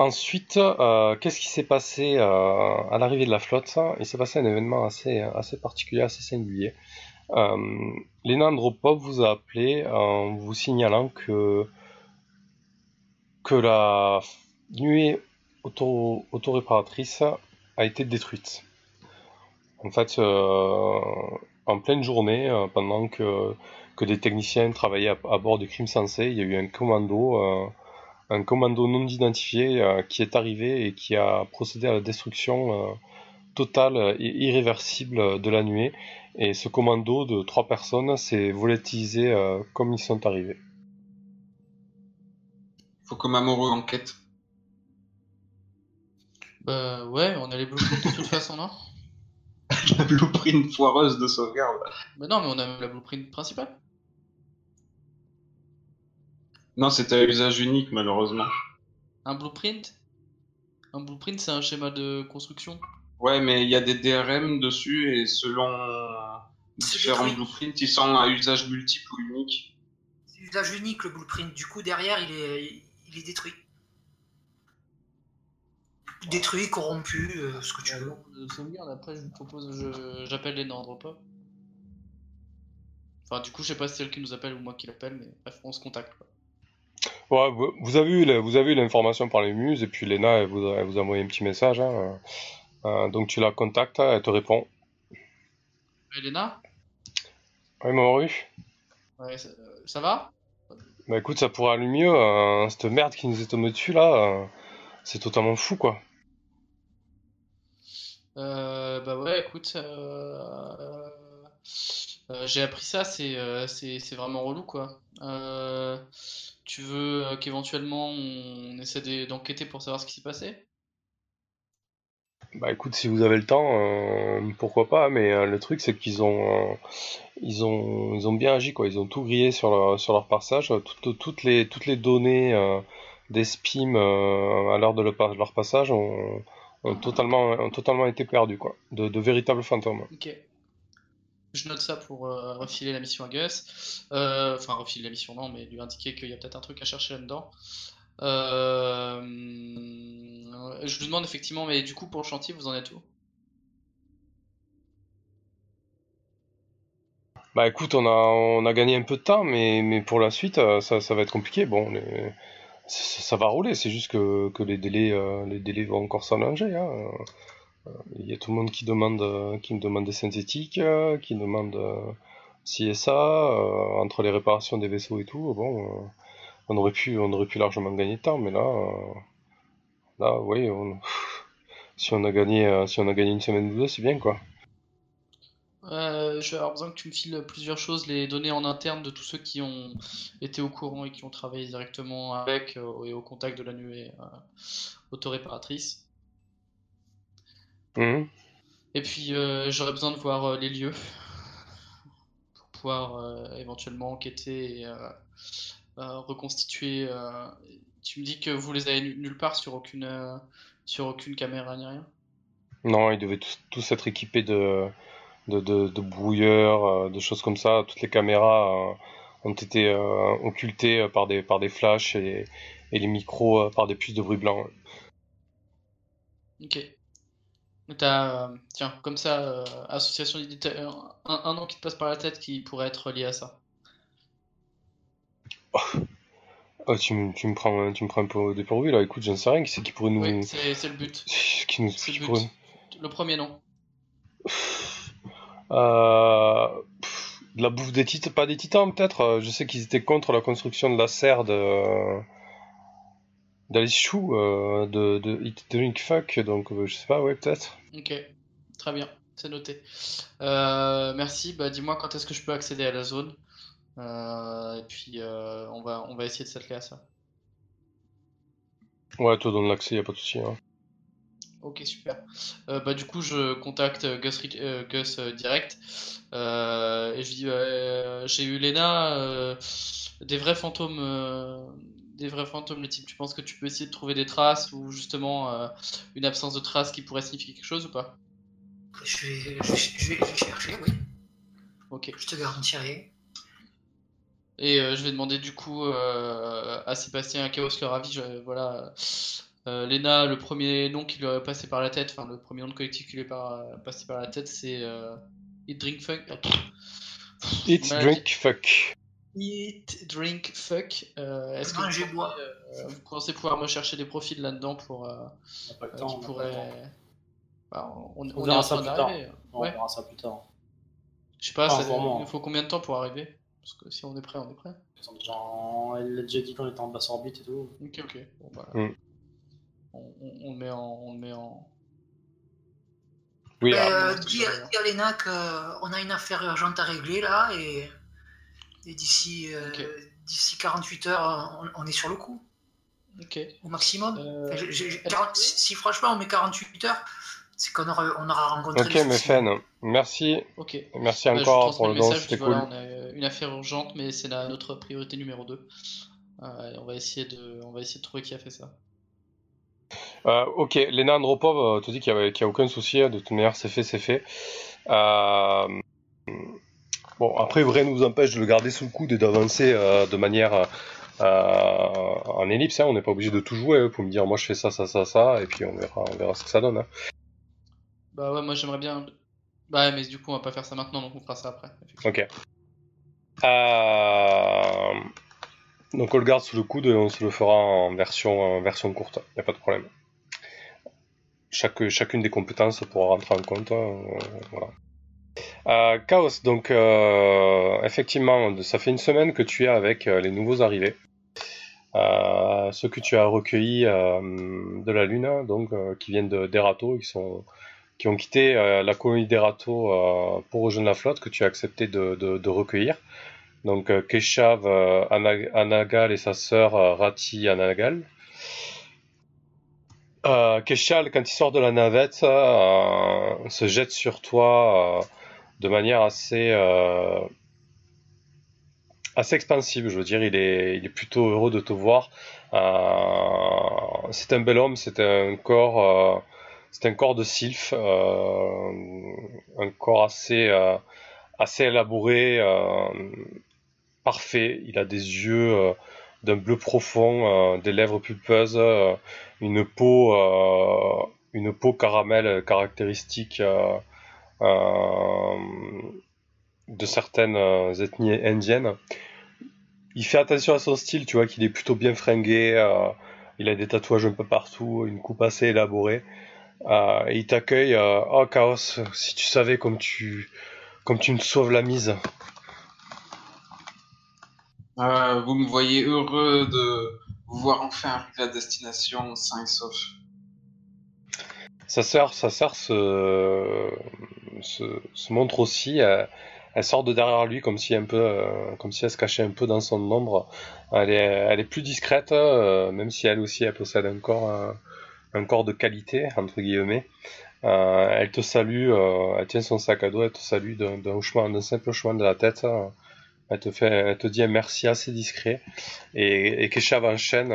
Ensuite, euh, qu'est-ce qui s'est passé euh, à l'arrivée de la flotte? Il s'est passé un événement assez assez particulier, assez singulier. Euh, vous a appelé en vous signalant que que la nuée auto, autoréparatrice a été détruite. En fait, euh, en pleine journée, euh, pendant que, que des techniciens travaillaient à, bord du crime sensé. Il y a eu un commando, un commando non identifié qui est arrivé et qui a procédé à la destruction totale et irréversible de la nuée. Et ce commando de trois personnes s'est volatilisé comme ils sont arrivés. Faut que Mamoru enquête. Bah ouais, on a les blueprints de toute façon, non? La blueprint foireuse de sauvegarde. Bah non, mais on a la blueprint principale. Non, c'était à usage unique, malheureusement. Un blueprint? Un blueprint, c'est un schéma de construction Ouais, mais il y a des DRM dessus et selon différents blueprints, ils sont à usage multiple ou unique. C'est usage unique le blueprint. Du coup, derrière, il est, il est détruit détruit, corrompu, euh, ce que tu veux. sauvegarde, après je vous propose, j'appelle les Nordres pas. Enfin, du coup, je sais pas si c'est elle qui nous appelle ou moi qui l'appelle, mais bref, on se contacte. Ouais, vous avez eu vous avez l'information par les muses et puis Lena elle vous a, vous a envoyé un petit message. Hein. Euh, donc tu la contactes, elle te répond. Elena Oui, Mauru Ouais, ça, va? Bah écoute, ça pourrait aller mieux. Hein. cette merde qui nous est tombée dessus là, euh, c'est totalement fou quoi. Euh, bah ouais, écoute, euh, euh, j'ai appris ça, c'est c'est vraiment relou quoi. Tu veux qu'éventuellement on essaie d'enquêter pour savoir ce qui s'est passé? Bah écoute, si vous avez le temps, pourquoi pas, mais le truc c'est qu'ils ont, ils ont, ils ont bien agi quoi, ils ont tout grillé sur leur, sur leur passage, toutes les, toutes les données des SPIM à l'heure de, leur passage ont, ont totalement, totalement été perdus, quoi. De, de, véritables fantômes. Ok. Je note ça pour euh, refiler la mission à Gus. Euh, enfin, refiler la mission, non, mais lui indiquer qu'il y a peut-être un truc à chercher là-dedans. Euh, je lui demande effectivement, mais du coup, pour le chantier, vous en êtes où? Bah écoute, on a, on a gagné un peu de temps, mais, mais pour la suite, ça, ça va être compliqué. Bon, ça va rouler, c'est juste que, que les délais les délais vont encore s'allonger. Hein. Euh, il y a tout le monde qui euh, me demande des synthétiques, qui demande ci et ça, entre les réparations des vaisseaux et tout. Bon, on aurait pu on aurait pu largement gagner de temps, mais là là oui, si on a gagné si une semaine ou deux, c'est bien quoi. Euh, je vais avoir besoin que tu me files plusieurs choses, les données en interne de tous ceux qui ont été au courant et qui ont travaillé directement avec euh, et au contact de la nuée euh, autoréparatrice. Mhm. Et puis euh, j'aurais besoin de voir les lieux pour pouvoir éventuellement enquêter et reconstituer. tu me dis que vous les avez nulle part sur aucune, sur aucune caméra ni rien? Non, ils devaient tous être équipés de de, brouilleurs, euh, de choses comme ça. Toutes les caméras euh, ont été euh, occultées par des, par des flashs et, les micros par des puces de bruit blanc. Ok. T'as, tiens, comme ça, association d'éditeurs, un, nom qui te passe par la tête qui pourrait être lié à ça. Oh, tu, me, tu, me prends, tu me prends un peu dépourvu là, écoute, j'en sais rien, qui c'est qui pourrait nous. Oui, c'est, le but. Qui nous, qui Le premier nom. Euh, de la bouffe des titans, pas des titans peut-être. Euh, je sais qu'ils étaient contre la construction de la serre de d'Alice Chou, euh, de, de Eat Drink Fuck, donc je sais pas, ouais peut-être. Ok, très bien, c'est noté. merci, bah dis-moi quand est-ce que je peux accéder à la zone. et puis on, va, on va essayer de s'atteler à ça. Ouais, toi donne l'accès, y a pas de souci. Hein. Ok, super. Euh, bah, du coup, je contacte Gus, euh, Gus euh, direct et je dis J'ai eu Lena, des vrais fantômes, des vrais fantômes, le type. Tu penses que tu peux essayer de trouver des traces ou justement une absence de traces qui pourrait signifier quelque chose ou pas? Je vais, je, vais, chercher, oui. Ok. Je te garantis rien. Et je vais demander du coup à Sébastien Chaos leur avis. voilà euh, Lena, le premier nom qui lui est passé par la tête, enfin le premier nom de collectif qui lui est passé par la tête, c'est euh, Eat Drink Fuck. Eat Drink Fuck. Eat Drink Fuck. Euh, est-ce que vous, euh, vous, pensez pouvoir me chercher des profils là-dedans pour pas le temps, qui pourrait... Bah, on, on, on, verra ça plus tard. On verra ça plus tard. Je sais pas, il faut combien de temps pour arriver? Parce que si on est prêt, on est prêt. Ils sont déjà en- Elle a déjà dit qu'on était en basse orbite et tout. Ok, ok. Bon, bah, Mm. on, on- on le met en. On le met en... Oui, Euh, dis à Léna qu'on a une affaire urgente à régler là et, et d'ici euh, Ok. d'ici 48 heures, on, on est sur le coup, Ok. au maximum. Euh, Enfin, j'ai- j'ai- est-ce 40 que- si, si franchement on met 48 heures, c'est qu'on aura, on aura rencontré ok, mais. Fen, merci, Ok. merci Bah, encore pour le don, c'était cool. voilà, on a euh, une affaire urgente, mais c'est la- notre priorité numéro 2. on, va essayer de, on va essayer de trouver qui a fait ça. Euh, ok, Lena Andropov euh, te dit qu'il n'y a, qu'il y a aucun souci, hein, de toute manière c'est fait, c'est fait. Euh, Bon, après, rien ne nous empêche de le garder sous le coude et d'avancer euh, de manière euh, en ellipse. hein. On n'est pas obligé de tout jouer. Hein. Pour me dire, moi je fais ça, ça, ça, ça, et puis on verra, on verra ce que ça donne. hein. Bah ouais, moi j'aimerais bien. Bah mais du coup on va pas faire ça maintenant, donc on fera ça après. Ok. Euh, Donc on le garde sous le coude et on se le fera en version, en version courte. Il n'y a pas de problème. Chaque, chacune des compétences pourra rentrer en compte. euh, voilà. Euh, Chaos, donc euh, effectivement, ça fait une semaine que tu es avec euh, les nouveaux arrivés. Ceux que tu as recueillis de la Lune, donc qui viennent de d'Erato, qui ont quitté la colonie d'Erato pour rejoindre la flotte, que tu as accepté de, recueillir. Donc Keshav Ana- Anagal et sa sœur Rati Anagal. Keshal, quand il sort de la navette, se jette sur toi de manière assez euh, assez expansive. Je veux dire, il est il est plutôt heureux de te voir. Euh, c'est un bel homme, c'est un corps euh, c'est un corps de sylph, un corps assez assez élaboré, parfait. Il a des yeux d'un bleu profond, des lèvres pulpeuses, une peau, une peau caramel caractéristique de certaines euh, ethnies indiennes. Il fait attention à son style, tu vois qu'il est plutôt bien fringué. euh, il a des tatouages un peu partout, une coupe assez élaborée. Euh, et il t'accueille. euh, oh Chaos, si tu savais comme tu, comme tu me sauves la mise. Euh, vous me voyez heureux de vous voir enfin arriver à destination sain et sauf. Sa sœur, sa sœur se, se, se montre aussi. Elle, elle sort de derrière lui comme si un peu, euh, comme si elle se cachait un peu dans son ombre. Elle est, elle est plus discrète, euh, même si elle aussi elle possède un corps, euh, un corps de qualité entre guillemets. Elle te salue, elle tient son sac à dos, elle te salue d'un hochement, d'un simple hochement de la tête. Elle te fait, elle te dit un merci assez discret. Et, et Keshav enchaîne.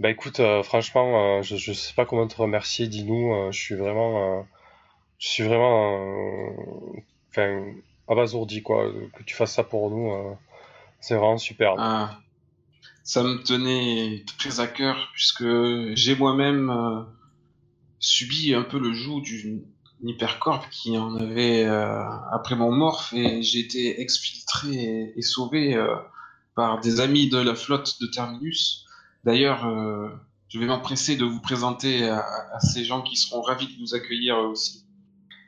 Bah écoute, euh, franchement, euh, je, je sais pas comment te remercier, dis-nous. euh, je suis vraiment, je suis vraiment, euh, enfin, abasourdi quoi, que tu fasses ça pour nous. c'est vraiment super. Ah, ça me tenait très à cœur puisque j'ai moi-même subi un peu le joug d'une hypercorp qui en avait après mon morph et j'ai été exfiltré et, sauvé par des amis de la flotte de Terminus. D'ailleurs, euh, je vais m'empresser de vous présenter à, ces gens qui seront ravis de nous accueillir eux aussi.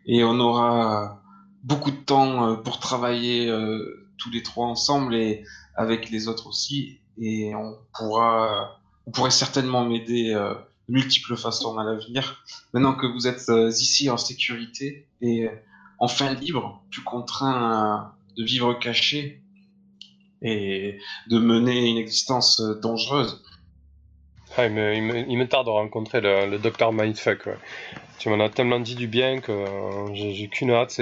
Et on aura beaucoup de temps euh, pour travailler euh, tous les trois ensemble et avec les autres aussi. Et on pourra, on pourrait certainement m'aider de multiples façons à l'avenir. Maintenant que vous êtes ici en sécurité et enfin libre, plus contraint de vivre caché et de mener une existence dangereuse. Ah, il, me, il, me, il me tarde de rencontrer le, le docteur Mindfuck. Ouais. Tu m'en as tellement dit du bien que euh, j'ai qu'une hâte,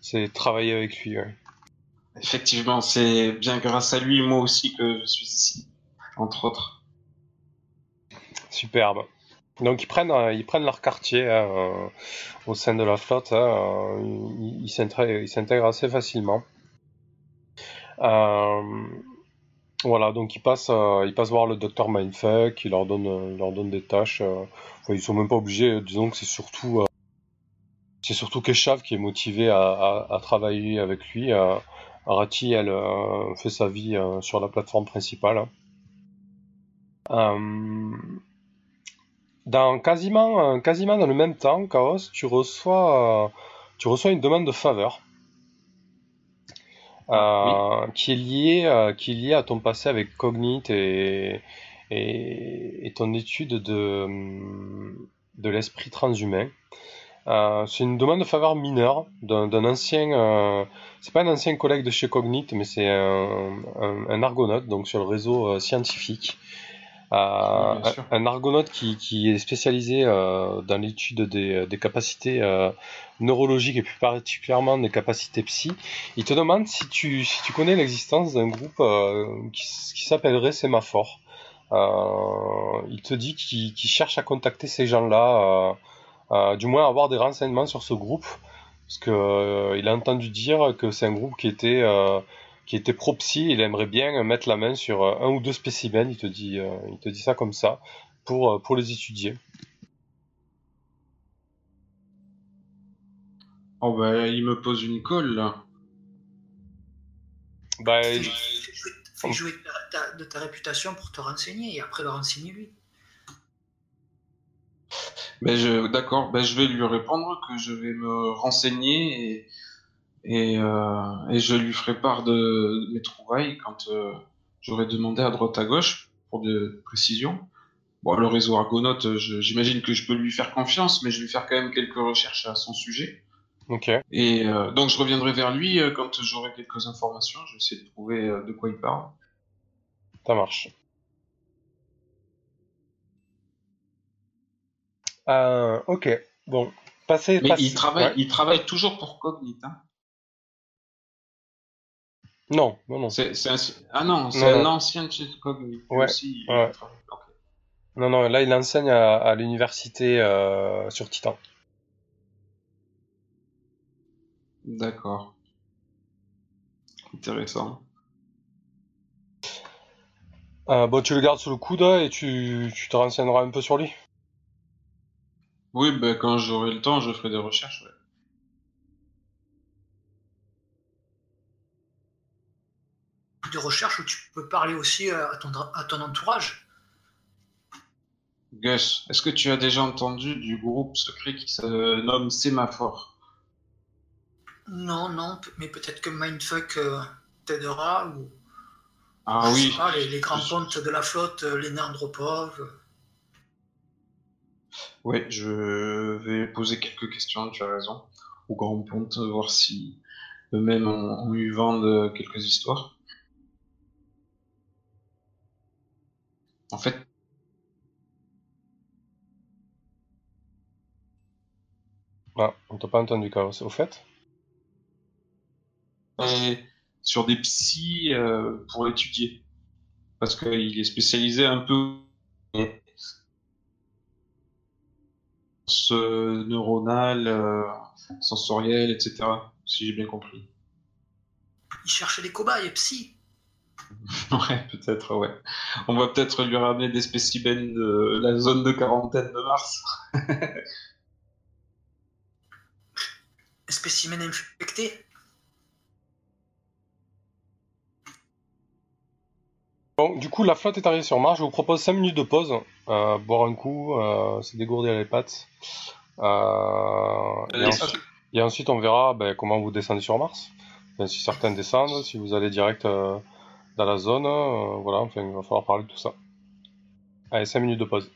c'est travailler avec lui. Ouais. Effectivement, c'est bien grâce à lui, moi aussi, que je suis ici, entre autres. Superbe. Donc ils prennent, euh, ils prennent leur quartier hein, euh, au sein de la flotte. hein, ils ils s'intègrent ils s'intègrent assez facilement. Euh, voilà, donc ils passent, euh, ils passent voir le docteur Mindfuck, il leur donne, euh, il leur donne des tâches. euh, enfin, ils sont même pas obligés. Disons que c'est surtout, euh, c'est surtout Keshav qui est motivé à, à, à travailler avec lui. Euh, Rati, elle euh, fait sa vie euh, sur la plateforme principale. hein. Euh, dans quasiment, euh, quasiment dans le même temps, Chaos, tu reçois, euh, tu reçois une demande de faveur. Euh, qui, est lié, euh, qui est lié à ton passé avec Cognite et, et, ton étude de, de l'esprit transhumain. Euh, c'est une demande de faveur mineure d'un ancien, c'est pas un ancien collègue de chez Cognite, mais c'est un, un, un, argonaute, donc sur le réseau scientifique, un, un, argonaute qui, qui, est spécialisé euh, dans l'étude des, des, capacités euh, neurologiques et plus particulièrement des capacités psy. Il te demande si tu, si tu connais l'existence d'un groupe euh, qui, qui s'appellerait Sémaphore. il te dit qu'il cherche à contacter ces gens-là, du moins avoir des renseignements sur ce groupe, parce que il a entendu dire que c'est un groupe qui était qui était pro-psy, il aimerait bien mettre la main sur euh, un ou deux spécimens, il te dit, euh, il te dit ça comme ça, pour, euh, pour les étudier. Oh bah il me pose une colle là. Bah, Fais jouer de ta, de ta, réputation pour te renseigner et après le renseigner lui. Ben je, d'accord, ben je vais lui répondre que je vais me renseigner et, et, euh, et je lui ferai part de, mes trouvailles quand euh, j'aurai demandé à droite à gauche pour des précisions. Bon, le réseau Argonaut, j'imagine que je peux lui faire confiance, mais je vais faire quand même quelques recherches à son sujet. Ok. Et euh, donc je reviendrai vers lui euh, quand j'aurai quelques informations. Je vais essayer de trouver euh, de quoi il parle. Ça marche. Euh, ok. Bon, passez. Mais il travaille, il travaille toujours pour Cognite. Hein non, non, non. C'est, un... Ah non, c'est un ancien de. Ouais. Aussi, ouais. Non, non, là il enseigne à, à l'université euh, sur Titan. D'accord. Intéressant. Euh, bon, tu le gardes sous le coude et tu, tu te renseigneras un peu sur lui? Oui, ben, quand j'aurai le temps, je ferai des recherches. Ouais. De recherche où tu peux parler aussi euh, à ton, à ton entourage. Gus, est-ce que tu as déjà entendu du groupe secret qui se nomme Sémaphore? Non, non, mais peut-être que Mindfuck euh, t'aidera ou. Ah oui. les, grands pontes de la flotte, euh, les Nandropov. Oui, je vais poser quelques questions, tu as raison, aux grands pontes, voir si eux-mêmes ont, ont eu vent de quelques histoires. En fait, Ah, on t'a pas entendu, Chaos. Au fait sur des psys euh, pour l'étudier. Parce qu'il est spécialisé un peu ce neuronal, euh, sensoriel, etc. Si j'ai bien compris. Il cherchait des cobayes, psy. Ouais, peut-être, ouais. On va peut-être lui ramener des spécimens de la zone de quarantaine de Mars. spécimens infectés? Bon, du coup, la flotte est arrivée sur Mars. Je vous propose 5 minutes de pause. Euh, boire un coup, euh, se dégourdir les pattes. Euh, et, ensuite, on verra ben, comment vous descendez sur Mars. si certains descendent, si vous allez direct euh, dans la zone. Euh, voilà, enfin, il va falloir parler de tout ça. Allez, 5 minutes de pause.